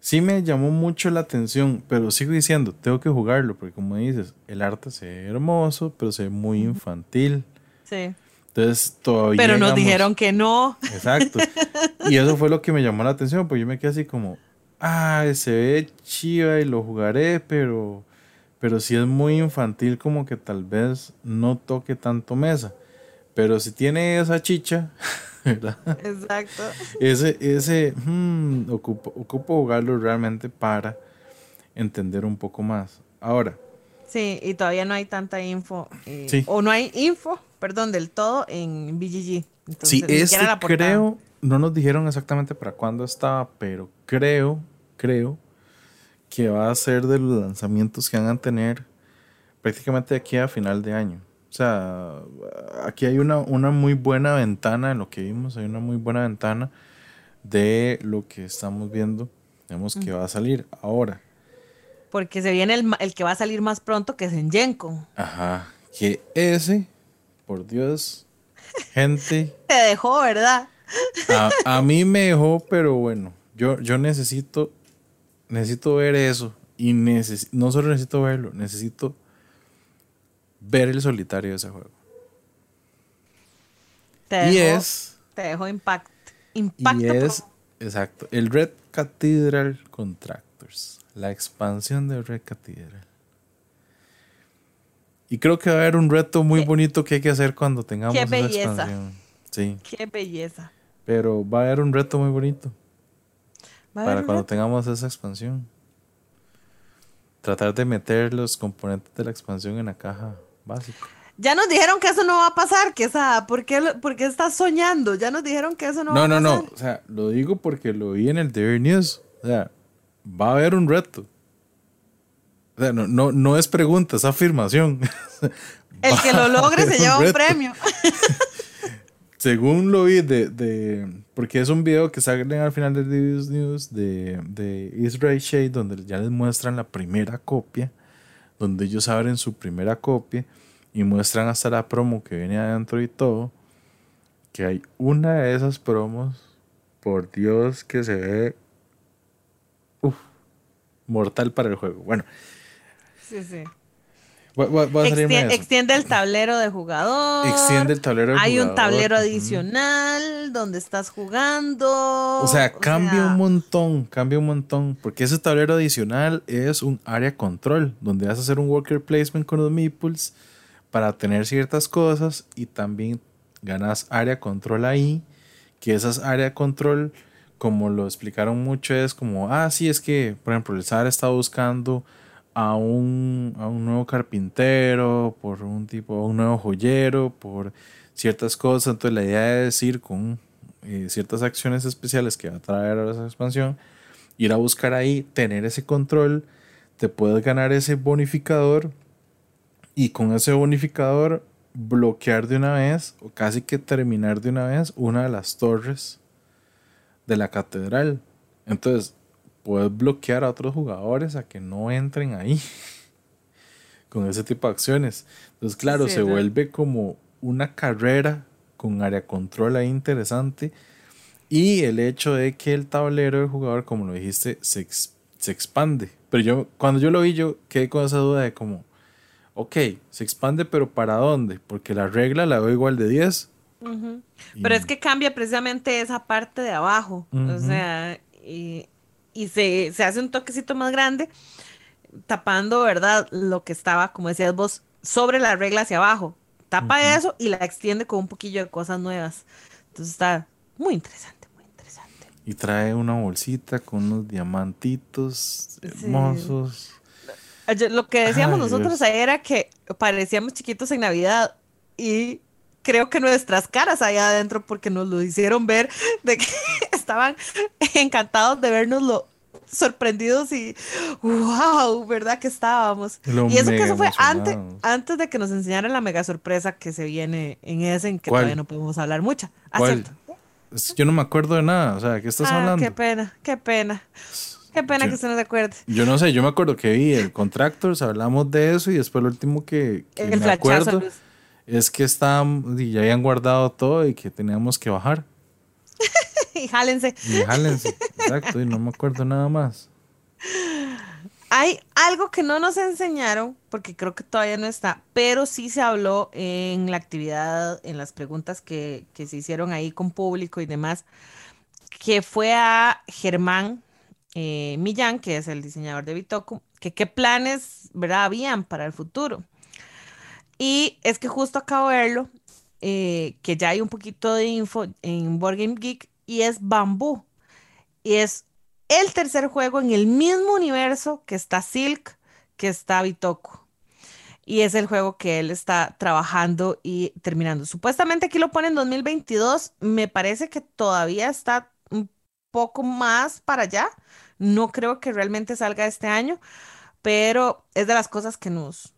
sí me llamó mucho la atención, pero sigo diciendo, tengo que jugarlo, porque como dices, el arte se ve hermoso, pero se ve muy infantil. Sí. Entonces todavía... Pero nos dijeron que no. Exacto. Y eso fue lo que me llamó la atención, pues yo me quedé así como, ah, se ve chiva y lo jugaré, pero pero si es muy infantil como que tal vez no toque tanto mesa. Pero si tiene esa chicha, ¿verdad? Exacto. Ese, ese, hmm, ocupo, ocupo jugarlo realmente para entender un poco más. Ahora. Sí, y todavía no hay tanta info. Eh, o no hay info, perdón, del todo en BGG. Entonces, sí, ese creo, no nos dijeron exactamente para cuándo estaba, pero creo, creo que va a ser de los lanzamientos que van a tener prácticamente aquí a final de año. O sea, aquí hay una, una muy buena ventana en lo que vimos, hay una muy buena ventana de lo que estamos viendo, vemos que va a salir ahora. Porque se viene el, el, que va a salir más pronto, que es en Yenko. Ajá, que ese, por Dios, gente... Te dejó, ¿verdad? A, a, mí me dejó, pero bueno, yo, yo necesito necesito ver eso. Y no solo necesito verlo, necesito ver el solitario de ese juego. Te y es. Te dejo impact, impacto. Y es, exacto, el Red Cathedral Contractors. La expansión del Red Cathedral. Y creo que va a haber un reto muy bonito que hay que hacer cuando tengamos qué belleza. expansión. Sí. Qué belleza. Pero va a haber un reto muy bonito. Para cuando tengamos esa expansión. Tratar de meter los componentes de la expansión en la caja básica. Ya nos dijeron que eso no va a pasar, que esa, ¿por qué, estás soñando? Ya nos dijeron que eso no, va a pasar. No, no, no, o sea, lo digo porque lo vi en el Daily News. O sea, va a haber un reto. O sea, no, no, no es pregunta, es afirmación. El que lo logre se lleva un premio. según lo vi de, porque es un video que sale al final de Divius News de, de Israel Shade donde ya les muestran la primera copia donde ellos abren su primera copia y muestran hasta la promo que viene adentro y todo que hay una de esas promos por Dios que se ve mortal para el juego bueno Sí, sí. Voy- voy- voy a salirme de Extiende, eso. extiende el tablero de jugador. Extiende el tablero de Hay un tablero adicional donde estás jugando. O sea, cambia sea, un montón, cambia un montón. Porque ese tablero adicional es un área control, donde vas a hacer un worker placement con los meeples para tener ciertas cosas y también ganas área control ahí. Que esas área control, como lo explicaron mucho, es como, ah, sí, es que, por ejemplo, el SAR está buscando a un, a un nuevo carpintero, por un tipo, a un nuevo joyero, por ciertas cosas. Entonces la idea es ir con eh, ciertas acciones especiales que va a traer a esa expansión, ir a buscar ahí, tener ese control, te puedes ganar ese bonificador y con ese bonificador bloquear de una vez o casi que terminar de una vez una de las torres de la catedral. Entonces, puedes bloquear a otros jugadores a que no entren ahí con ese tipo de acciones. Entonces, claro, Sí, se ¿no? vuelve como una carrera con área control ahí interesante. Y el hecho de que el tablero del jugador, como lo dijiste, se, ex- se expande. Pero yo, cuando yo lo vi, yo quedé con esa duda de como, ok, se expande, pero ¿para dónde? Porque la regla la veo igual de 10. Ujú. y- Pero es que cambia precisamente esa parte de abajo. O Ujú. sea, y, y se, se hace un toquecito más grande, tapando, ¿verdad? Lo que estaba, como decías vos, sobre la regla hacia abajo. Tapa Ujú. eso y la extiende con un poquillo de cosas nuevas. Entonces está muy interesante, muy interesante. Y trae una bolsita con unos diamantitos hermosos. Yo- Lo que decíamos Ay, nosotros Dios. era que parecíamos chiquitos en Navidad y creo que nuestras caras allá adentro, porque nos lo hicieron ver, de que estaban encantados de vernos lo sorprendidos y wow, ¿verdad que estábamos? Lo y eso que eso fue antes, antes de que nos enseñaran la mega sorpresa que se viene en ese, en que ¿Cuál? todavía no podemos hablar mucho. Ah, Yo no me acuerdo de nada. O sea, ¿qué estás Ah, hablando? qué pena, qué pena. Qué pena Yo- que usted no se acuerde. Yo no sé, yo me acuerdo que vi el Contractors, hablamos de eso y después lo último que, que El me acuerdo Luz. Es que estaban y ya habían guardado todo y que teníamos que bajar. y jálense. Y jálense. Exacto, y no me acuerdo nada más. Hay algo que no nos enseñaron, porque creo que todavía no está, pero sí se habló en la actividad, en las preguntas que, que se hicieron ahí con público y demás, que fue a Germán eh, Millán, que es el diseñador de Bitoku, que qué planes, ¿verdad?, habían para el futuro. Y es que justo acabo de verlo, eh, que ya hay un poquito de info en Board Game Geek, y es Bambú. Y es el tercer juego en el mismo universo que está Silk, que está Bitoku. Y es el juego que él está trabajando y terminando. Supuestamente aquí lo pone en 2022. Me parece que todavía está un poco más para allá. No creo que realmente salga este año, pero es de las cosas que nos...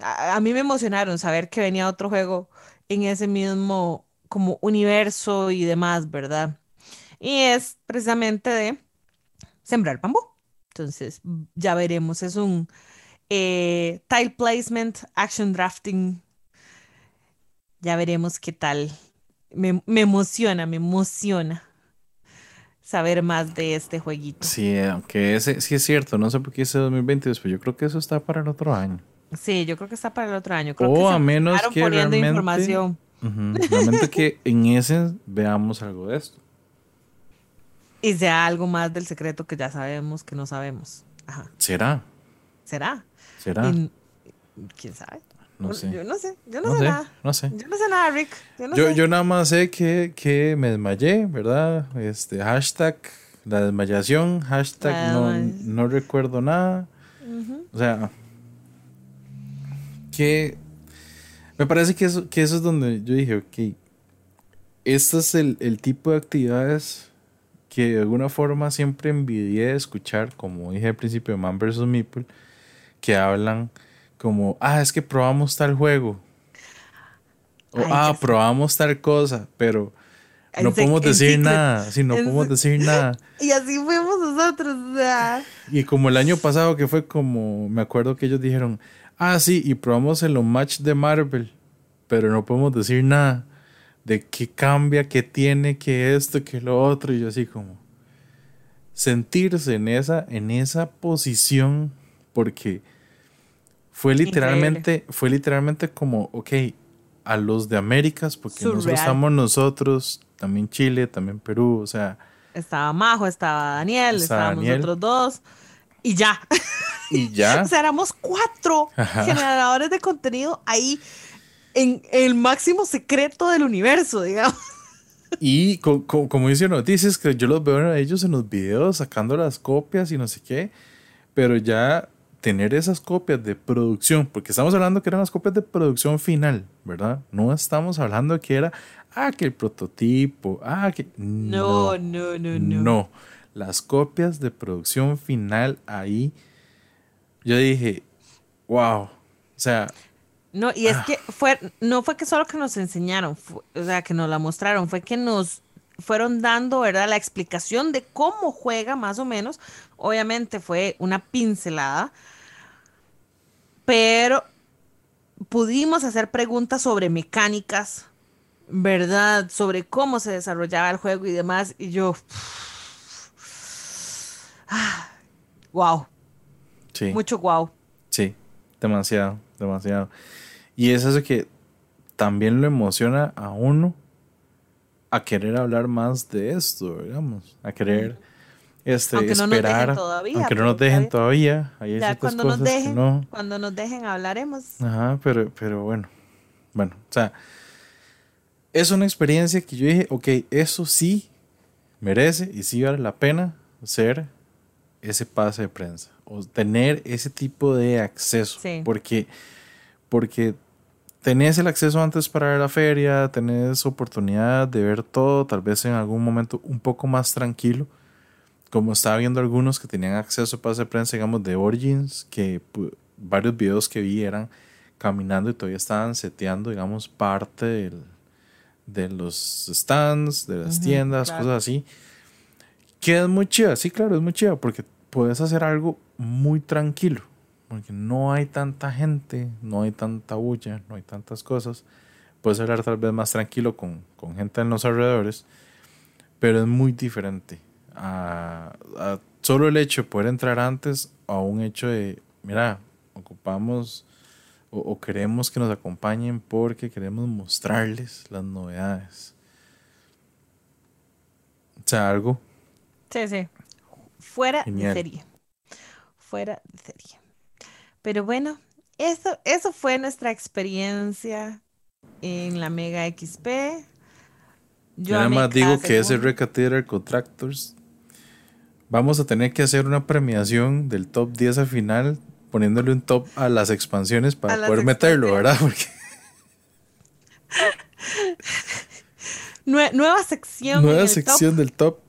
A, mí me emocionaron saber que venía otro juego en ese mismo como universo y demás, ¿verdad? Y es precisamente de sembrar bambú. Entonces, ya veremos. Es un eh, tile placement, action drafting. Ya veremos qué tal. Me, me emociona, me emociona saber más de este jueguito. Sí, aunque ese sí es cierto, no sé por qué ese 2022, pero yo creo que eso está para el otro año. Sí, yo creo que está para el otro año. Creo O que se a menos empezaron que poniendo realmente- información. Ujú, Realmente que en ese veamos algo de esto. Y sea algo más del secreto que ya sabemos que no sabemos. Ajá. ¿Será? ¿Será? ¿Será? Y- ¿Quién sabe? No sé. Yo no sé. Yo no, No sé, sé, nada. no sé. Yo no sé nada, Rick. Yo no Yo, sé. yo nada más sé que, que me desmayé, ¿verdad? Este, hashtag la desmayación, hashtag no, no recuerdo nada. Ujú. O sea, que me parece que eso, que eso es donde yo dije, ok, este es el, el tipo de actividades que de alguna forma siempre envidié de escuchar, como dije al principio de Man vs. Meeple, que hablan como, ah, es que probamos tal juego. O, Ay, ah, sé. probamos tal cosa, pero no podemos decir nada, sí, no podemos decir nada. Y así fuimos nosotros. o sea, Y como el año pasado que fue como, me acuerdo que ellos dijeron, ah, sí, y probamos el match de Marvel, pero no podemos decir nada de qué cambia, qué tiene, qué esto, qué lo otro, y yo así como sentirse en esa, en esa posición, porque Fue literalmente, fue literalmente como, ok, a los de Américas, porque nosotros estamos nosotros, también Chile, también Perú, o sea. Estaba Majo, estaba Daniel, estábamos nosotros dos, y ya. Y ya. o sea, éramos cuatro generadores de contenido ahí en el máximo secreto del universo, digamos. Y como dicen noticias, que yo los veo a ellos en los videos sacando las copias y no sé qué, pero ya tener esas copias de producción, porque estamos hablando que eran las copias de producción final, ¿verdad? No estamos hablando que era, ah, que el prototipo, ah, que... No, no, no, no. No, las copias de producción final ahí, yo dije, wow, o sea... No, y es ah. que fue, no fue que solo que nos enseñaron, o sea, que nos la mostraron, fue que nos fueron dando, ¿verdad? La explicación de cómo juega más o menos. Obviamente fue una pincelada, pero pudimos hacer preguntas sobre mecánicas, ¿verdad? Sobre cómo se desarrollaba el juego y demás. Y yo... wow. Sí. Mucho wow. Sí, demasiado, demasiado. Y es eso que también lo emociona a uno a querer hablar más de esto, digamos, a querer este, aunque esperar, no nos todavía, aunque no nos dejen todavía, ya cuando nos dejen, cuando nos dejen hablaremos. Ajá, pero, pero bueno, bueno, o sea, es una experiencia que yo dije, ok, eso sí merece y sí vale la pena ser ese pase de prensa o tener ese tipo de acceso, porque porque tenés el acceso antes para la feria, tenés oportunidad de ver todo, tal vez en algún momento un poco más tranquilo. Como estaba viendo algunos que tenían acceso a pase de prensa, digamos, de Origins, que varios videos que vi eran caminando y todavía estaban seteando, digamos, parte de los stands, de las tiendas, cosas así. Que es muy chida, sí, claro, es muy chida, porque puedes hacer algo muy tranquilo porque no hay tanta gente, no hay tanta bulla, no hay tantas cosas. Puedes hablar tal vez más tranquilo con, con gente en los alrededores, pero es muy diferente. A, solo el hecho de poder entrar antes a un hecho de, mira, ocupamos o, queremos que nos acompañen porque queremos mostrarles las novedades. O sea, algo. Sí, sí. Fuera de serie. Fuera de serie. Pero bueno, eso, eso fue nuestra experiencia en la Mega XP. Yo nada más digo que ese Recatheater Contractors vamos a tener que hacer una premiación del top 10 al final, poniéndole un top a las expansiones para poder meterlo, ¿verdad? nueva sección. Nueva sección del top.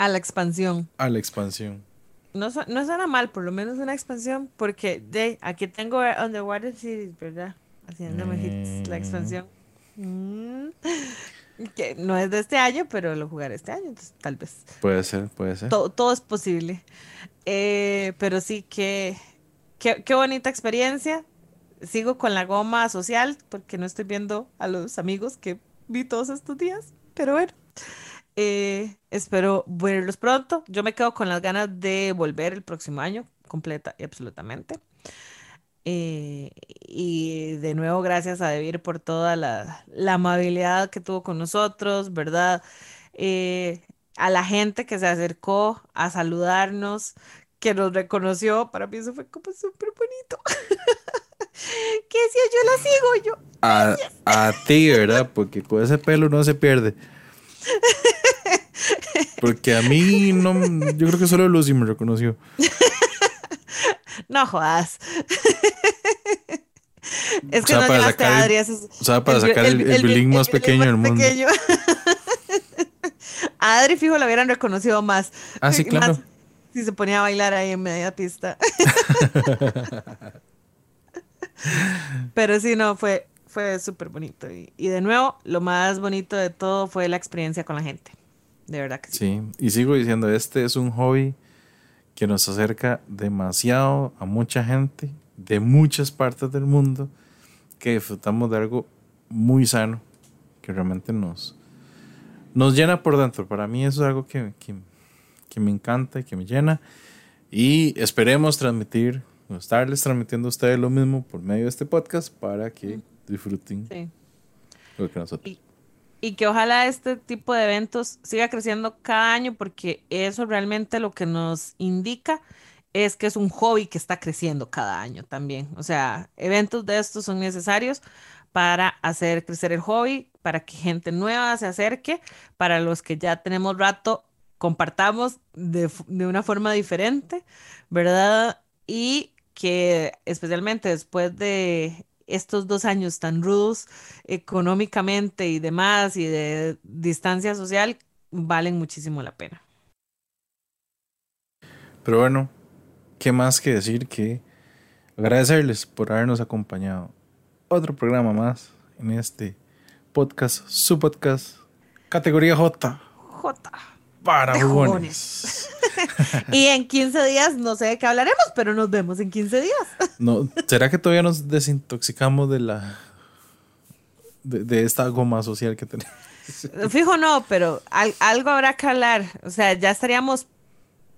A la expansión. A la expansión no, no suena mal, por lo menos una expansión, porque de aquí tengo Underwater Cities, ¿verdad? Haciéndome hits la mm. expansión. Mm. Que no es de este año, pero lo jugaré este año, entonces tal vez. Puede ser, puede ser. Todo, es posible. Eh, pero sí, que, qué bonita experiencia. Sigo con la goma social, porque no estoy viendo a los amigos que vi todos estos días, pero bueno. Eh, espero verlos pronto. Yo me quedo con las ganas de volver el próximo año, completa y absolutamente. Eh, y de nuevo, gracias a Debir por toda la, amabilidad que tuvo con nosotros, ¿verdad? Eh, a la gente que se acercó a saludarnos, que nos reconoció, para mí eso fue como súper bonito. que si yo la sigo, yo. A, a ti, ¿verdad? Porque con ese pelo no se pierde. Porque a mí no, yo creo que solo Lucy me reconoció. No jodas. Es que no para sacar a o sea, para sacar el, el, más pequeño del mundo. a Adri fijo la hubieran reconocido más. Ah, sí, claro. si se ponía a bailar ahí en media pista. Pero sí, no, fue, fue súper bonito. y, de nuevo, lo más bonito de todo fue la experiencia con la gente de verdad que sí. Sí, y sigo diciendo, este es un hobby que nos acerca demasiado a mucha gente de muchas partes del mundo que disfrutamos de algo muy sano, que realmente nos, nos llena por dentro. Para mí eso es algo que, que, que me encanta y que me llena. Y esperemos transmitir estarles transmitiendo a ustedes lo mismo por medio de este podcast para que disfruten Sí. lo que nosotros. Y que ojalá este tipo de eventos siga creciendo cada año porque eso realmente lo que nos indica es que es un hobby que está creciendo cada año también. O sea, eventos de estos son necesarios para hacer crecer el hobby, para que gente nueva se acerque, para los que ya tenemos rato compartamos de, de una forma diferente, ¿verdad? Y que especialmente después de estos dos años tan rudos económicamente y demás y de distancia social, valen muchísimo la pena. Pero bueno, ¿qué más que decir que agradecerles por habernos acompañado? Otro programa más en este podcast, su podcast, categoría J, Jota. para jugones. Y en 15 días no sé de qué hablaremos, pero nos vemos en 15 días. No, ¿Será que todavía nos desintoxicamos de la de, de esta goma social que tenemos? Fijo no, pero al- algo habrá que hablar. O sea, ya estaríamos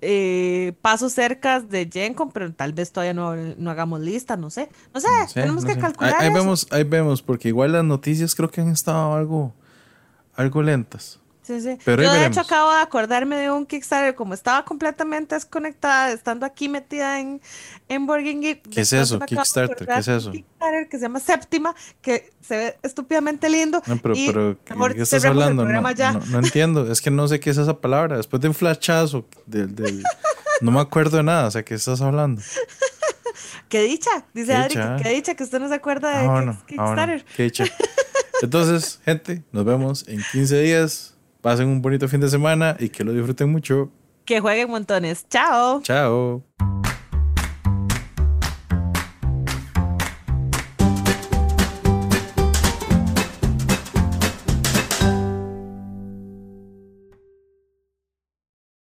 eh, pasos cerca de Gencom, pero tal vez todavía no, no hagamos lista, no sé. No sé, No sé, tenemos no que sé. calcular Ahí, ahí eso. vemos, ahí vemos, porque igual las noticias creo que han estado algo, algo lentas. Sí, sí. Pero Yo de veremos. hecho acabo de acordarme de un Kickstarter, como estaba completamente desconectada, estando aquí metida en, en Geek, ¿Qué es eso? Kickstarter, ¿qué es eso? Kickstarter que se llama Séptima, que se ve estúpidamente lindo. No, pero, y pero ¿de qué estás hablando? No, no, no entiendo, es que no sé qué es esa palabra. Después de un flashazo, del, del- no me acuerdo de nada, o sea, ¿qué estás hablando? Qué dicha, dice Adri, qué dicha que usted no se acuerda de Ah, bueno, Kick- ah, bueno, Kickstarter. qué dicha. Entonces, gente, nos vemos en 15 días. Pasen un bonito fin de semana y que lo disfruten mucho. Que jueguen montones. Chao. Chao.